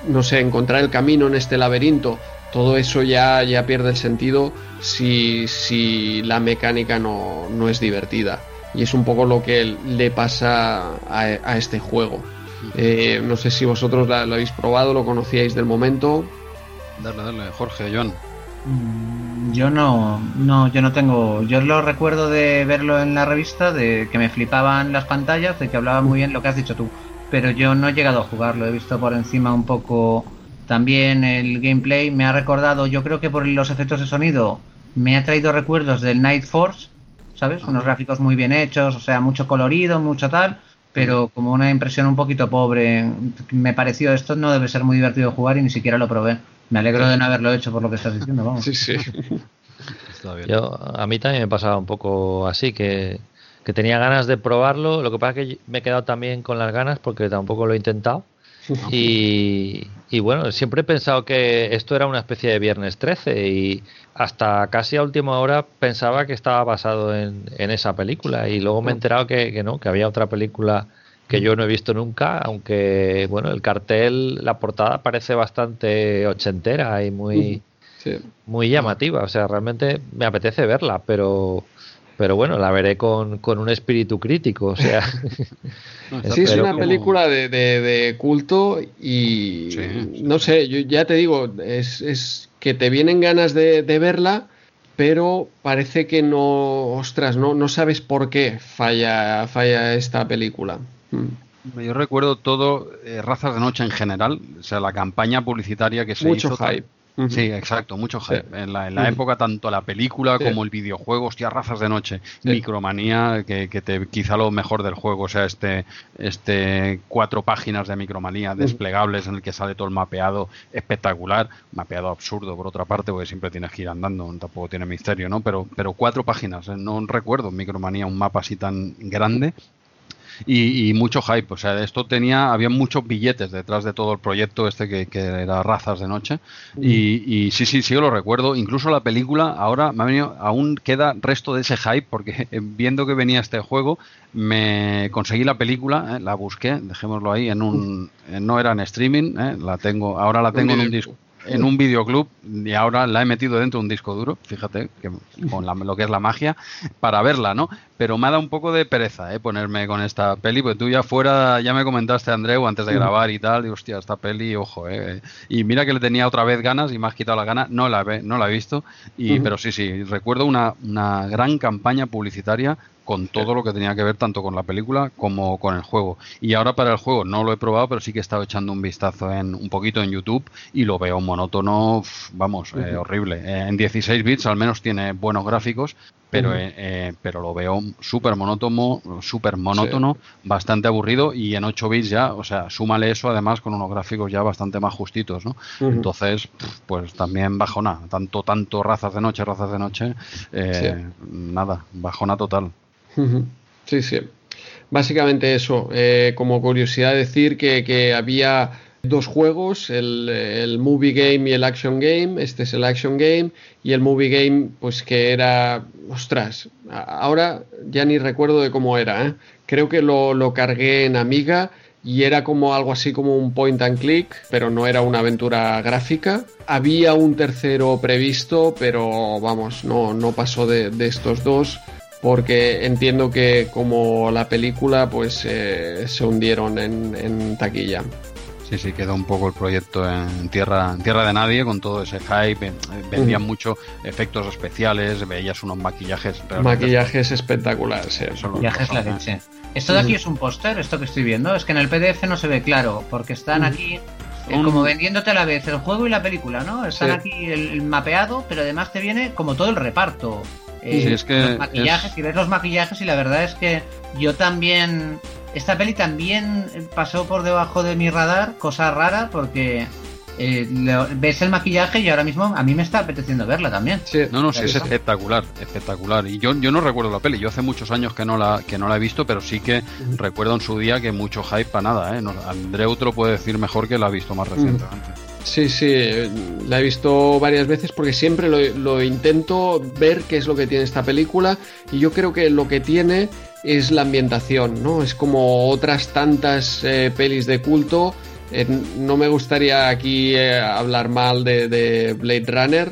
no sé, encontrar el camino en este laberinto, todo eso ya, ya pierde el sentido si, si la mecánica no, no, es divertida. Y es un poco lo que le pasa a, a este juego. Eh, no sé si vosotros la, lo habéis probado, lo conocíais del momento. Dale, dale, Jorge, John. Mm, Yo no, no, yo no tengo. Yo lo recuerdo de verlo en la revista, de que me flipaban las pantallas, de que hablaba muy bien lo que has dicho tú. Pero yo no he llegado a jugarlo, he visto por encima un poco también el gameplay. Me ha recordado, yo creo que por los efectos de sonido, me ha traído recuerdos del Night Force, ¿sabes? Unos gráficos muy bien hechos, o sea, mucho colorido, mucho tal. Pero como una impresión un poquito pobre, me pareció esto no debe ser muy divertido jugar y ni siquiera lo probé. Me alegro de no haberlo hecho por lo que estás diciendo, vamos. Sí, sí. Yo, a mí también me pasaba un poco así, que, que, tenía ganas de probarlo. Lo que pasa es que me he quedado también con las ganas porque tampoco lo he intentado. Y, y, bueno, siempre he pensado que esto era una especie de Viernes 13 y hasta casi a última hora pensaba que estaba basado en, en esa película y luego me he enterado que, que no, que había otra película que yo no he visto nunca, aunque bueno, el cartel, la portada parece bastante ochentera y muy, sí. muy llamativa. O sea, realmente me apetece verla, pero pero bueno, la veré con, con un espíritu crítico. O sea, *laughs* sí, es una como... película de, de, de, culto y sí. no sé, yo ya te digo, es, es que te vienen ganas de, de verla pero parece que no, ostras, no, no sabes por qué falla, falla esta película. Hmm. Yo recuerdo todo eh, Razas de Noche en general, o sea, la campaña publicitaria que se Mucho hizo. hype. Sí, exacto, mucho hype. Sí. En la, en la época, tanto la película sí. como el videojuego, hostia, Razas de Noche. Micromanía, que, que te, quizá lo mejor del juego sea este, este cuatro páginas de Micromanía desplegables en el que sale todo el mapeado espectacular, mapeado absurdo por otra parte, porque siempre tienes que ir andando, tampoco tiene misterio, ¿no? Pero, pero cuatro páginas, ¿eh? no recuerdo Micromanía un mapa así tan grande y, y, mucho hype. O sea, esto tenía, había muchos billetes detrás de todo el proyecto este que, que era Razas de Noche. Y, y, sí, sí, sí, yo lo recuerdo. Incluso la película, ahora me ha venido, aún queda resto de ese hype, porque *laughs* viendo que venía este juego, me conseguí la película, ¿eh? la busqué, dejémoslo ahí, en un, no era en streaming, ¿eh? la tengo, ahora la tengo en un disco en un videoclub y ahora la he metido dentro de un disco duro, fíjate, que con la, lo que es la magia, para verla, ¿no? Pero me ha dado un poco de pereza, ¿eh? Ponerme con esta peli, pues tú ya fuera, ya me comentaste, Andreu, antes de grabar y tal, y hostia, esta peli, ojo, ¿eh? Y mira que le tenía otra vez ganas y me has quitado la gana, no la, ve, no la he visto, y, uh -huh. pero sí, sí, recuerdo una, una gran campaña publicitaria con todo lo que tenía que ver tanto con la película como con el juego. Y ahora para el juego no lo he probado, pero sí que he estado echando un vistazo en un poquito en YouTube y lo veo monótono, vamos, uh -huh. eh, horrible. Eh, en 16 bits al menos tiene buenos gráficos, pero, uh -huh. eh, pero lo veo súper monótono, súper monótono, sí. bastante aburrido y en 8 bits ya, o sea, súmale eso además con unos gráficos ya bastante más justitos, ¿no? Uh -huh. Entonces, pues también bajona, tanto, tanto razas de noche, razas de noche, sí. nada, bajona total. Sí, sí. Básicamente eso. Eh, como curiosidad decir que, que, había dos juegos, el, Movie Game y el Action Game. Este es el Action Game. Y el Movie Game, pues que era... Ostras, ahora ya ni recuerdo de cómo era. ¿eh? Creo que lo, lo cargué en Amiga y era como algo así como un point and click, pero no era una aventura gráfica. Había un tercero previsto, pero vamos, no, no pasó de estos dos porque entiendo que como la película pues eh, se hundieron en, en, taquilla. Sí, sí, quedó un poco el proyecto en tierra, en tierra de nadie con todo ese hype. Vendían uh -huh. mucho efectos especiales, veías unos maquillajes. Maquillajes espectaculares, sí. Maquillajes la leche. Esto de aquí uh -huh. es un póster, esto que estoy viendo. Es que en el PDF no se ve claro, porque están uh -huh. aquí eh, como vendiéndote a la vez el juego y la película, ¿no? Están Sí. aquí el, el mapeado, pero además te viene como todo el reparto. Eh, Sí, es que los maquillajes, es- y ves los maquillajes y la verdad es que yo también... Esta peli también pasó por debajo de mi radar, cosa rara, porque eh, lo- ves el maquillaje y ahora mismo a mí me está apeteciendo verla también. Sí, No, no, sí, es espectacular, espectacular. Y yo, yo no recuerdo la peli, yo hace muchos años que no la, que no la he visto, pero sí que recuerdo en su día que mucho hype para nada, ¿eh? No, Andreu te lo puede decir mejor que la ha visto más recientemente. Sí, sí, la he visto varias veces porque siempre lo, lo intento ver qué es lo que tiene esta película y yo creo que lo que tiene es la ambientación, ¿no? Es como otras tantas eh, pelis de culto. Eh, no me gustaría aquí eh, hablar mal de, de Blade Runner,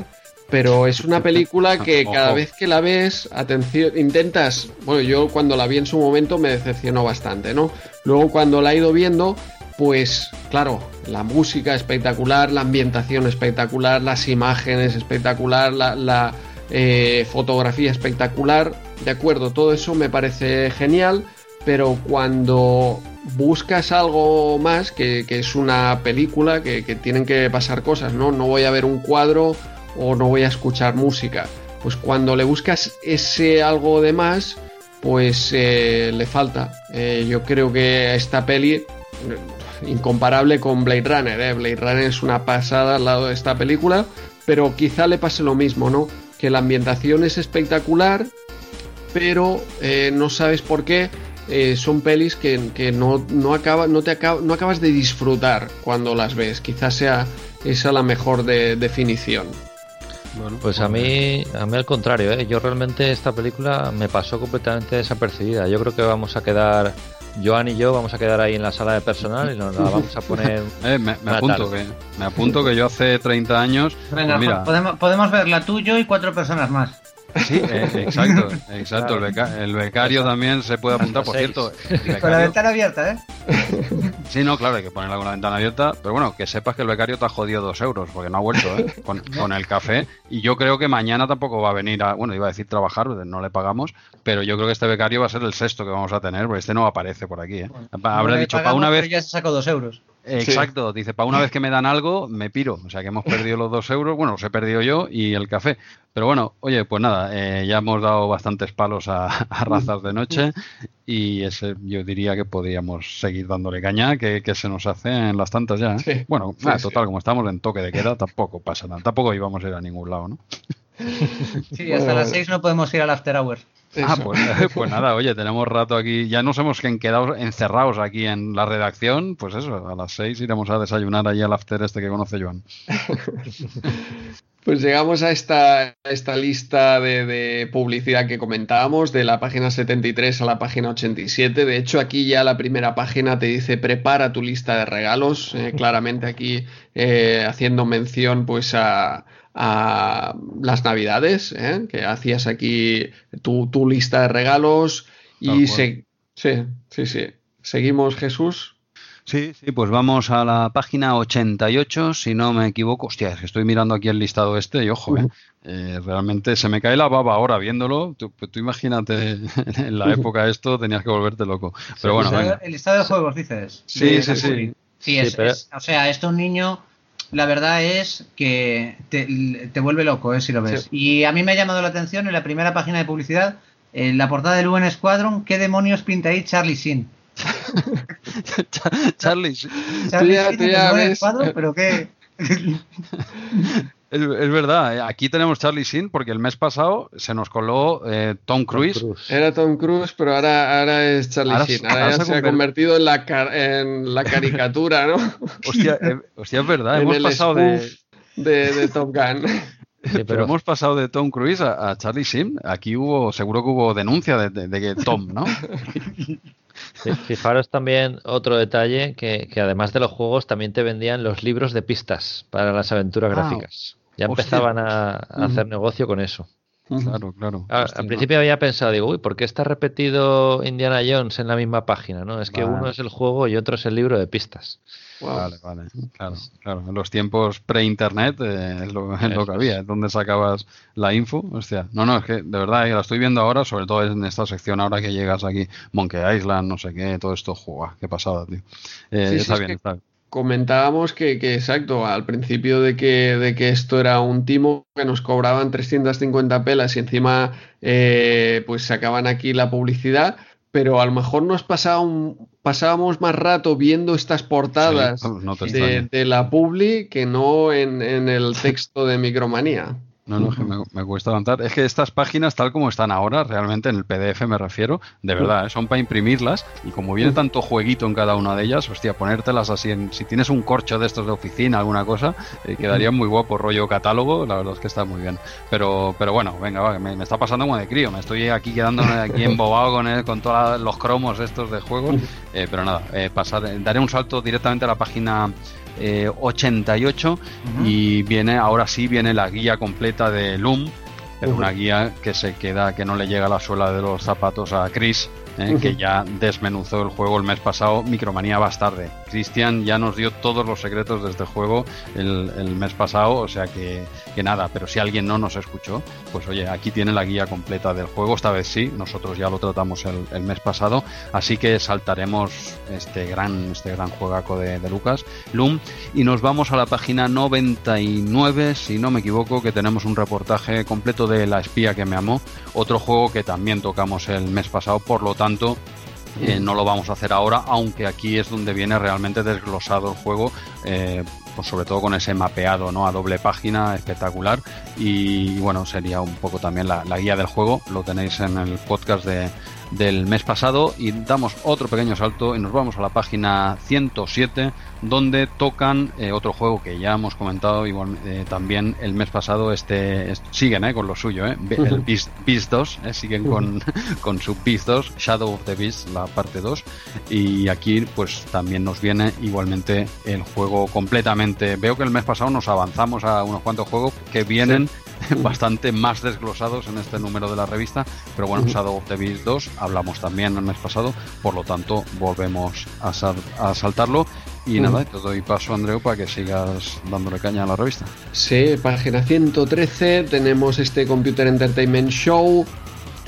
pero es una película que *laughs* cada vez que la ves, atención, intentas, bueno, yo cuando la vi en su momento me decepcionó bastante, ¿no? Luego cuando la he ido viendo, pues claro, la música espectacular, la ambientación espectacular, las imágenes espectacular, la, eh, fotografía espectacular, de acuerdo, todo eso me parece genial, pero cuando buscas algo más, que, que es una película, que, que tienen que pasar cosas, ¿no? No voy a ver un cuadro o no voy a escuchar música. Pues cuando le buscas ese algo de más, pues eh, le falta. Eh, yo creo que esta peli, incomparable con Blade Runner, ¿eh? Blade Runner es una pasada al lado de esta película, pero quizá le pase lo mismo, ¿no? Que la ambientación es espectacular, pero eh, no sabes por qué. eh, son pelis que, que no, no, acaba, no, te acaba- no acabas de disfrutar cuando las ves. Quizás sea esa la mejor de- definición. Pues a mí, a mí al contrario, ¿eh? yo realmente esta película me pasó completamente desapercibida. Yo creo que vamos a quedar, Joan y yo vamos a quedar ahí en la sala de personal y nos la *laughs* vamos a poner. Eh, me, apunto tarde. que, me apunto que yo hace 30 años, Venga, pues mira, podemos, podemos verla tú, yo y cuatro personas más. Sí, eh, *laughs* exacto, exacto, el, beca- el becario también se puede apuntar, por cierto, Con la ventana abierta, ¿eh? *laughs* Sí, no, claro, hay que ponerla con la ventana abierta. Pero bueno, que sepas que el becario te ha jodido dos euros, porque no ha vuelto, ¿eh? *laughs* Con, con el café. Y yo creo que mañana tampoco va a venir a. Bueno, iba a decir trabajar, no le pagamos. Pero yo creo que este becario va a ser el sexto que vamos a tener, porque este no aparece por aquí, ¿eh? Habrá No dicho, para una pero vez. ya se sacó dos euros. Exacto, dice, para una vez que me dan algo, me piro. O sea que hemos perdido los dos euros, bueno, los he perdido yo y el café. Pero bueno, oye, pues nada, eh, ya hemos dado bastantes palos a, a razas de noche y ese yo diría que podríamos seguir dándole caña, que, que se nos hace en las tantas ya. ¿eh? Sí, bueno, sí, ah, sí. total, como estamos en toque de queda, tampoco pasa nada. Tampoco íbamos a ir a ningún lado, ¿no? Sí, hasta las seis no podemos ir al after Ah, pues, pues *laughs* nada, oye, tenemos rato aquí, ya nos hemos quedado encerrados aquí en la redacción, pues eso, a las seis iremos a desayunar allí al after este que conoce Joan. *laughs* Pues llegamos a esta, a esta lista de, de publicidad que comentábamos, de la página 73 a la página 87. De hecho, aquí ya la primera página te dice prepara tu lista de regalos. eh, claramente aquí eh, haciendo mención pues a, a las navidades, eh, que hacías aquí tu, tu lista de regalos. Y se- sí, sí, sí. Seguimos, Jesús. Sí, sí, pues vamos a la página 88, si no me equivoco. Hostia, es que estoy mirando aquí el listado este y ojo, eh, eh, realmente se me cae la baba ahora viéndolo. Tú, tú imagínate, *laughs* en la época esto tenías que volverte loco. Pero bueno, el, listado, venga. el listado de juegos, dices. Sí, De sí, sí. Sí, Sí, es, pero- es- o sea, esto un niño, la verdad es que te, te vuelve loco, eh, si lo ves. Y a mí me ha llamado la atención en la primera página de publicidad, en la portada del UN Squadron, ¿qué demonios pinta ahí Charlie? *laughs* Charlie, Charlie ya- Sheen tú ya UN ves. Squadron, pero qué... *laughs* es, es verdad, eh, aquí tenemos Charlie Sin porque el mes pasado se nos coló eh, Tom Cruise. Cruz. Era Tom Cruise, pero ahora, ahora es Charlie Ahora- Sheen. Ahora, ahora ya se se, ha conver- convertido en la, car- en la caricatura, ¿no? *laughs* Hostia, eh, hostia, es verdad, En hemos el pasado de... spoof de, de Top Gun. *laughs* Sí, Pero pero hemos pasado de Tom Cruise a, a Charlie Sheen. Aquí hubo, seguro que hubo denuncia de, de- de que Tom, ¿no? *laughs* fi- fijaros también otro detalle que, que además de los juegos también te vendían los libros de pistas para las aventuras Ah, gráficas. Ya empezaban a, a hacer negocio con eso. Claro, claro. Ah, Hostia, al no. principio había pensado, digo, uy, ¿por qué está repetido Indiana Jones en la misma página? ¿no? Es que Vale. uno es el juego y otro es el libro de pistas. Wow. Vale, vale, claro, claro. En los tiempos pre-internet eh, es, lo, es lo Eso que había, es donde sacabas la info. Hostia, no, no, es que de verdad eh, la estoy viendo ahora, sobre todo en esta sección ahora que llegas aquí, Monkey Island, no sé qué, todo esto, ¡juá! qué pasada, tío. Eh, Sí, sí, está es bien, que- está bien. Comentábamos que, que, exacto, al principio de que, de que esto era un timo, que nos cobraban 350 pelas y encima eh, pues sacaban aquí la publicidad, pero a lo mejor nos pasaba un, pasábamos más rato viendo estas portadas Sí, no te de, de la publi que no en, en el *laughs* texto de Micromanía. No, no, que me, me cuesta avanzar. Es que estas páginas, tal como están ahora, realmente en el PDF me refiero, de verdad, ¿eh? son para imprimirlas y como viene tanto jueguito en cada una de ellas, hostia, ponértelas así, en, si tienes un corcho de estos de oficina, alguna cosa, eh, quedaría muy guapo, rollo catálogo, la verdad es que está muy bien. Pero, pero bueno, venga, va, me, me está pasando como de crío, me estoy aquí quedándome aquí *laughs* embobado con, el- con todos los cromos estos de juegos, eh, pero nada, eh, pasar, daré un salto directamente a la página eh, 88 y viene, ahora sí viene la guía completa de Loom, Ujú. una guía que se queda, que no le llega a la suela de los zapatos a Chris, eh, que ya desmenuzó el juego el mes pasado, Micromanía vas tarde. Cristian ya nos dio todos los secretos de este juego el, el mes pasado, o sea que, que nada, pero si alguien no nos escuchó, pues oye, aquí tiene la guía completa del juego, esta vez sí, nosotros ya lo tratamos el, el mes pasado, así que saltaremos este gran, este gran juegaco de, de Lucas, Loom, y nos vamos a la página 99, si no me equivoco, que tenemos un reportaje completo de La espía que me amó, otro juego que también tocamos el mes pasado, por lo tanto, eh, no lo vamos a hacer ahora, aunque aquí es donde viene realmente desglosado el juego, eh, pues sobre todo con ese mapeado ¿no? a doble página espectacular. Y bueno, sería un poco también la, la guía del juego, lo tenéis en el podcast de, del mes pasado. Y damos otro pequeño salto y nos vamos a la página 107, donde tocan eh, otro juego que ya hemos comentado igual, eh, también el mes pasado. Este, es- siguen eh, con lo suyo, eh, el Beast, Beast 2, eh, siguen con, *laughs* con su Beast 2, Shadow of the Beast, la parte 2. Y aquí pues también nos viene igualmente el juego completamente. Veo que el mes pasado nos avanzamos a unos cuantos juegos que vienen *laughs* bastante más desglosados en este número de la revista. Pero bueno. Shadow of the Beast 2 hablamos también el mes pasado, por lo tanto volvemos a, sal- a saltarlo. Y nada, te doy paso, Andreu, para que sigas dándole caña a la revista. Sí, página 113 tenemos este Computer Entertainment Show,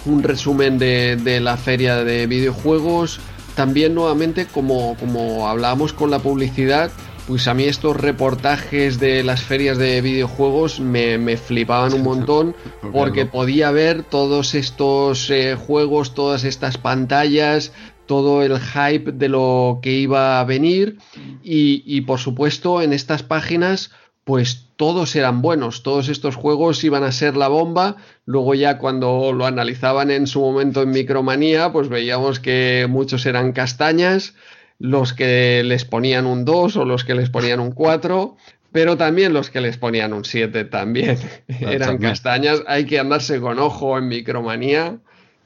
un resumen de, de la feria de videojuegos. También nuevamente, como, como hablábamos con la publicidad, pues a mí estos reportajes de las ferias de videojuegos me, me flipaban un montón porque podía ver todos estos eh, juegos, todas estas pantallas, todo el hype de lo que iba a venir y, y, por supuesto en estas páginas pues todos eran buenos, todos estos juegos iban a ser la bomba, luego ya cuando lo analizaban en su momento en Micromanía pues veíamos que muchos eran castañas, los que les ponían un 2 o los que les ponían un 4 pero también los que les ponían un 7 también *laughs* eran también. castañas. Hay que andarse con ojo en Micromanía,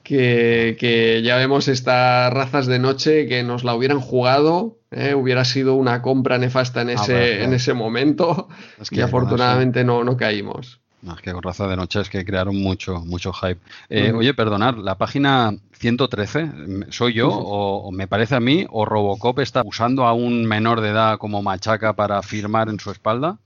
que, que ya vemos estas razas de noche que nos la hubieran jugado, ¿eh? hubiera sido una compra nefasta en ese, ver, en ese momento *laughs* Es que y afortunadamente no, no caímos. No, es que con raza de noche es que crearon mucho, mucho hype. Eh. Oye, perdonad, la página 113, ¿soy yo o, o me parece a mí o Robocop está usando a un menor de edad como machaca para firmar en su espalda?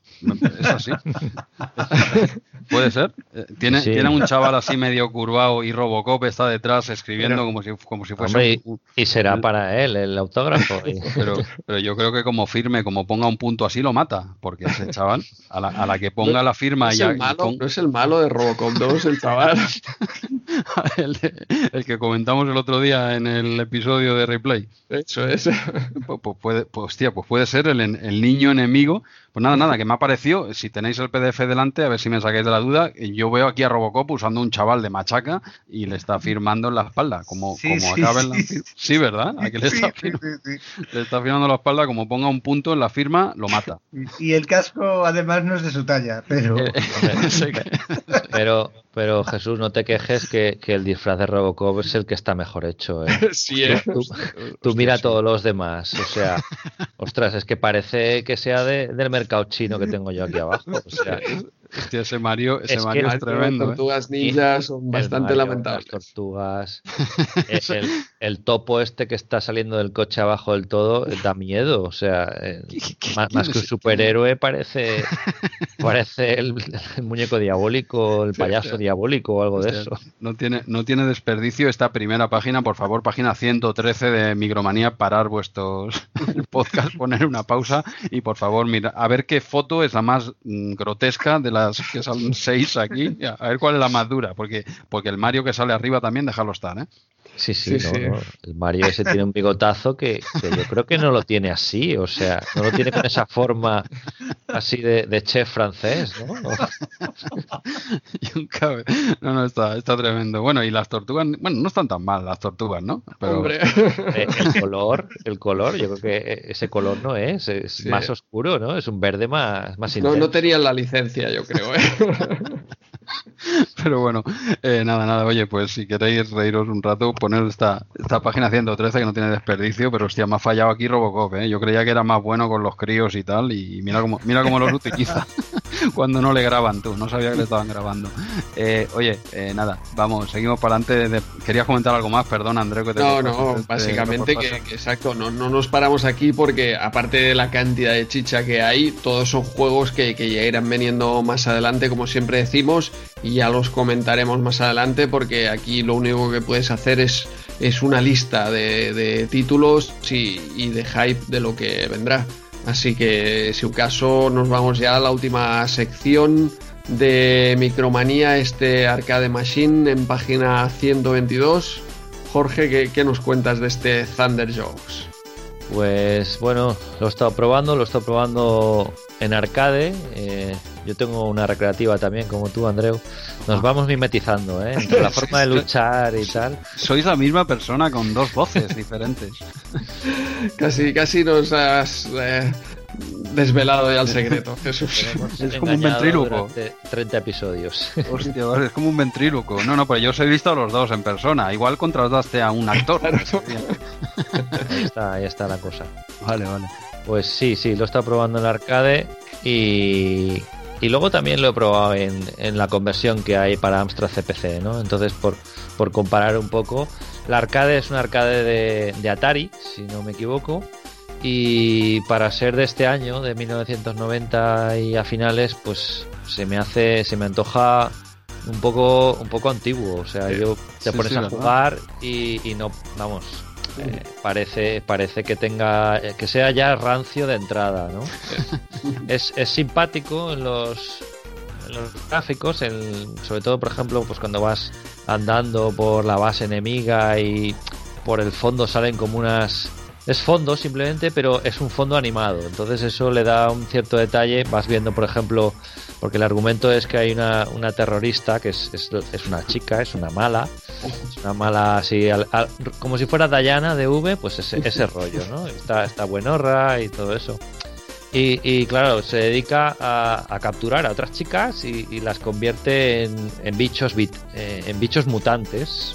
¿Es así? *laughs* ¿Puede ser? Eh, ¿Tiene, Sí. tiene un chaval así medio curvado y Robocop está detrás escribiendo como si, como si fuese Hombre, un- y, y será para él el autógrafo. *laughs* pero, pero yo creo que como firme, como ponga un punto así, lo mata. Porque ese chaval, a la, a la que ponga la firma No es, y, a- el y malo, no es el malo de Robocop 2, el chaval. *laughs* el, de- el que comentamos el otro día en el episodio de Replay. Eso es. Pues, pues puede, pues, hostia, pues puede ser el, el niño enemigo. Pues nada, nada, que me ha parecido, si tenéis el PDF delante, a ver si me sacáis de la duda, yo veo aquí a Robocop usando un chaval de machaca y le está firmando en la espalda, como, Sí, como sí, acaba en la sí. ¿verdad? Aquí le Sí, está, sí, fir- sí, sí. le está firmando la espalda, como ponga un punto en la firma, lo mata. Y el casco además no es de su talla, pero... *laughs* Pero, pero Jesús, no te quejes que, que el disfraz de Robocop es el que está mejor hecho. ¿eh? *laughs* Sí, es. Tú, tú mira a todos los demás. O sea, *laughs* ostras, es que parece que sea de- del mercado chino que tengo yo aquí abajo. O sea, Hostia, ese Mario, ese Es que Mario es Mario, tremendo. ¿eh? Tortugas ninjas son El bastante Mario, lamentables. Las tortugas. *laughs* el, el- el topo este que está saliendo del coche abajo del todo eh, da miedo. O sea, eh, *laughs* más, más que un superhéroe parece *laughs* parece el, el muñeco diabólico, el payaso diabólico o algo de eso. No tiene, no tiene desperdicio esta primera página, por favor, página 113 de Migromanía, parar vuestros el podcast, poner una pausa y por favor, mira, a ver qué foto es la más mm, grotesca de las que son seis aquí, a ver cuál es la más dura, porque, porque el Mario que sale arriba también, déjalo estar, ¿eh? Sí, sí, Sí, no, sí. no. El Mario ese tiene un bigotazo que, que yo creo que no lo tiene así, o sea, no lo tiene con esa forma así de, de chef francés, ¿no? *laughs* Y un cabe- No, no, está, está tremendo. Bueno, y las tortugas, bueno, no están tan mal las tortugas, ¿no? Pero Hombre. *laughs* El color, el color, yo creo que ese color no es, es Sí. más oscuro, ¿no? Es un verde más, más No, intenso. no tenían la licencia, yo creo. ¿eh? *laughs* *laughs* Pero bueno, eh, nada, nada, oye, pues si queréis reíros un rato, poner esta, esta página 113 que no tiene desperdicio, pero hostia, me ha fallado aquí Robocop, ¿eh? Yo creía que era más bueno con los críos y tal, y mira cómo, mira cómo los utiliza *laughs* cuando no le graban tú, no sabía que le estaban grabando. Eh, oye, eh, nada, vamos, seguimos para adelante. Querías comentar algo más, perdón, Andreu, que te No, no, este básicamente que exacto, no, no nos paramos aquí porque aparte de la cantidad de chicha que hay, todos son juegos que, que ya irán veniendo más adelante, como siempre decimos, y ya los comentaremos más adelante porque aquí lo único que puedes hacer es, es una lista de, de títulos y, y de hype de lo que vendrá. Así que si un caso nos vamos ya a la última sección de Micromanía, este Arcade Machine en página 122. Jorge, ¿qué, qué nos cuentas de este Thunder Jokes? Pues bueno, lo he estado probando, lo he estado probando en arcade. eh, yo tengo una recreativa también, como tú, Andreu. Nos vamos mimetizando, ¿eh? *laughs* Entre la forma de luchar y tal. Sois la misma persona con dos voces diferentes. *laughs* Casi, casi nos has eh, desvelado ya el secreto, *laughs* Jesús. Es como un ventríloco. durante 30 episodios. Hostia, vale, es como un ventríloco. No, no, pero yo os he visto a los dos en persona. Igual contrataste a un actor. Ahí está, ahí está la cosa. Vale, vale. Pues sí, sí, lo estado probando en el arcade y, y luego también lo he probado en, en la conversión que hay para Amstrad CPC, ¿no? Entonces, por, por comparar un poco, la arcade es un arcade de, de Atari, si no me equivoco, y para ser de este año, de 1990 y a finales, pues se me hace, se me antoja un poco, un poco antiguo. O sea, yo te Sí, pones sí, a jugar y, y no, vamos, eh, parece, parece que tenga, que sea ya rancio de entrada, ¿no? *laughs* es, es simpático en los, en los gráficos, en- sobre todo, por ejemplo, pues cuando vas andando por la base enemiga y por el fondo salen como unas es fondo simplemente, pero es un fondo animado. Entonces eso le da un cierto detalle. Vas viendo, por ejemplo, porque el argumento es que hay una, una terrorista que es, es, es una chica, es una mala. Es una mala así, al- como si fuera Dayana de V, pues ese, ese rollo, ¿no? Está, está buenorra y todo eso. Y, y, claro, se dedica a, a capturar a otras chicas y, y las convierte en, en bichos bit- eh, en bichos mutantes.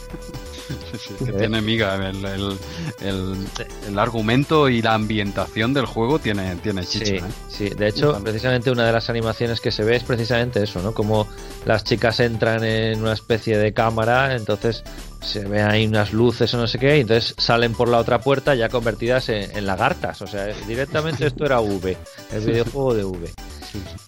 Sí, que tiene miga. El, el, el, el argumento y la ambientación del juego tiene, tiene chicha. Sí, ¿eh? sí, de hecho, precisamente una de las animaciones que se ve es precisamente eso, ¿no? Como las chicas entran en una especie de cámara, entonces se ven ahí unas luces o no sé qué, y entonces salen por la otra puerta ya convertidas en, en lagartas. O sea, directamente esto era V, el videojuego de V.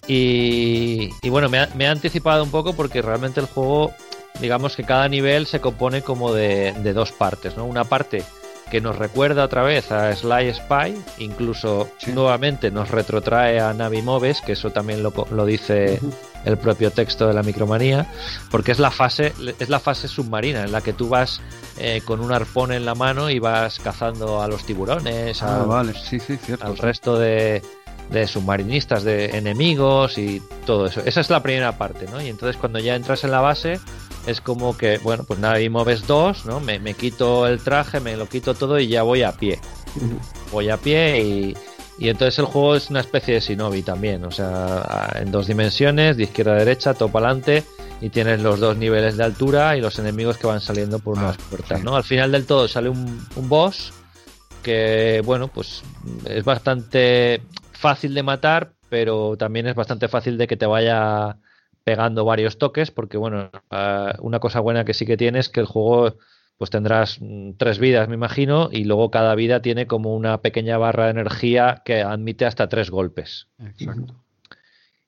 Y, y bueno, me ha, me ha anticipado un poco porque realmente el juego, digamos que cada nivel se compone como de, de dos partes, ¿no? Una parte que nos recuerda otra vez a Sly Spy, incluso nuevamente nos retrotrae a Navi Moves, que eso también lo, lo dice el propio texto de la micromanía, porque es la fase, es la fase submarina en la que tú vas eh, con un arpón en la mano y vas cazando a los tiburones, Ah, a- vale, sí, sí, cierto. al resto de, de submarinistas, de enemigos y todo eso. Esa es la primera parte, ¿no? Y entonces cuando ya entras en la base es como que, bueno, pues nada, y moves dos, ¿no? Me, me quito el traje, me lo quito todo y ya voy a pie. Voy a pie y, y entonces el juego es una especie de Shinobi también, o sea, en dos dimensiones, de izquierda a derecha, todo para adelante y tienes los dos niveles de altura y los enemigos que van saliendo por unas puertas, ¿no? Al final del todo sale un, un boss que bueno, pues es bastante fácil de matar, pero también es bastante fácil de que te vaya pegando varios toques, porque bueno, eh, una cosa buena que sí que tiene es que el juego pues tendrás mm, tres vidas, me imagino, y luego cada vida tiene como una pequeña barra de energía que admite hasta tres golpes. Exacto.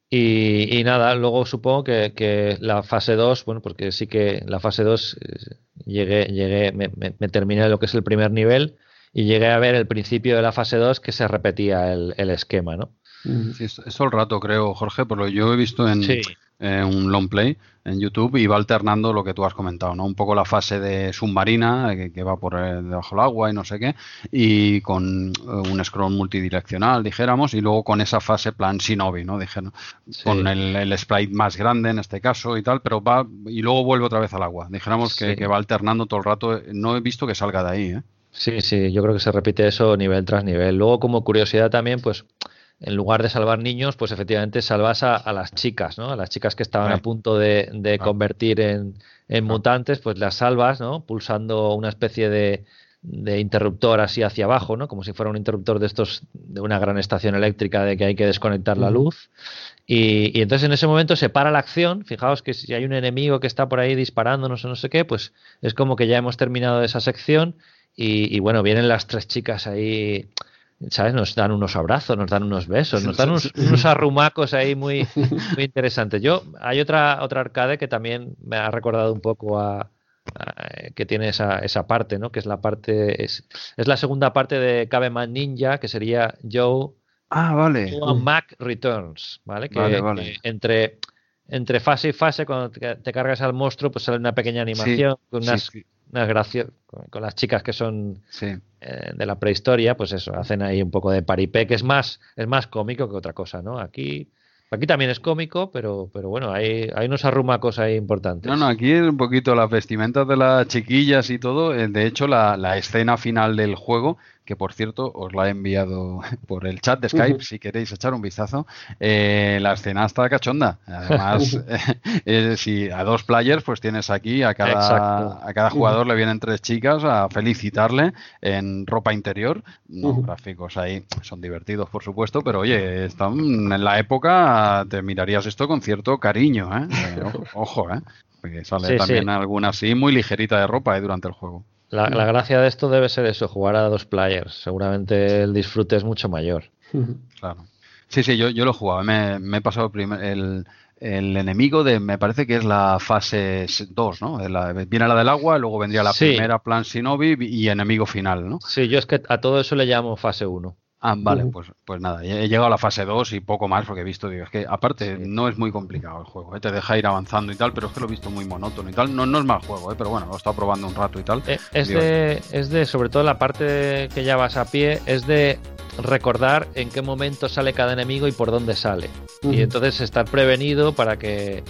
Y, y nada, luego supongo que, que la fase 2, bueno, porque sí que la fase 2 eh, llegué, llegué me, me- me terminé lo que es el primer nivel y llegué a ver el principio de la fase 2 que se repetía el, el esquema, ¿no? Sí, es, es todo el rato, creo, Jorge, por lo que yo he visto en Sí. eh, un long play en YouTube y va alternando lo que tú has comentado, ¿no? Un poco la fase de submarina, eh, que, que va por eh, debajo del agua y no sé qué, y con un scroll multidireccional, dijéramos, y luego con esa fase plan Shinobi, ¿no? Dijeron, Sí. con el, el sprite más grande en este caso y tal, pero va y luego vuelve otra vez al agua. Dijéramos que, que va alternando todo el rato. No he visto que salga de ahí, ¿eh? Sí, sí, yo creo que se repite eso nivel tras nivel. Luego, como curiosidad también, pues en lugar de salvar niños, pues efectivamente salvas a, a las chicas, ¿no? A las chicas que estaban a punto de, de convertir en, en mutantes, pues las salvas, ¿no? Pulsando una especie de, de interruptor así hacia abajo, ¿no? Como si fuera un interruptor de estos de una gran estación eléctrica de que hay que desconectar la luz. Y, y entonces en ese momento se para la acción. Fijaos que si hay un enemigo que está por ahí disparando, no sé, no sé qué, pues es como que ya hemos terminado esa sección. Y, y bueno, vienen las tres chicas ahí, ¿sabes? Nos dan unos abrazos, nos dan unos besos, nos dan unos, unos arrumacos ahí muy, *laughs* muy interesantes. Yo, hay otra, otra arcade que también me ha recordado un poco a, a- que tiene esa, esa parte, ¿no? Que es la parte, es, es la segunda parte de Caveman Ninja, que sería Joe Ah, vale. Joe Mac Returns, ¿vale? Que, Vale, vale. que entre, entre fase y fase, cuando te, cargas al monstruo, pues sale una pequeña animación con unas, sí, unas gracias con, con las chicas que son sí. Eh, de la prehistoria, pues eso, hacen ahí un poco de paripé, que es más, es más cómico que otra cosa, ¿no? Aquí, aquí también es cómico, pero, pero bueno, hay, hay unos arrumacos ahí importantes. No, no, aquí un poquito las vestimentas de las chiquillas y todo. eh, De hecho, la escena final del juego, que por cierto os la he enviado *laughs* por el chat de Skype, si queréis echar un vistazo, eh, la escena está cachonda. Además, *laughs* eh, si a dos players, pues tienes aquí a cada, Exacto. a cada jugador le vienen tres chicas a felicitarle en ropa interior. No, gráficos ahí son divertidos, por supuesto, pero oye, están en la época te mirarías esto con cierto cariño, ¿eh? Eh, *laughs* ojo, ojo, ¿eh? Porque sale Sí, sí. también alguna así muy ligerita de ropa ¿eh? durante el juego. La, la gracia de esto debe ser eso, jugar a dos players. Seguramente el disfrute es mucho mayor. *laughs* Claro. Sí, sí, yo, yo lo he jugado. Me, me he pasado el, primer- el, el enemigo de, me parece que es la fase 2, ¿no? La- viene la del agua, luego vendría la Sí. primera, plan Shinobi y enemigo final, ¿no? Sí, yo es que a todo eso le llamo fase 1. Ah, vale, pues, pues nada, he llegado a la fase 2 y poco más porque he visto, digo, es que aparte Sí. no es muy complicado el juego, ¿eh? te deja ir avanzando y tal, pero es que lo he visto muy monótono y tal. No, no es mal juego, ¿eh? pero bueno, lo he estado probando un rato y tal. Eh, Es Digo, de, es de, sobre todo la parte que ya vas a pie, es de recordar en qué momento sale cada enemigo y por dónde sale. Y entonces estar prevenido para que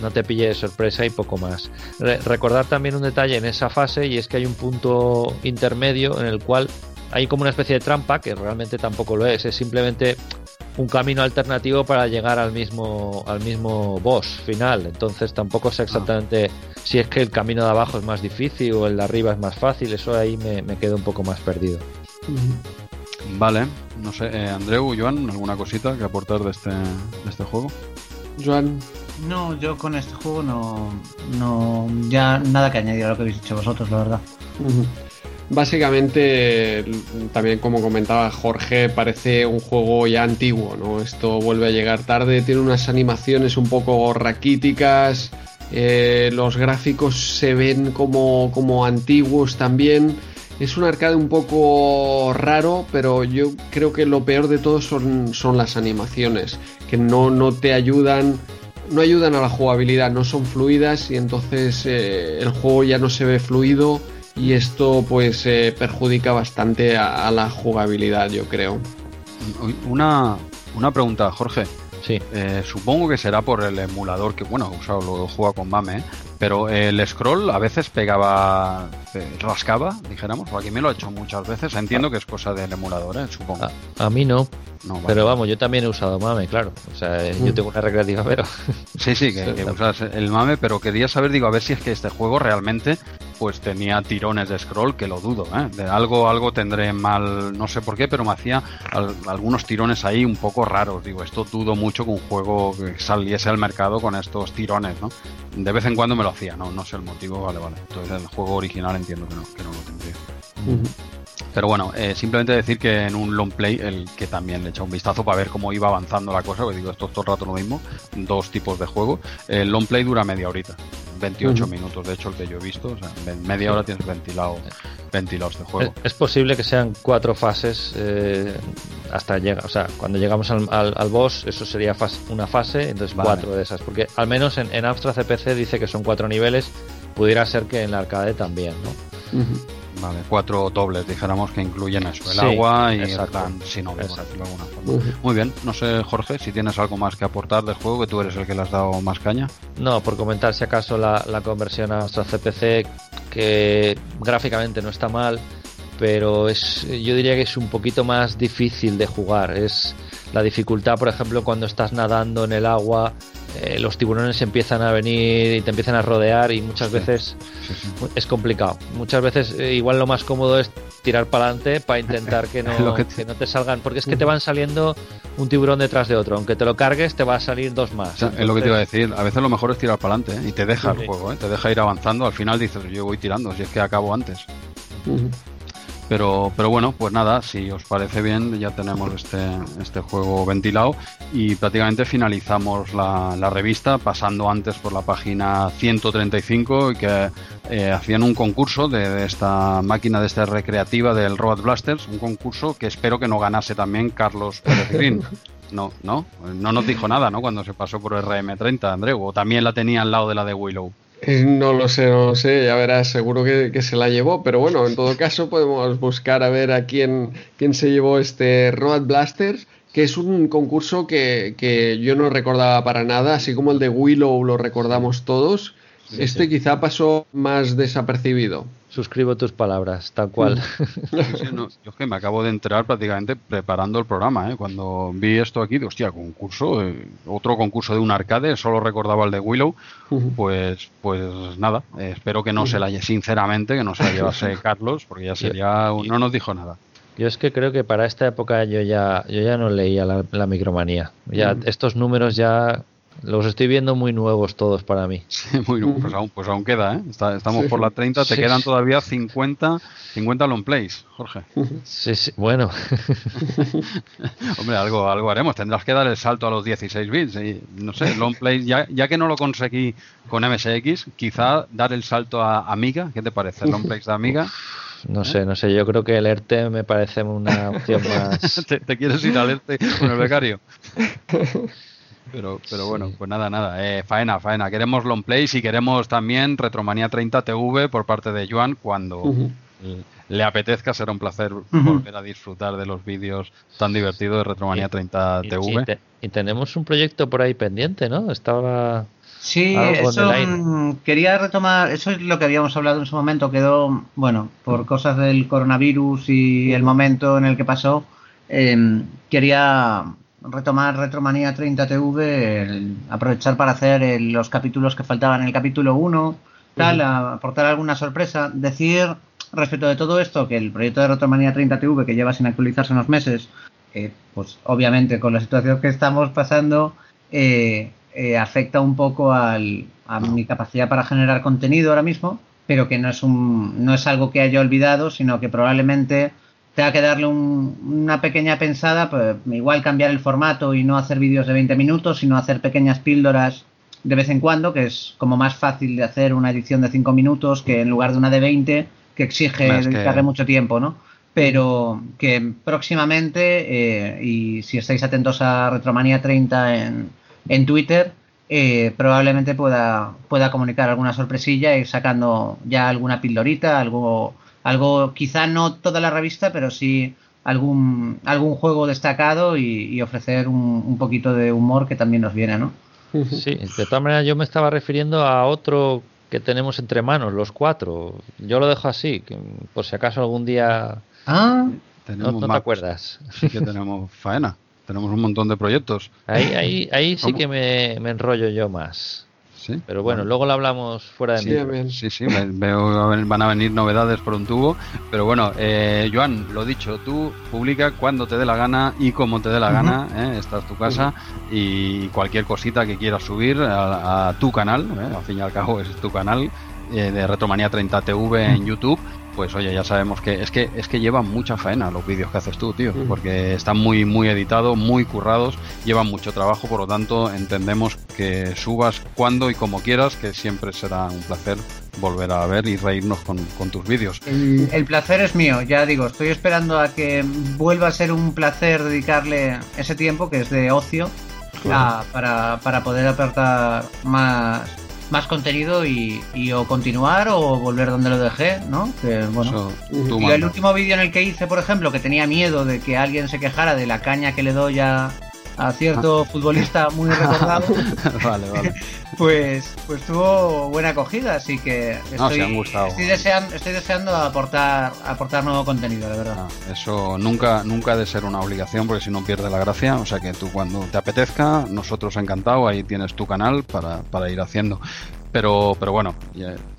no te pille de sorpresa y poco más. Re- recordar también un detalle en esa fase y es que hay un punto intermedio en el cual hay como una especie de trampa, que realmente tampoco lo es, es simplemente un camino alternativo para llegar al mismo, al mismo boss final. Entonces tampoco sé exactamente si es que el camino de abajo es más difícil o el de arriba es más fácil. Eso ahí me, me quedo un poco más perdido. Vale, no sé, eh, Andreu, Joan, ¿alguna cosita que aportar de este, de este juego? Joan, No, yo con este juego no, no. Ya nada que añadir a lo que habéis dicho vosotros, la verdad. Básicamente, también como comentaba Jorge, parece un juego ya antiguo, ¿no? Esto vuelve a llegar tarde, tiene unas animaciones un poco raquíticas, eh, los gráficos se ven como, como antiguos también. Es un arcade un poco raro, pero yo creo que lo peor de todo son, son las animaciones, que no, no te ayudan no ayudan a la jugabilidad, no son fluidas y entonces eh, el juego ya no se ve fluido y esto pues eh, perjudica bastante a, a la jugabilidad, yo creo. Una, una pregunta, Jorge. Sí. Eh, supongo que será por el emulador que, bueno, he usado, lo juega con Mame, ¿eh? pero el scroll a veces pegaba, eh, rascaba, dijéramos, o aquí me lo ha hecho muchas veces. Entiendo que es cosa del emulador, ¿eh? supongo. A, a mí no, No, vale. pero vamos, yo también he usado Mame, claro. O sea, eh, yo Mm. tengo una recreativa, pero Sí, sí, que, *laughs* que usas el mame, pero quería saber, digo, a ver si es que este juego realmente pues tenía tirones de scroll que lo dudo, ¿eh? De algo, algo tendré mal, no sé por qué, pero me hacía al- algunos tirones ahí un poco raros. Digo, esto dudo mucho que un juego saliese al mercado con estos tirones, ¿no? De vez en cuando me lo hacía, no, no sé el motivo, vale, vale. Entonces el juego original entiendo que no, que no lo tendría. Pero bueno, eh, simplemente decir que en un long play, el que también le echa un vistazo para ver cómo iba avanzando la cosa, porque digo, esto es todo el rato lo mismo, dos tipos de juego. El long play dura media horita, 28 Ujú. minutos, de hecho, el que yo he visto, o sea, en media hora tienes ventilado, ventilado este Es, juego. es posible que sean cuatro fases eh, hasta llega, o sea, cuando llegamos al, al- al boss, eso sería fas- una fase, entonces Vale. cuatro de esas, porque al menos en, en Amstrad CPC dice que son cuatro niveles, pudiera ser que en la arcade también, ¿no? Vale, cuatro dobles, dijéramos que incluyen eso, el Sí, agua y el exacto. plan sin por Exacto. decirlo de alguna forma. Muy bien, no sé, Jorge, si tienes algo más que aportar del juego, que tú eres el que le has dado más caña. No, por comentar si acaso la, la conversión a CPC, que gráficamente no está mal, pero es, yo diría que es un poquito más difícil de jugar. Es la dificultad, por ejemplo, cuando estás nadando en el agua, eh, los tiburones empiezan a venir y te empiezan a rodear y muchas veces es complicado. Muchas veces eh, igual lo más cómodo es tirar para adelante para intentar que *laughs* no, que que no te salgan, porque es que te van saliendo un tiburón detrás de otro. Aunque te lo cargues, te va a salir dos más. O sea, es lo que te iba a decir. A veces lo mejor es tirar para adelante ¿eh? y te deja el juego, te deja ir avanzando. Al final dices, yo voy tirando, si es que acabo antes. Pero, pero bueno, pues nada, si os parece bien, ya tenemos este, este juego ventilado y prácticamente finalizamos la, la revista pasando antes por la página 135 y que eh, hacían un concurso de, de esta máquina de esta recreativa del Robot Blasters, un concurso que espero que no ganase también Carlos Pérez Green. *laughs* No, no, no nos dijo nada, ¿no? Cuando se pasó por RM30, Andreu, o también la tenía al lado de la de Willow. Eh, No lo sé, no lo sé, ya verás, seguro que, que se la llevó, pero bueno, en todo caso podemos buscar a ver a quién, quién se llevó este Road Blasters, que es un concurso que, que yo no recordaba para nada, así como el de Willow lo recordamos todos, Sí, este sí. quizá pasó más desapercibido. Suscribo tus palabras, tal cual. Sí, sí, no, yo es que me acabo de enterar prácticamente preparando el programa, ¿eh? Cuando vi esto aquí, de hostia, concurso, eh, otro concurso de un arcade, solo recordaba el de Willow, pues, pues nada, eh, espero que no se la sinceramente, que no se la llevase *laughs* Carlos, porque ya sería, un- no nos dijo nada. Yo es que creo que para esta época yo ya, yo ya no leía la, la micromanía. Ya Mm. estos números ya los estoy viendo muy nuevos todos para mí. *laughs* Sí, muy, pues, aún, pues aún queda, ¿eh? Está- estamos Sí. por la 30, te Sí. quedan todavía 50, 50 long plays, Jorge. Sí, sí, bueno. *laughs* Hombre, algo, algo haremos. Tendrás que dar el salto a los 16 bits. Y, no sé, long plays, ya, ya que no lo conseguí con MSX, quizá dar el salto a Amiga. ¿Qué te parece? Long plays de Amiga. No sé, no sé, yo creo que el ERTE me parece una opción *laughs* más... ¿Te, te quieres ir al este con el becario? Pero, pero bueno, pues nada, nada. Eh, faena, faena. Queremos long plays y queremos también Retromanía 30 TV por parte de Joan cuando le apetezca. Será un placer volver a disfrutar de los vídeos tan divertidos de Retromanía 30 Y, TV. y te- y tenemos un proyecto por ahí pendiente, ¿no? Estaba... Sí, eso mm, quería retomar, eso es lo que habíamos hablado en su momento, quedó, bueno, por cosas del coronavirus y el momento en el que pasó, eh, quería retomar Retromanía 30 TV, el- aprovechar para hacer el- los capítulos que faltaban en el capítulo 1, tal, aportar alguna sorpresa, decir respecto de todo esto que el proyecto de Retromanía 30 TV que lleva sin actualizarse unos meses, eh, pues obviamente con la situación que estamos pasando, eh, eh, afecta un poco al, a mi capacidad para generar contenido ahora mismo, pero que no es, un, no es algo que haya olvidado, sino que probablemente tenga que darle un- una pequeña pensada, pues igual cambiar el formato y no hacer vídeos de 20 minutos, sino hacer pequeñas píldoras de vez en cuando, que es como más fácil de hacer una edición de 5 minutos que en lugar de una de 20, que exige que- dedicarle mucho tiempo, ¿no? Pero que próximamente, eh, y si estáis atentos a Retromanía 30 en, en Twitter, eh, probablemente pueda, pueda comunicar alguna sorpresilla y sacando ya alguna pildorita, algo, algo, quizá no toda la revista, pero sí algún, algún juego destacado y, y ofrecer un, un poquito de humor que también nos viene, ¿no? Sí, de todas maneras yo me estaba refiriendo a otro que tenemos entre manos, los cuatro. Yo lo dejo así, que por si acaso algún día... Ah, Tenemos no, no te más- acuerdas. Sí que tenemos faena. Tenemos un montón de proyectos. Ahí, ahí, ahí sí que me, me enrollo yo más. Sí. Pero bueno, luego lo hablamos fuera de Sí. Sí, sí, veo van a venir novedades por un tubo. Pero bueno, eh, Joan, lo dicho, tú publica cuando te dé la gana y como te dé la gana. ¿eh? Esta es tu casa y cualquier cosita que quieras subir a, a tu canal, ¿eh? al fin y al cabo es tu canal eh, de Retromanía 30 TV en YouTube. Pues oye, ya sabemos que es que es que llevan mucha faena los vídeos que haces tú, tío, porque están muy muy editados, muy currados, llevan mucho trabajo, por lo tanto entendemos que subas cuando y como quieras, que siempre será un placer volver a ver y reírnos con, con tus vídeos. El, el placer es mío, ya digo, estoy esperando a que vuelva a ser un placer dedicarle ese tiempo que es de ocio a- para, para poder aportar más, más contenido y, y o continuar o volver donde lo dejé, ¿no? Que bueno. Tú Y el último vídeo en el que hice, por ejemplo, que tenía miedo de que alguien se quejara de la caña que le doy a, a cierto futbolista muy recordado, *laughs* vale, vale. pues, pues tuvo buena acogida, así que estoy, No, se han gustado. estoy, deseando, estoy deseando aportar, aportar nuevo contenido, la verdad. Ah, eso nunca, nunca ha de ser una obligación porque si no pierde la gracia. O sea que tú cuando te apetezca, nosotros encantado, ahí tienes tu canal para, para ir haciendo. Pero, pero bueno,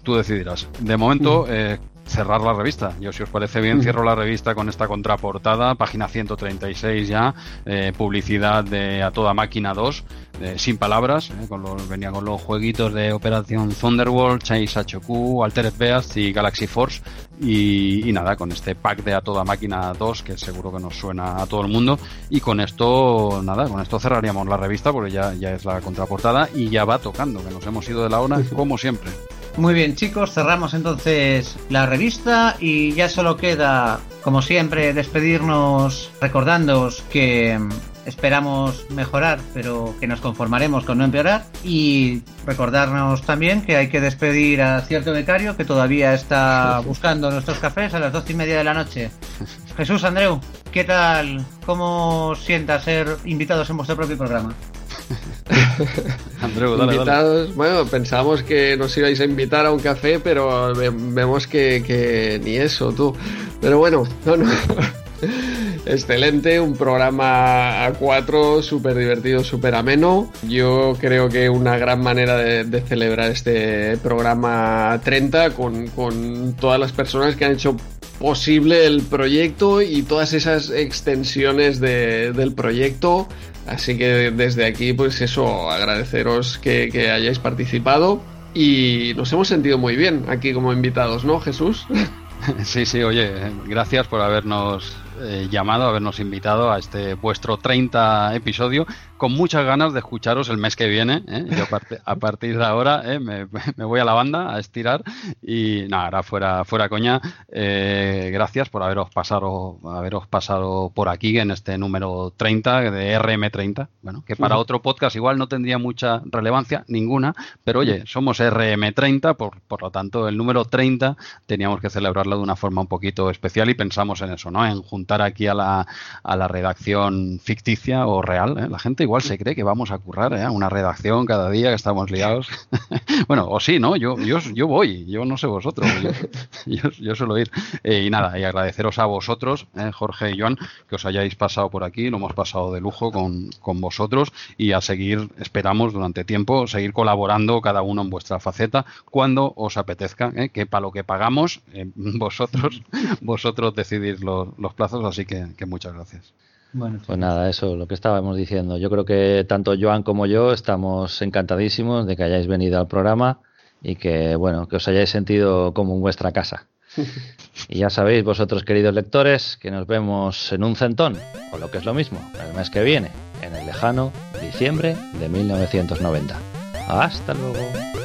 tú decidirás. De momento, eh, cerrar la revista. Yo, si os parece bien, cierro la revista con esta contraportada, página 136 ya, eh, publicidad de A Toda Máquina 2, eh, sin palabras, eh, con los, venía con los jueguitos de Operación Thunderbolt, Chase HQ, Altered Beast y Galaxy Force. Y, y nada, con este pack de A Toda Máquina 2, que seguro que nos suena a todo el mundo. Y con esto, nada, con esto cerraríamos la revista, porque ya, ya es la contraportada y ya va tocando, que nos hemos ido de la hora, como siempre. Muy bien, chicos, cerramos entonces la revista y ya solo queda, como siempre, despedirnos recordándoos que mm, esperamos mejorar, pero que nos conformaremos con no empeorar. Y recordarnos también que hay que despedir a cierto becario que todavía está *laughs* buscando nuestros cafés a las doce y media de la noche. Jesús, Andreu, ¿qué tal? ¿Cómo sienta ser invitados en vuestro propio programa? *laughs* Andreu, dale. Invitados, bueno, pensábamos que nos ibais a invitar a un café, pero ve- vemos que, ni eso, tú. Pero bueno, no, no. *laughs* Excelente, un programa a cuatro, súper divertido, súper ameno. Yo creo que una gran manera de, celebrar este programa 30 con, con todas las personas que han hecho posible el proyecto y todas esas extensiones de- del proyecto. Así que desde aquí, pues eso, agradeceros que, hayáis participado. Y nos hemos sentido muy bien aquí como invitados, ¿no, Jesús? *laughs* Sí, sí, oye, gracias por habernos eh, llamado, habernos invitado a este vuestro 30 episodio, con muchas ganas de escucharos el mes que viene. ¿eh? Yo a, part- a partir de ahora ¿eh? me, me voy a la banda a estirar y nada, ahora fuera, fuera coña, eh, gracias por haberos pasado, haberos pasado por aquí en este número 30 de RM30, bueno, que para otro podcast igual no tendría mucha relevancia, ninguna, pero oye, somos RM30, por, por lo tanto el número 30 teníamos que celebrarlo de una forma un poquito especial y pensamos en eso, ¿no? En juntar aquí a la, a la redacción ficticia o real. ¿eh? La gente igual se cree que vamos a currar ¿eh? una redacción cada día que estamos liados. *laughs* bueno, o sí, ¿no? Yo, yo, yo voy, yo no sé vosotros, yo, yo, suelo ir. Eh, y nada, y agradeceros a vosotros, ¿eh? Jorge y Joan, que os hayáis pasado por aquí, lo hemos pasado de lujo con, con vosotros y a seguir, esperamos durante tiempo, seguir colaborando cada uno en vuestra faceta cuando os apetezca, ¿eh? que para lo que pagamos, vosotros, *laughs* vosotros decidís los, plazos, así que muchas gracias. Bueno, Pues nada, eso, lo que estábamos diciendo. Yo creo que tanto Joan como yo estamos encantadísimos de que hayáis venido al programa y que, bueno, que os hayáis sentido como en vuestra casa. *laughs* Y ya sabéis, vosotros queridos lectores, que nos vemos en un centón, o lo que es lo mismo, el mes que viene, en el lejano diciembre de 1990. Hasta luego.